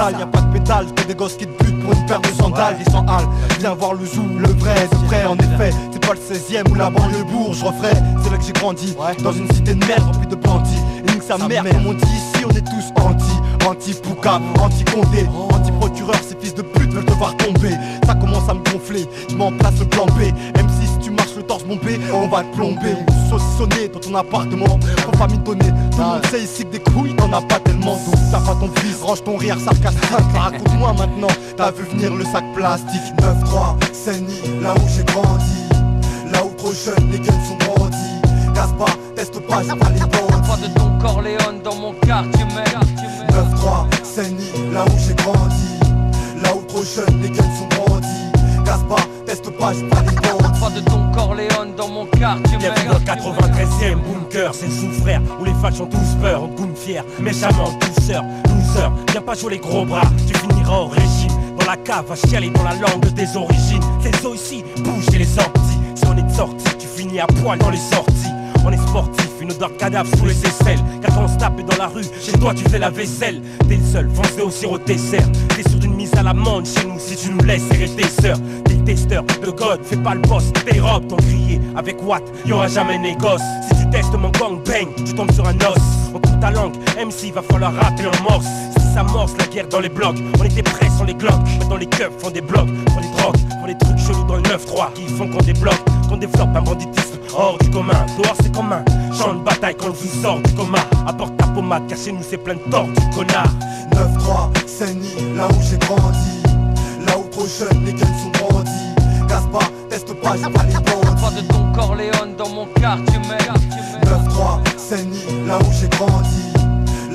Scandale, y a pas de pétale, que des gosses qui te butent pour une paire de sandales, ils s'en halent, viens voir le zoo, le vrai, de vrai en effet, c'est pas le 16ème ou la banlieue bourg, je referai, c'est là que j'ai grandi, dans une cité de merde remplie de bandits, et nique sa mère, comme on dit rire sarcastique. Raconte-moi maintenant, t'as vu venir le sac plastique. 9-3, Saint-Denis, là 93ème bunker, c'est le sous-frère où les fans ont tous peur, goûte fier, méchamment douceur, loser, viens pas jouer les gros bras, tu finiras au régime, dans la cave à chialer dans la langue des origines, les os ici bougent et les sorties, si on est de tu finis à poil dans les sorties, on est sportif, une odeur de cadavre sous les aisselles, quand on se tape dans la rue, chez toi tu fais la vaisselle, t'es le seul, foncé au sirop dessert, t'es sûr d'une mise à l'amende chez nous si tu nous laisses serrer tes sœurs, de God, fais pas le boss, tes robes t'ont crié, avec Watt, y'aura jamais négoce, si tu testes mon gang bang, tu tombes sur un os, on coupe ta langue, MC va falloir rappeler en morse, si ça morce la guerre dans les blocs, on était prêts sans les glocks, maintenant les keufs font des blocs, font des drogues, font des trucs chelous dans le 9-3, qui font qu'on débloque, qu'on développe un banditisme hors du commun, dehors c'est commun, champ de bataille quand le vous sort du coma, apporte ta pommade, car chez nous c'est plein de torts, connard. 9-3, Saint-Denis, là où j'ai grandi. Là où trop jeune, les grandis Gaspard, teste pas, j'ai pas les bandits Pas de Don Corleone dans mon quartier, mec. 9-3, Saint-Denis, là où j'ai grandi.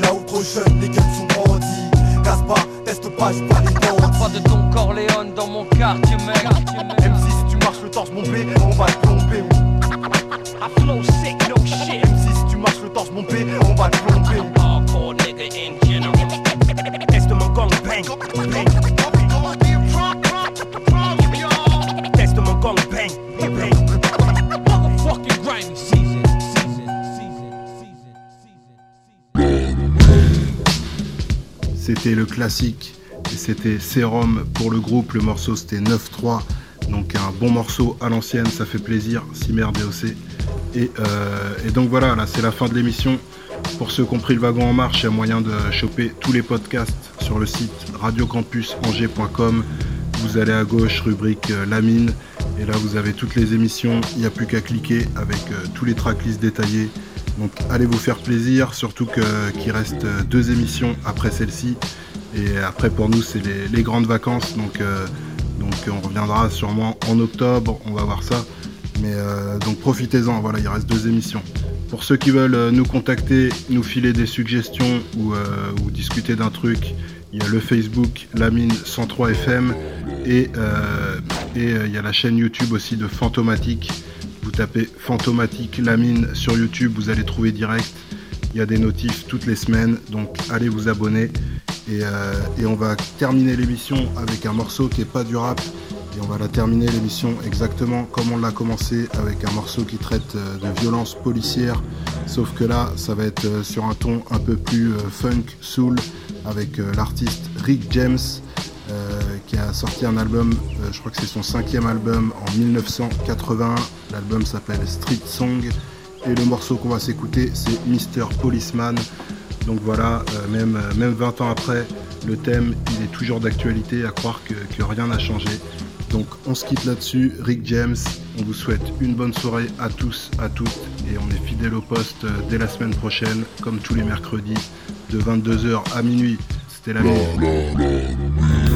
Là où trop jeune, les gueules sont grandis Gaspard, teste pas, j'ai pas les bandits Pas de Don Corleone dans mon quartier, mec. M6, si tu marches le torse bombé, on va te plomber. I flow sick, no shit. M6, si tu marches le torse bombé, on va te plomber. Hardcore nigga in general. Teste mon gang bang, bang. C'était le classique c'était Serum pour le groupe. Le morceau c'était 9-3. Donc un bon morceau à l'ancienne, ça fait plaisir. Cimer DOC. Et, euh, et donc voilà, là c'est la fin de l'émission. Pour ceux qui ont pris le wagon en marche, il y a moyen de choper tous les podcasts sur le site radiocampusangers.com. Vous allez à gauche, rubrique euh, La Mine. Et là vous avez toutes les émissions. Il n'y a plus qu'à cliquer avec euh, tous les tracklists détaillés. Donc allez vous faire plaisir, surtout qu'il reste euh, deux émissions après celle-ci. Et après pour nous c'est les, grandes vacances. Donc, euh, donc on reviendra sûrement en octobre, on va voir ça. Mais euh, donc profitez-en, voilà, il reste deux émissions. Pour ceux qui veulent nous contacter, nous filer des suggestions ou, discuter d'un truc, il y a le Facebook Lamine 103 FM et et, il y a la chaîne YouTube aussi de Fantomatique. Vous tapez Fantomatique Lamine sur YouTube, vous allez trouver direct. Il y a des notifs toutes les semaines, donc allez vous abonner. Et, euh, et on va terminer l'émission avec un morceau qui est pas du rap, Et on va la terminer l'émission exactement comme on l'a commencé avec un morceau qui traite euh, de violence policière. Sauf que là, ça va être euh, sur un ton un peu plus funk, soul, avec l'artiste Rick James, qui a sorti un album, je crois que c'est son cinquième album en 1981. L'album s'appelle Street Song. Et le morceau qu'on va s'écouter, c'est Mr. Policeman. Donc voilà, même, même 20 ans après, le thème, il est toujours d'actualité, à croire que, que rien n'a changé. Donc on se quitte là-dessus. Rick James, on vous souhaite une bonne soirée à tous, à toutes. Et on est fidèle au poste euh, dès la semaine prochaine, comme tous les mercredis, de 22h à minuit. C'était la nuit.